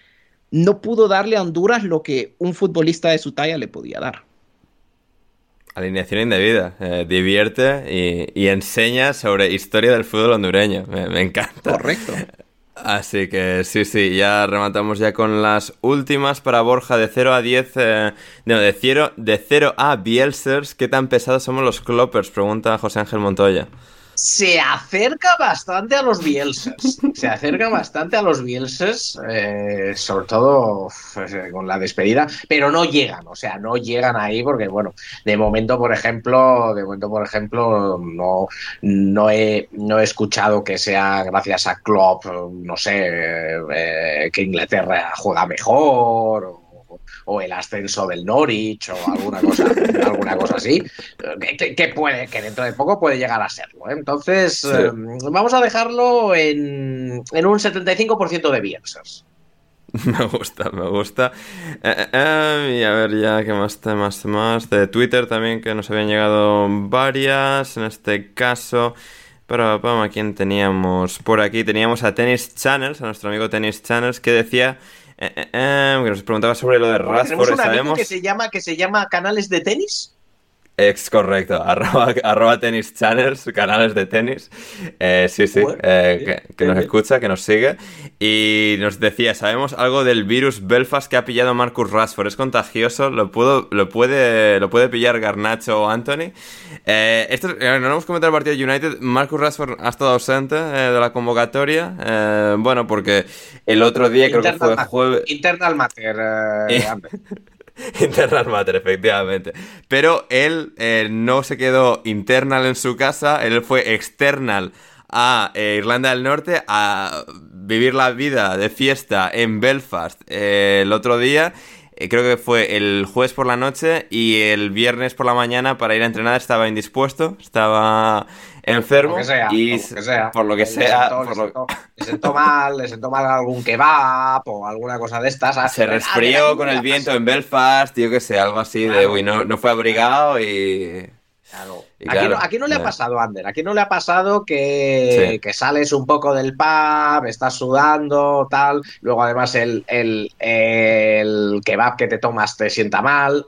no pudo darle a Honduras lo que un futbolista de su talla le podía dar. Alineación indebida. Eh, divierte y, enseña sobre historia del fútbol hondureño. Me, encanta. Correcto. Así que sí, sí, ya rematamos ya con las últimas para Borja de 0 a 10. Eh, no, de 0, de 0 a Bielsers. ¿Qué tan pesados somos los Cloppers? Pregunta José Ángel Montoya se acerca bastante a los Bielses. Se acerca bastante a los Bielses, eh, sobre todo eh, con la despedida, pero no llegan, o sea, no llegan ahí porque, bueno, de momento, por ejemplo, de momento, por ejemplo, no, no, he, no he escuchado que sea gracias a Klopp, no sé, eh, que Inglaterra juega mejor o el ascenso del Norwich o alguna cosa, alguna cosa así, que, puede, que dentro de poco puede llegar a serlo. ¿eh? Entonces, em, vamos a dejarlo en, en un 75% de Bielsers. Me gusta, me gusta. Eh, eh, y a ver ya qué más temas más. De Twitter también que nos habían llegado varias. En este caso, pero vamos, ¿a quién teníamos? Por aquí teníamos a Tennis Channels, a nuestro amigo Tennis Channels, que decía eh, eh, eh, que nos preguntaba sobre lo de Rashford. ¿Tenemos un amigo que se llama que se llama canales de tenis? Ex correcto, arroba, tenis channels, canales de tenis. Eh, sí, sí, eh, que, nos escucha, que nos sigue. Y nos decía, ¿sabemos algo del virus Belfast que ha pillado Marcus Rashford? ¿Es contagioso? ¿Lo, puedo, lo, puede, ¿Lo puede pillar Garnacho o Anthony? Eh, esto, no lo hemos comentado el partido de United. Marcus Rashford ha estado ausente de la convocatoria. bueno, porque el otro día creo que fue jueves... Internal Matter, Internal Matter, efectivamente. Pero él eh, no se quedó internal en su casa, él fue external a eh, Irlanda del Norte a vivir la vida de fiesta en Belfast eh, el otro día. creo que fue el jueves por la noche y el viernes por la mañana para ir a entrenar estaba indispuesto, estaba enfermo y por lo que sea, le sentó mal, le sentó mal algún kebab o alguna cosa de estas. Se resfrió con el viento en Belfast, yo que sé, algo así de, uy, no, no fue abrigado y... aquí, no, le ha pasado, Ander. Aquí no le ha pasado que, que, sales un poco del pub, estás sudando, tal. Luego, además, el, el, el kebab que te tomas te sienta mal.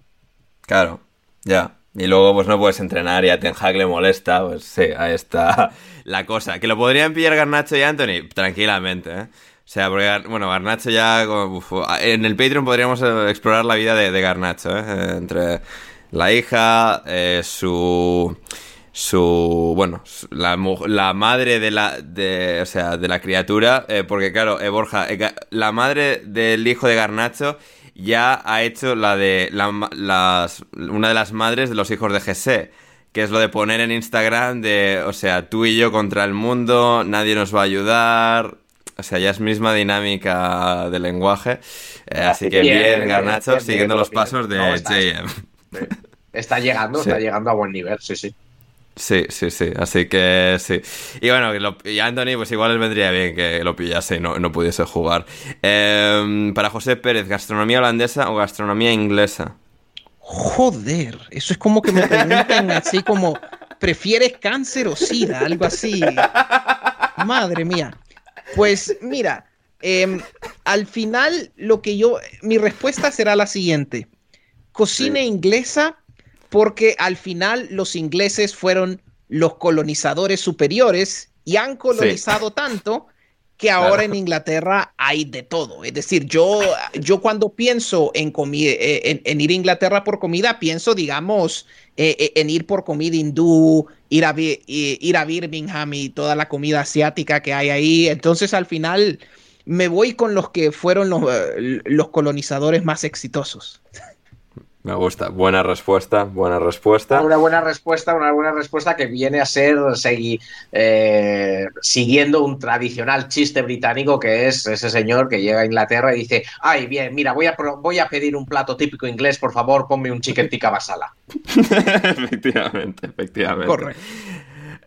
Claro, ya. Y luego pues no puedes entrenar y a Ten Hag le molesta, pues sí, ahí está la cosa. ¿Que lo podrían pillar Garnacho y Anthony? Tranquilamente, ¿eh? O sea, porque, bueno, Garnacho ya... en el Patreon podríamos eh, explorar la vida de, Garnacho, ¿eh? Entre la hija, eh, su... Su... Bueno, la, la madre de la... De, o sea, de la criatura, porque claro, Borja, la madre del hijo de Garnacho ya ha hecho la de las, una de las madres de los hijos de Jesse, que es lo de poner en Instagram de, o sea, tú y yo contra el mundo, nadie nos va a ayudar. O sea, ya es misma dinámica de lenguaje. Eh, así que bien, Garnacho, siguiendo los pasos de JM. Está, llegando, está llegando a buen nivel, sí, sí. Sí, sí, sí, así que sí. Y bueno, y Anthony, pues igual les vendría bien que lo pillase y no, no pudiese jugar. Em, para José Pérez, ¿gastronomía holandesa o gastronomía inglesa? Joder, eso es como que me preguntan así como, ¿prefieres cáncer o sida? Algo así. Madre mía. Pues mira, em, al final lo que yo, mi respuesta será la siguiente. Cocina inglesa porque al final los ingleses fueron los colonizadores superiores y han colonizado tanto que ahora en Inglaterra hay de todo. Es decir, yo, yo cuando pienso en, eh, en, ir a Inglaterra por comida, pienso, digamos, eh, eh, en ir por comida hindú, ir a, ir a Birmingham y toda la comida asiática que hay ahí. Entonces, al final, me voy con los que fueron los, los colonizadores más exitosos. Me gusta. Buena respuesta, buena respuesta. Una buena respuesta, una buena respuesta que viene a ser seguir, eh, siguiendo un tradicional chiste británico que es ese señor que llega a Inglaterra y dice, ay, bien, mira, voy a, voy a pedir un plato típico inglés, por favor, ponme un chicken tikka masala. efectivamente, efectivamente. Correcto.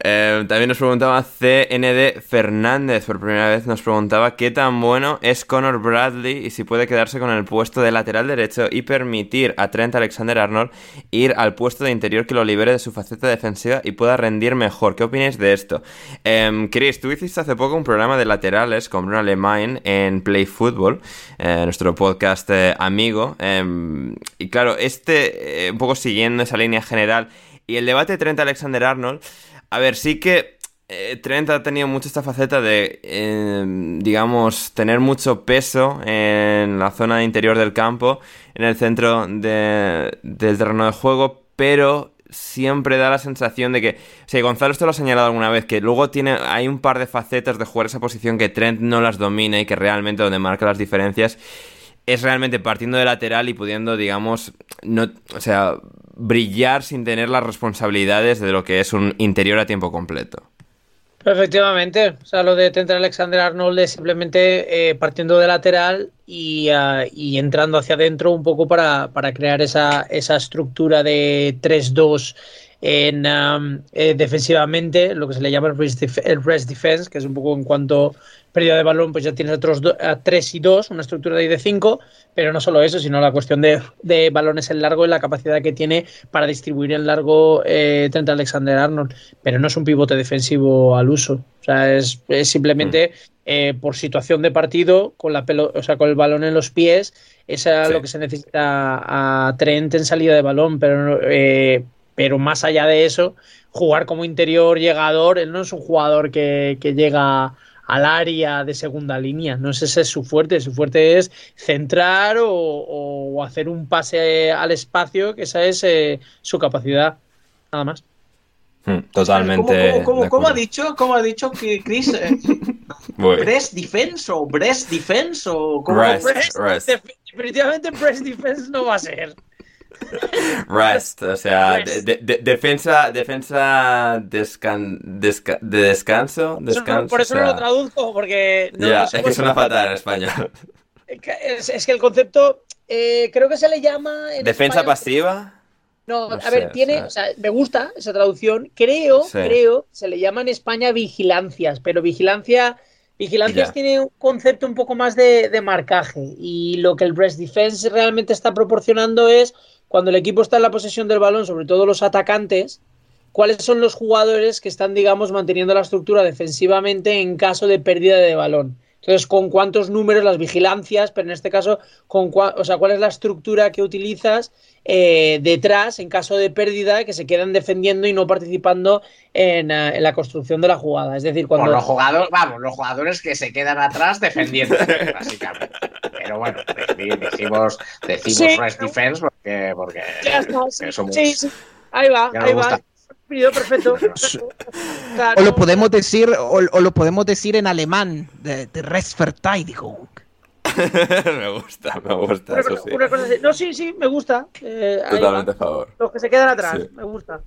Eh, también nos preguntaba CND Fernández, por primera vez nos preguntaba qué tan bueno es Conor Bradley y si puede quedarse con el puesto de lateral derecho y permitir a Trent Alexander Arnold ir al puesto de interior que lo libere de su faceta defensiva y pueda rendir mejor. ¿Qué opináis de esto? Eh, Chris, tú hiciste hace poco un programa de laterales con Bruno Alemán en Play Football, eh, nuestro podcast eh, amigo. Em, y claro, este, un poco siguiendo esa línea general, y el debate de Trent Alexander Arnold a ver, sí que eh, Trent ha tenido mucho esta faceta de, em, digamos, tener mucho peso en la zona interior del campo, en el centro del terreno de juego, pero siempre da la sensación de que, o sea, Gonzalo esto lo ha señalado alguna vez, que luego tiene, hay un par de facetas de jugar esa posición que Trent no las domina y que realmente donde marca las diferencias es realmente partiendo de lateral y pudiendo, digamos, no, o sea, brillar sin tener las responsabilidades de lo que es un interior a tiempo completo. Efectivamente, o sea, lo de Trent Alexander Arnold es simplemente eh, partiendo de lateral y, ah, y, entrando hacia adentro un poco para, para crear esa, esa estructura de 3-2 en eh, defensivamente, lo que se le llama el rest, defense, que es un poco en cuanto pérdida de balón, pues ya tienes otros 3 y 2, una estructura de I de 5, pero no solo eso, sino la cuestión de, de, balones en largo y la capacidad que tiene para distribuir en largo eh, Alexander Arnold, pero no es un pivote defensivo al uso, o sea, es, simplemente mm. eh, por situación de partido, con, la pelo, o sea, con el balón en los pies, es lo que se necesita a Trent en salida de balón, pero eh, pero más allá de eso, jugar como interior llegador, él no es un jugador que, llega al área de segunda línea, no es ese su fuerte, su fuerte es centrar o, hacer un pase al espacio, que esa es eh, su capacidad, nada más. Hmm, totalmente. ¿Cómo, ha dicho? ¿Cómo ha dicho que Chris? Eh, ¿Breast defense o breast defense o Definitivamente breast defense no va a ser. Rest, o sea, defensa, defensa de descanso, descanso. por eso no lo traduzco, porque... ya, es que suena fatal en español. Es, que el concepto, eh, creo que se le llama... ¿Defensa pasiva? No, a ver, tiene, o sea, me gusta esa traducción. Creo, creo, se le llama en España vigilancias, pero vigilancia... Vigilancias tiene un concepto un poco más de, de, marcaje y lo que el Breast Defense realmente está proporcionando es cuando el equipo está en la posesión del balón, sobre todo los atacantes, cuáles son los jugadores que están, digamos, manteniendo la estructura defensivamente en caso de pérdida de balón. Entonces, con cuántos números, las vigilancias, pero en este caso, con o sea, cuál es la estructura que utilizas eh, detrás en caso de pérdida que se quedan defendiendo y no participando en, eh, la construcción de la jugada. Es decir, cuando. los jugadores, vamos, los jugadores que se quedan atrás defendiendo, básicamente. Pero bueno, decimos, decimos rest defense porque, porque, somos, sí, sí. Ahí va, ahí va perfecto. O lo podemos decir, o, lo podemos decir en alemán, de, de Restverteidigung. me gusta, me gusta. eso sí. No, sí, sí, me gusta. Eh, Totalmente a favor. Los que se quedan atrás, me gusta.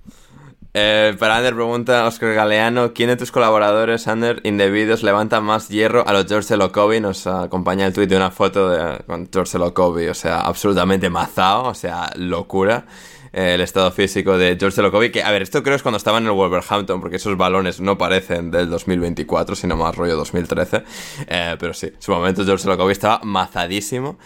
Eh, para Ander pregunta Oscar Galeano, ¿quién de tus colaboradores, Ander, indebidos, levanta más hierro a los George Lokovi? Nos acompaña el tweet de una foto de, con George Lokovi, o sea, absolutamente mazao, o sea, locura el estado físico de George Lokovic. Que, a ver, esto creo es cuando estaba en el Wolverhampton, porque esos balones no parecen del 2024, sino más rollo 2013. Eh, pero sí, en su momento George Lokovic estaba mazadísimo.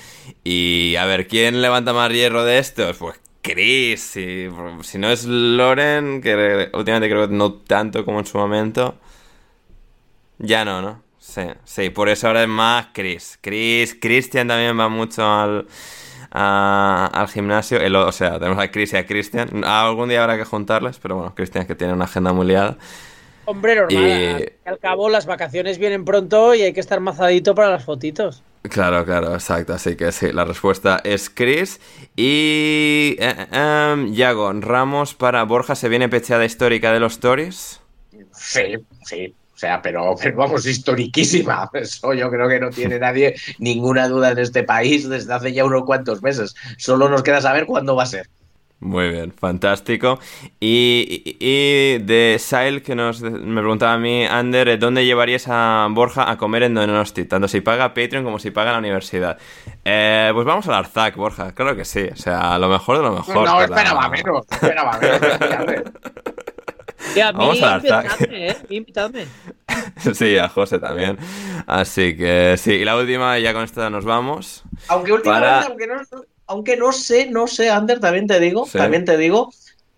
Y a ver, ¿quién levanta más hierro de estos? Pues Chris. Si, si no es Loren, que últimamente creo que no tanto como en su momento. Ya no, ¿no? Sí, sí, por eso ahora es más Chris. Chris, Christian también va mucho al al gimnasio. o sea, tenemos a Chris y a Christian. Algún día habrá que juntarles, pero bueno, Christian que tiene una agenda muy liada. Hombre, normal. Al cabo, las vacaciones vienen pronto y hay que estar mazadito para las fotitos. Claro, claro, exacto. Así que sí, la respuesta es Chris. Y. Eh, em, Yago, Ramos para Borja, ¿se viene pecheada histórica de los Tories? Sí, sí. O sea, pero, pero vamos, historiquísima. Eso yo creo que no tiene nadie ninguna duda en este país desde hace ya unos cuantos meses. Solo nos queda saber cuándo va a ser. Muy bien, fantástico. Y, y de Sail, que nos, me preguntaba a mí, Ander, ¿dónde llevarías a Borja a comer en Donosti? Tanto si paga Patreon como si paga la universidad. Eh, pues vamos al Arzac, Borja, claro que sí. O sea, lo mejor de lo mejor. No, esperaba menos, esperaba menos. Y a mí, invitadme, ¿eh? Invitadme. sí, a José también. Así que sí, y la última, ya con esta nos vamos. Aunque últimamente, aunque no aunque no sé, no sé, Ander, también te digo, también te digo.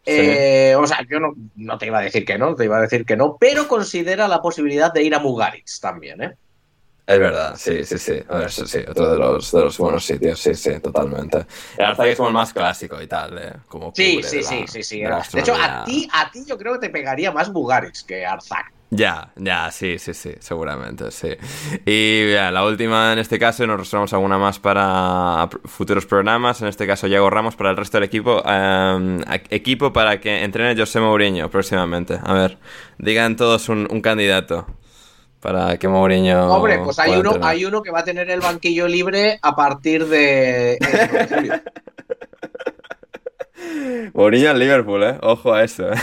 Eh, o sea, yo no, no, te iba a decir que no, te iba a decir que no, pero considera la posibilidad de ir a Mugaritz también, ¿eh? Es verdad, sí, sí, sí. A ver, sí, otro de los, de los buenos sitios, sí, sí, totalmente. El Arzac es como el más clásico y tal, ¿eh? Como sí, sí, sí, sí, sí. De, hecho, a ti, a ti yo creo que te pegaría más Mugaritz que Arzac. Ya, ya, sí, sí, sí, seguramente, sí. Y ya, la última en este caso, y nos reservamos alguna más para futuros programas. En este caso, ya Ramos para el resto del equipo. Em, equipo para que entrene José Mourinho próximamente. A ver, digan todos un, candidato para que Mourinho. Hombre, pues hay uno, hay uno que va a tener el banquillo libre a partir de. Mourinho en Liverpool, eh. Ojo a eso, eh.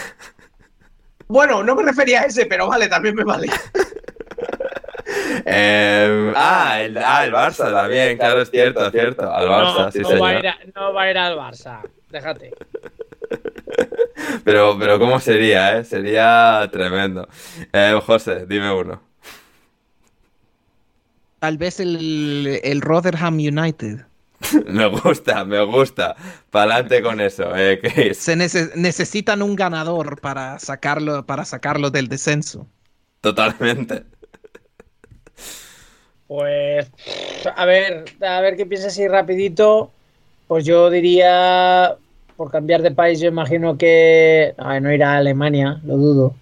Bueno, no me refería a ese, pero vale, también me vale. Em, ah, el, ah, el Barça también, claro, es cierto, es cierto. Al Barça, no, sí, no señor. Va a ir no va a ir al Barça, déjate. Pero, pero ¿cómo sería, eh? Sería tremendo. Eh, José, dime uno. Tal vez el, el Rotherham United. me gusta, me gusta. Pa'lante con eso. Eh, Se necesitan un ganador para sacarlo, para sacarlo del descenso. Totalmente. Pues, a ver, a ver qué piensas así rapidito. Pues yo diría, por cambiar de país, yo imagino que no irá a Alemania, lo dudo.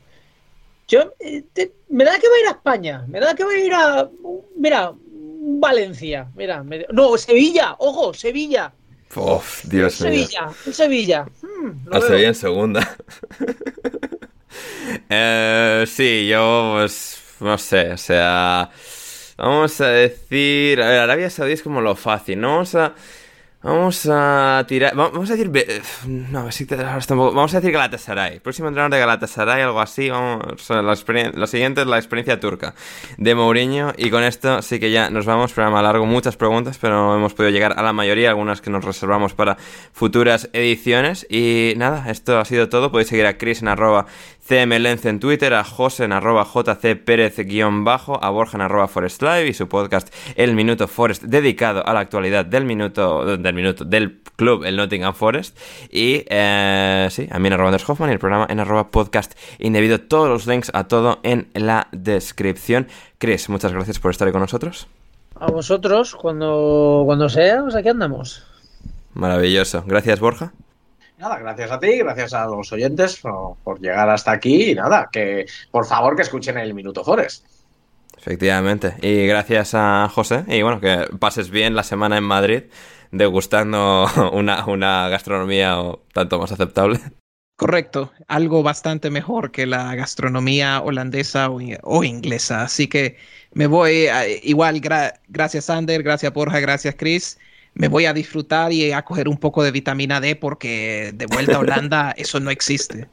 Yo, eh, me da que va a ir a España, me da que va a ir a, mira, Valencia. Mira, no, Sevilla, ojo, Sevilla. Uf, Dios Sevilla, mío. Sevilla. Hmm, Sevilla en segunda. eh, sí, yo, pues, no sé, o sea, vamos a decir, a ver, Arabia Saudí es como lo fácil, ¿no? Vamos a Vamos a tirar. Vamos a decir. No, sí, Vamos a decir Galatasaray. Próximo entrenador de Galatasaray, algo así. Vamos. La, siguiente es la experiencia turca de Mourinho. Y con esto sí que ya nos vamos. Programa largo, muchas preguntas, pero hemos podido llegar a la mayoría. Algunas que nos reservamos para futuras ediciones. Y nada, esto ha sido todo. Podéis seguir a Chris en arroba CMLenz en Twitter, a José en arroba JC a Borja en arroba Forest Live y su podcast El Minuto Forest dedicado a la actualidad del minuto, del minuto, del club, el Nottingham Forest. Y eh, sí, a mí en arroba Anders Hoffman y el programa en arroba podcast indebido. Todos los links a todo en la descripción. Chris, muchas gracias por estar ahí con nosotros. A vosotros, cuando, cuando sea, pues aquí andamos. Maravilloso. Gracias, Borja. Nada, gracias a ti, gracias a los oyentes por, llegar hasta aquí y nada, que por favor que escuchen el Minuto Forest. Efectivamente. Y gracias a José. Y bueno, que pases bien la semana en Madrid degustando una, una gastronomía tanto más aceptable. Correcto, algo bastante mejor que la gastronomía holandesa o, inglesa. Así que me voy, igual, gracias Ander, gracias Borja, gracias Chris me voy a disfrutar y a coger un poco de vitamina D porque de vuelta a Holanda eso no existe.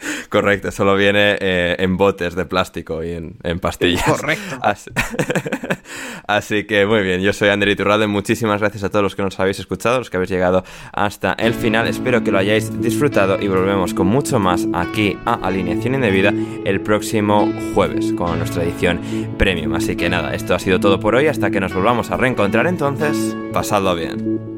Correcto, solo viene eh, en botes de plástico y en, pastillas. Correcto. Así, que muy bien, yo soy Ander Iturralde. Muchísimas gracias a todos los que nos habéis escuchado, los que habéis llegado hasta el final. Espero que lo hayáis disfrutado y volvemos con mucho más aquí a Alineación Indebida el próximo jueves con nuestra edición premium. Así que nada, esto ha sido todo por hoy. Hasta que nos volvamos a reencontrar entonces, pasadlo bien.